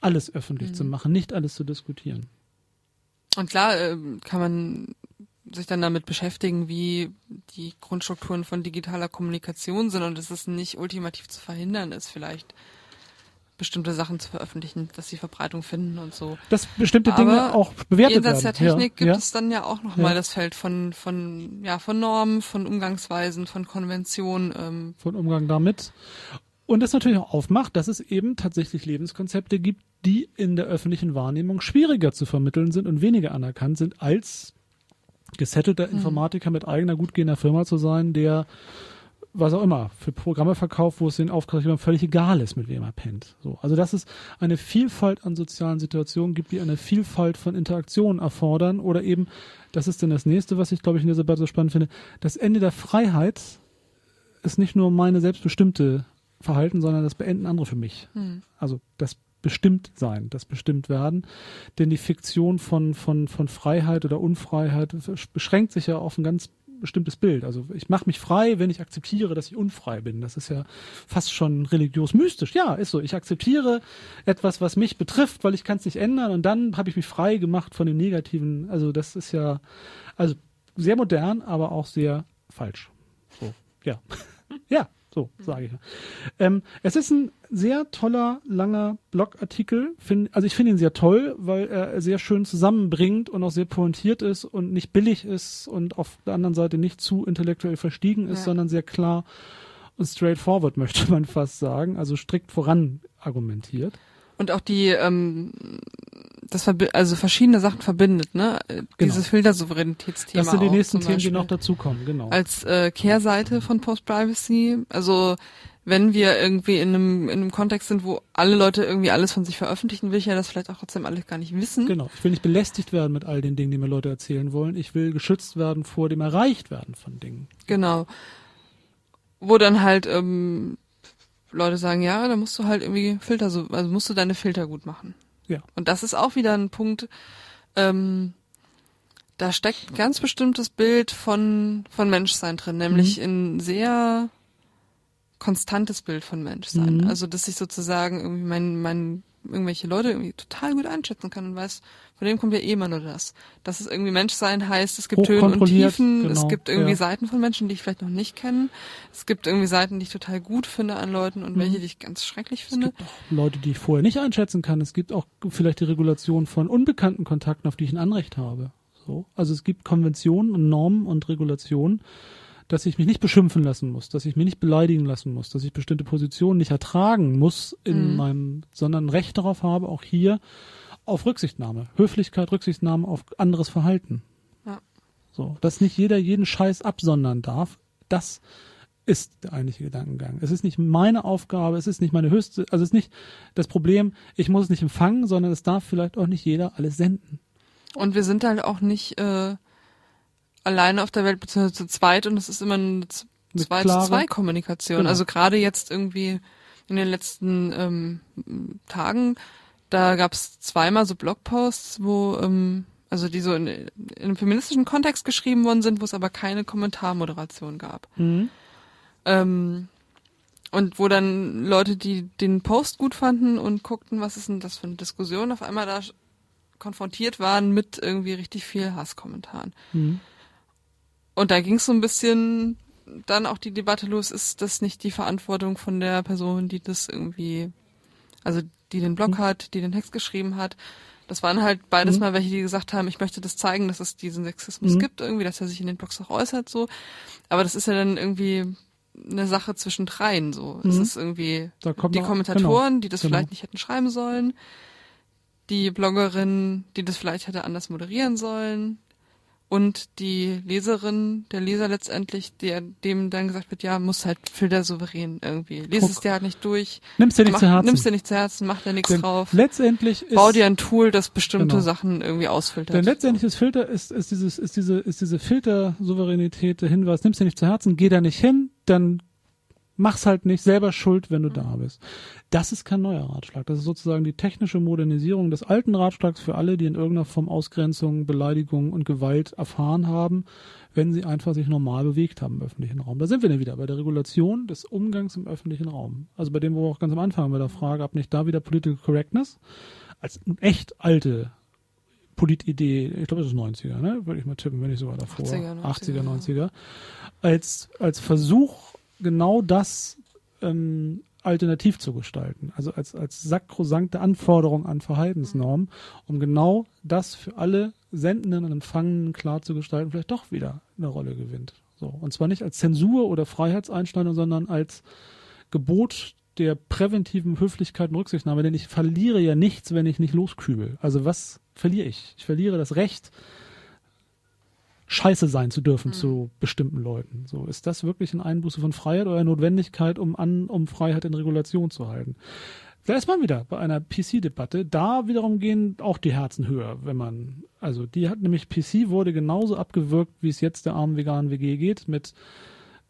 alles öffentlich mhm. zu machen, nicht alles zu diskutieren. Und klar äh, kann man sich dann damit beschäftigen, wie die Grundstrukturen von digitaler Kommunikation sind und dass es nicht ultimativ zu verhindern ist, vielleicht bestimmte Sachen zu veröffentlichen, dass sie Verbreitung finden und so. Dass bestimmte Aber Dinge auch bewertet jenseits werden. der Technik ja, gibt ja. es dann ja auch nochmal ja. das Feld von, von, ja, von Normen, von Umgangsweisen, von Konventionen. Ähm. Von Umgang damit. Und das natürlich auch aufmacht, dass es eben tatsächlich Lebenskonzepte gibt, die in der öffentlichen Wahrnehmung schwieriger zu vermitteln sind und weniger anerkannt sind als gesettelter mhm. Informatiker mit eigener gut gehender Firma zu sein, der was auch immer, für Programme verkauft, wo es den Auftraggebern völlig egal ist, mit wem er pennt. So, also dass es eine Vielfalt an sozialen Situationen gibt, die eine Vielfalt von Interaktionen erfordern oder eben, das ist dann das nächste, was ich glaube ich in dieser Debatte so spannend finde, das Ende der Freiheit ist nicht nur meine selbstbestimmte Verhalten, sondern das beenden andere für mich. Mhm. Also das bestimmt sein, das bestimmt werden. Denn die Fiktion von, von, von Freiheit oder Unfreiheit beschränkt sich ja auf ein ganz bestimmtes Bild. Also ich mache mich frei, wenn ich akzeptiere, dass ich unfrei bin. Das ist ja fast schon religiös mystisch. Ja, ist so. Ich akzeptiere etwas, was mich betrifft, weil ich kann es nicht ändern und dann habe ich mich frei gemacht von dem Negativen. Also das ist ja also sehr modern, aber auch sehr falsch. So, ja. [laughs] ja, so sage ich. Ähm, es ist ein sehr toller, langer Blogartikel. Find, also ich finde ihn sehr toll, weil er sehr schön zusammenbringt und auch sehr pointiert ist und nicht billig ist und auf der anderen Seite nicht zu intellektuell verstiegen ist, ja. sondern sehr klar und straightforward, [laughs] möchte man fast sagen. Also strikt voran argumentiert. Und auch die, ähm, das also verschiedene Sachen verbindet, ne? Genau. Dieses Filtersouveränitätsthema. Das sind die nächsten Themen, die noch dazukommen, genau. Als äh, Kehrseite von Post-Privacy, also wenn wir irgendwie in einem, in einem Kontext sind, wo alle Leute irgendwie alles von sich veröffentlichen, will ich ja das vielleicht auch trotzdem alle gar nicht wissen. Genau. Ich will nicht belästigt werden mit all den Dingen, die mir Leute erzählen wollen. Ich will geschützt werden vor dem Erreichtwerden von Dingen. Genau. Wo dann halt ähm, Leute sagen, ja, da musst du halt irgendwie Filter so, also musst du deine Filter gut machen. Ja. Und das ist auch wieder ein Punkt, ähm, da steckt ein ganz bestimmtes Bild von, von Menschsein drin, nämlich mhm. ein sehr konstantes Bild von Menschsein. Mhm. Also, dass ich sozusagen irgendwie mein, mein irgendwelche Leute irgendwie total gut einschätzen kann und weiß, von dem kommt ja eh mal nur das. Dass es irgendwie Menschsein heißt, es gibt Höhen und Tiefen, genau, es gibt irgendwie ja. Seiten von Menschen, die ich vielleicht noch nicht kenne. Es gibt irgendwie Seiten, die ich total gut finde an Leuten und mhm. welche, die ich ganz schrecklich finde. Es gibt auch Leute, die ich vorher nicht einschätzen kann. Es gibt auch vielleicht die Regulation von unbekannten Kontakten, auf die ich ein Anrecht habe. So. Also es gibt Konventionen und Normen und Regulationen, dass ich mich nicht beschimpfen lassen muss, dass ich mich nicht beleidigen lassen muss, dass ich bestimmte Positionen nicht ertragen muss in mhm. meinem, sondern Recht darauf habe, auch hier auf Rücksichtnahme, Höflichkeit, Rücksichtnahme auf anderes Verhalten. Ja. So, dass nicht jeder jeden Scheiß absondern darf, das ist der eigentliche Gedankengang. Es ist nicht meine Aufgabe, es ist nicht meine höchste, also es ist nicht das Problem, ich muss es nicht empfangen, sondern es darf vielleicht auch nicht jeder alles senden. Und wir sind halt auch nicht äh, alleine auf der Welt, beziehungsweise zu zweit und es ist immer eine zwei zu zwei Kommunikation. Genau. Also gerade jetzt irgendwie in den letzten ähm, Tagen, da gab es zweimal so Blogposts, wo ähm, also die so in, in einem feministischen Kontext geschrieben worden sind, wo es aber keine Kommentarmoderation gab. Mhm. Ähm, und wo dann Leute, die den Post gut fanden und guckten, was ist denn das für eine Diskussion, auf einmal da konfrontiert waren mit irgendwie richtig viel Hasskommentaren. Mhm. Und da ging es so ein bisschen dann auch die Debatte los, ist das nicht die Verantwortung von der Person, die das irgendwie, also die den Blog mhm. hat, die den Text geschrieben hat. Das waren halt beides mhm. mal welche, die gesagt haben, ich möchte das zeigen, dass es diesen Sexismus mhm. gibt, irgendwie, dass er sich in den Blogs auch äußert, so. Aber das ist ja dann irgendwie eine Sache zwischen dreien, so. Es mhm. ist irgendwie die noch, Kommentatoren, genau, die das genau. vielleicht nicht hätten schreiben sollen, die Bloggerin, die das vielleicht hätte anders moderieren sollen, und die Leserin, der Leser letztendlich, der, dem dann gesagt wird, ja, muss halt filtersouverän irgendwie. Lies es dir halt nicht durch. Nimmst dir nicht mach, zu Herzen. Nimmst dir nicht zu Herzen, mach dir nichts Denn drauf. Letztendlich ist, Bau dir ein Tool, das bestimmte genau. Sachen irgendwie ausfiltert. Denn letztendlich ist Filter, ist, ist dieses, ist diese, ist diese Filtersouveränität der Hinweis, nimmst dir nicht zu Herzen, geh da nicht hin, dann mach's halt nicht selber schuld, wenn du mhm. da bist. Das ist kein neuer Ratschlag. Das ist sozusagen die technische Modernisierung des alten Ratschlags für alle, die in irgendeiner Form Ausgrenzung, Beleidigung und Gewalt erfahren haben, wenn sie einfach sich normal bewegt haben im öffentlichen Raum. Da sind wir dann wieder bei der Regulation des Umgangs im öffentlichen Raum. Also bei dem, wo wir auch ganz am Anfang bei der Frage, ab nicht da wieder Political Correctness als echt alte Politidee, ich glaube, das ist 90er, ne? Würde ich mal tippen, wenn ich sogar davor. 80er, 90er, 80er, 90er. Als, als Versuch, genau das ähm, alternativ zu gestalten. Also als, als sakrosankte Anforderung an Verhaltensnormen, um genau das für alle Sendenden und Empfangenen klar zu gestalten, vielleicht doch wieder eine Rolle gewinnt. So. Und zwar nicht als Zensur oder Freiheitseinschneidung, sondern als Gebot der präventiven Höflichkeit und Rücksichtnahme, denn ich verliere ja nichts, wenn ich nicht loskübel. Also was verliere ich? Ich verliere das Recht, scheiße sein zu dürfen mhm. zu bestimmten Leuten. So, ist das wirklich ein Einbuße von Freiheit oder Notwendigkeit, um an, um Freiheit in Regulation zu halten? Da ist man wieder bei einer PC-Debatte. Da wiederum gehen auch die Herzen höher, wenn man, also die hat nämlich PC wurde genauso abgewürgt, wie es jetzt der armen veganen WG geht, mit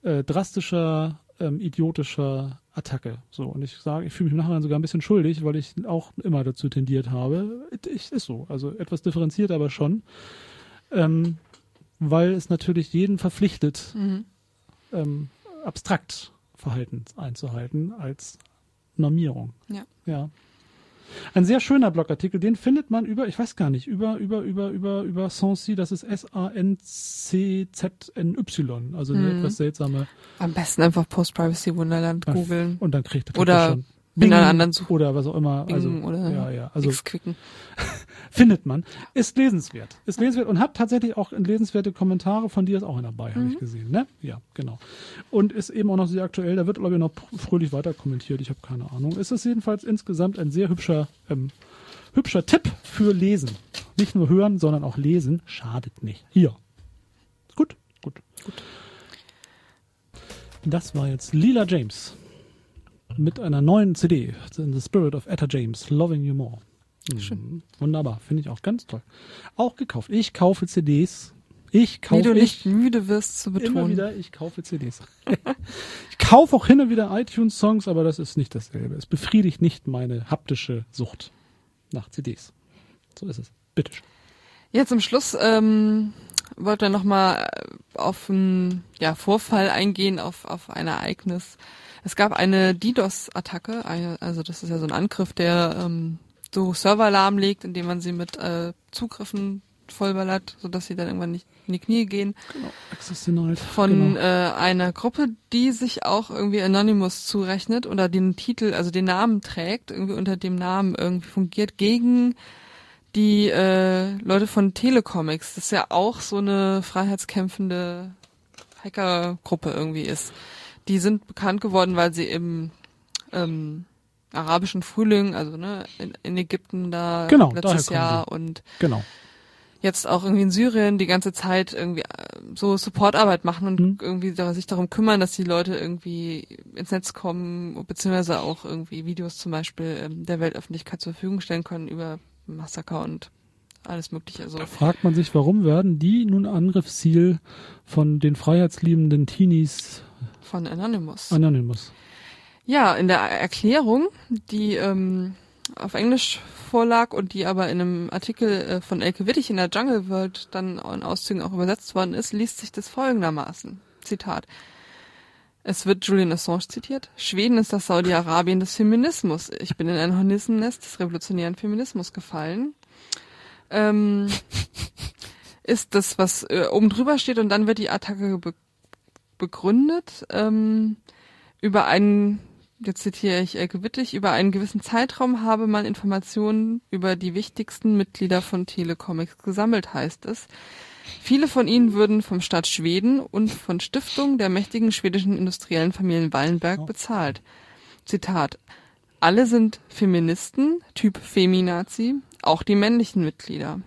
äh, drastischer, ähm, idiotischer Attacke. So, und ich sage, ich fühle mich nachher sogar ein bisschen schuldig, weil ich auch immer dazu tendiert habe. Ich, ist so. Also etwas differenziert aber schon. Ähm, weil es natürlich jeden verpflichtet, Mhm. ähm, abstrakt Verhalten einzuhalten als Normierung. Ja. Ja. Ein sehr schöner Blogartikel, den findet man über, ich weiß gar nicht, über, über, über, über, über Sancy, das ist S-A-N-C-Z-N-Y, also eine Mhm. etwas seltsame. Am besten einfach Post-Privacy Wunderland Ah, googeln. Und dann kriegt er Oder schon in einer anderen Such- oder was auch immer. Also, Bing oder ja, ja. Also X-Quicken. [laughs] findet man. Ist lesenswert. Ist lesenswert und hat tatsächlich auch lesenswerte Kommentare von dir ist auch dabei, habe Mhm. ich gesehen. Ne? Ja, genau. Und ist eben auch noch sehr aktuell. Da wird, glaube ich, noch fröhlich weiter kommentiert. Ich habe keine Ahnung. Es ist jedenfalls insgesamt ein sehr hübscher, ähm, hübscher Tipp für Lesen. Nicht nur hören, sondern auch lesen. Schadet nicht. Hier. Gut, gut. gut. Das war jetzt Lila James mit einer neuen CD. In the Spirit of Etta James, Loving You More. Mhm. Wunderbar, finde ich auch ganz toll. Auch gekauft. Ich kaufe CDs. Ich Wie kaufe du ich nicht müde wirst zu immer betonen. wieder, ich kaufe CDs. [laughs] ich kaufe auch hin und wieder iTunes-Songs, aber das ist nicht dasselbe. Es befriedigt nicht meine haptische Sucht nach CDs. So ist es. Bitte schön. Jetzt zum Schluss ähm, wollte er nochmal auf einen ja, Vorfall eingehen, auf, auf ein Ereignis. Es gab eine DDoS-Attacke, also das ist ja so ein Angriff, der ähm, so Server lahmlegt, indem man sie mit äh, Zugriffen vollballert, sodass sie dann irgendwann nicht in die Knie gehen. Genau. Access denied. Von genau. äh, einer Gruppe, die sich auch irgendwie Anonymous zurechnet oder den Titel, also den Namen trägt, irgendwie unter dem Namen irgendwie fungiert, gegen die äh, Leute von Telecomics. Das ist ja auch so eine freiheitskämpfende Hackergruppe irgendwie ist. Die sind bekannt geworden, weil sie im ähm, arabischen Frühling, also ne, in, in Ägypten da Genau, letztes Jahr und genau. jetzt auch irgendwie in Syrien die ganze Zeit irgendwie äh, so Supportarbeit machen und Mhm. irgendwie sich darum kümmern, dass die Leute irgendwie ins Netz kommen, beziehungsweise auch irgendwie Videos zum Beispiel ähm, der Weltöffentlichkeit zur Verfügung stellen können über Massaker und alles mögliche. Also Da fragt man sich, warum werden die nun Angriffsziel von den freiheitsliebenden Teenies von Anonymous. Anonymous? Ja, in der Erklärung, die ähm, auf Englisch vorlag und die aber in einem Artikel äh, von Elke Wittig in der Jungle World dann in Auszügen auch übersetzt worden ist, liest sich das folgendermaßen. Zitat. Es wird Julian Assange zitiert. Schweden ist das Saudi-Arabien des Feminismus. Ich bin in ein Hornissennest des revolutionären Feminismus gefallen. Ähm, [laughs] ist das, was äh, oben drüber steht und dann wird die Attacke begründet ähm, über einen, jetzt zitiere ich Elke Wittig, über einen gewissen Zeitraum habe man Informationen über die wichtigsten Mitglieder von Telecomics gesammelt, heißt es. Viele von ihnen würden vom Staat Schweden und von Stiftungen der mächtigen schwedischen industriellen Familien Wallenberg bezahlt. Zitat. Alle sind Feministen, Typ Feminazi, auch die männlichen Mitglieder.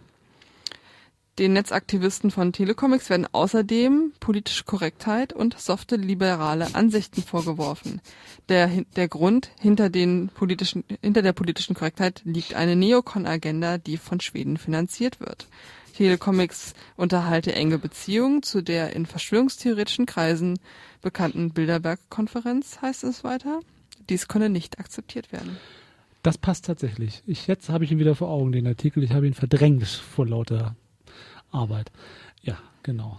Den Netzaktivisten von Telecomics werden außerdem politische Korrektheit und softe liberale Ansichten vorgeworfen. Der, der Grund hinter, den politischen, hinter der politischen Korrektheit liegt eine Neokon-Agenda, die von Schweden finanziert wird. Telecomics unterhalte enge Beziehungen zu der in verschwörungstheoretischen Kreisen bekannten Bilderberg-Konferenz, heißt es weiter. Dies könne nicht akzeptiert werden. Das passt tatsächlich. Ich, jetzt habe ich ihn wieder vor Augen, den Artikel. Ich habe ihn verdrängt vor lauter Arbeit. Ja, genau.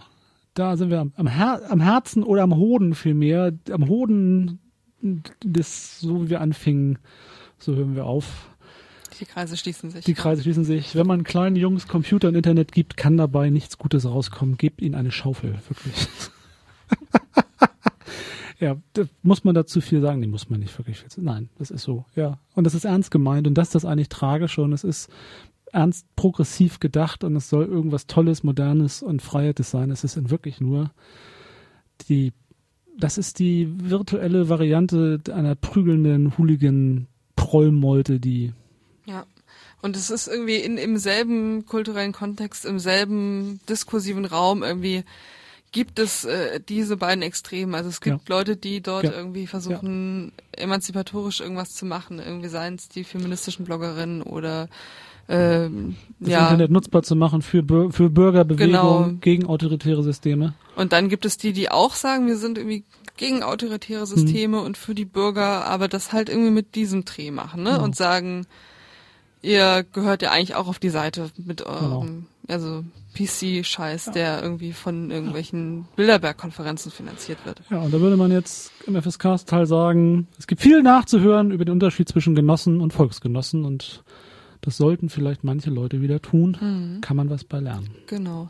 Da sind wir am, am, Her am Herzen oder am Hoden vielmehr. Am Hoden des, so wie wir anfingen, so hören wir auf. Die Kreise schließen sich. Die Kreise schließen sich. Wenn man kleinen Jungs Computer und Internet gibt, kann dabei nichts Gutes rauskommen. Gebt ihnen eine Schaufel, wirklich. [laughs] ja, muss man dazu viel sagen? Nee, muss man nicht wirklich viel. Nein, das ist so, ja. Und das ist ernst gemeint und das ist das eigentlich tragische und es ist ernst progressiv gedacht und es soll irgendwas Tolles, Modernes und Freiheits sein. Es ist in wirklich nur die, das ist die virtuelle Variante einer prügelnden Hooligan-Prollmolte, die Ja. Und es ist irgendwie in, im selben kulturellen Kontext, im selben diskursiven Raum irgendwie gibt es äh, diese beiden Extreme. Also es gibt Leute, die dort Ja. irgendwie versuchen, emanzipatorisch irgendwas zu machen. Irgendwie seien es die feministischen Bloggerinnen oder ähm, das ja. Internet nutzbar zu machen für, für Bürgerbewegung Genau. gegen autoritäre Systeme. Und dann gibt es die, die auch sagen, wir sind irgendwie gegen autoritäre Systeme Mhm. und für die Bürger, aber das halt irgendwie mit diesem Dreh machen, ne? Genau. Und sagen, ihr gehört ja eigentlich auch auf die Seite mit eurem, also PC-Scheiß, der irgendwie von irgendwelchen Bilderberg-Konferenzen finanziert wird. Ja, und da würde man jetzt im FSK-Teil sagen, es gibt viel nachzuhören über den Unterschied zwischen Genossen und Volksgenossen und das sollten vielleicht manche Leute wieder tun. Kann man was bei lernen. Genau.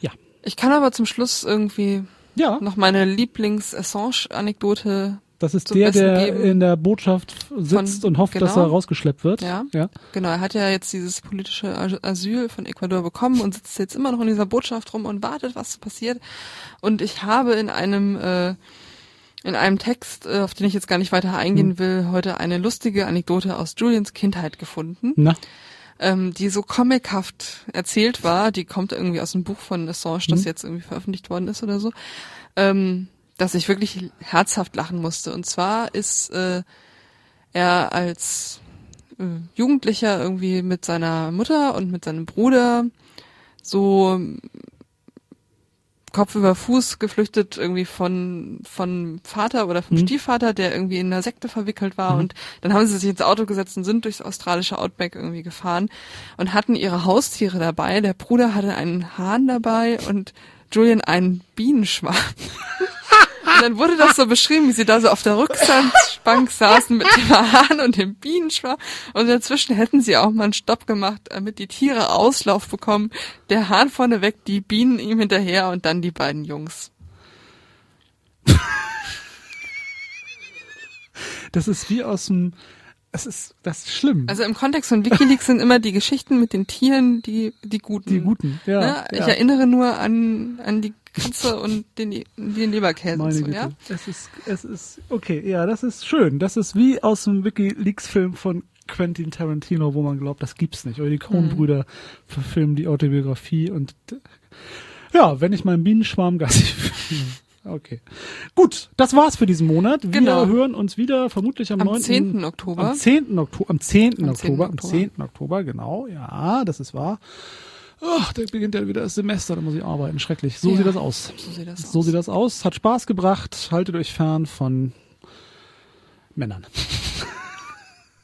Ja. Ich kann aber zum Schluss irgendwie Ja, noch meine Lieblings-Assange-Anekdote das ist der, der in der Botschaft sitzt Von- und hofft, dass genau. er rausgeschleppt wird. Ja. ja. Genau, er hat ja jetzt dieses politische As- Asyl von Ecuador bekommen und sitzt jetzt immer noch in dieser Botschaft rum und wartet, was passiert. Und ich habe in einem äh, in einem Text, äh, auf den ich jetzt gar nicht weiter eingehen Hm. will, heute eine lustige Anekdote aus Julians Kindheit gefunden, Na, ähm, die so comichaft erzählt war. Die kommt irgendwie aus dem Buch von Assange, das Hm. jetzt irgendwie veröffentlicht worden ist oder so. Ähm, dass ich wirklich herzhaft lachen musste. Und zwar ist äh, er als äh, Jugendlicher irgendwie mit seiner Mutter und mit seinem Bruder so Kopf über Fuß geflüchtet irgendwie von von Vater oder vom Mhm. Stiefvater, der irgendwie in einer Sekte verwickelt war Mhm. und dann haben sie sich ins Auto gesetzt und sind durchs australische Outback irgendwie gefahren und hatten ihre Haustiere dabei. Der Bruder hatte einen Hahn dabei und Julian einen Bienenschwarm. [laughs] Und dann wurde das so beschrieben, wie sie da so auf der Rückbank saßen mit dem Hahn und dem Bienenschwarm. Und dazwischen hätten sie auch mal einen Stopp gemacht, damit die Tiere Auslauf bekommen. Der Hahn vorne weg, die Bienen ihm hinterher und dann die beiden Jungs. das ist wie aus dem, es ist, das ist schlimm. Also im Kontext von Wikileaks sind immer die Geschichten mit den Tieren die, die guten. die Guten, ja. Ne? Ich ja. erinnere nur an, an die Katze und den, den Leberkäse Meine so, ja? Es ist, es ist, okay, ja, das ist schön. Das ist wie aus dem WikiLeaks-Film von Quentin Tarantino, wo man glaubt, das gibt's nicht. Oder die Coen-Brüder verfilmen die Autobiografie und ja, wenn ich meinen Bienenschwarm [laughs] Gassi Okay. Gut, das war's für diesen Monat. Wir Genau. hören uns wieder vermutlich am, Am 9. 10. Oktober. Am 10. Oktober. Am 10. Am 10. Oktober. Am Oktober. 10. Oktober, genau. Ja, das ist wahr. Ach, da beginnt ja wieder das Semester, da muss ich arbeiten. Schrecklich. So Ja. sieht das aus. So sieht das So aus. sieht das aus. Hat Spaß gebracht. Haltet euch fern von Männern.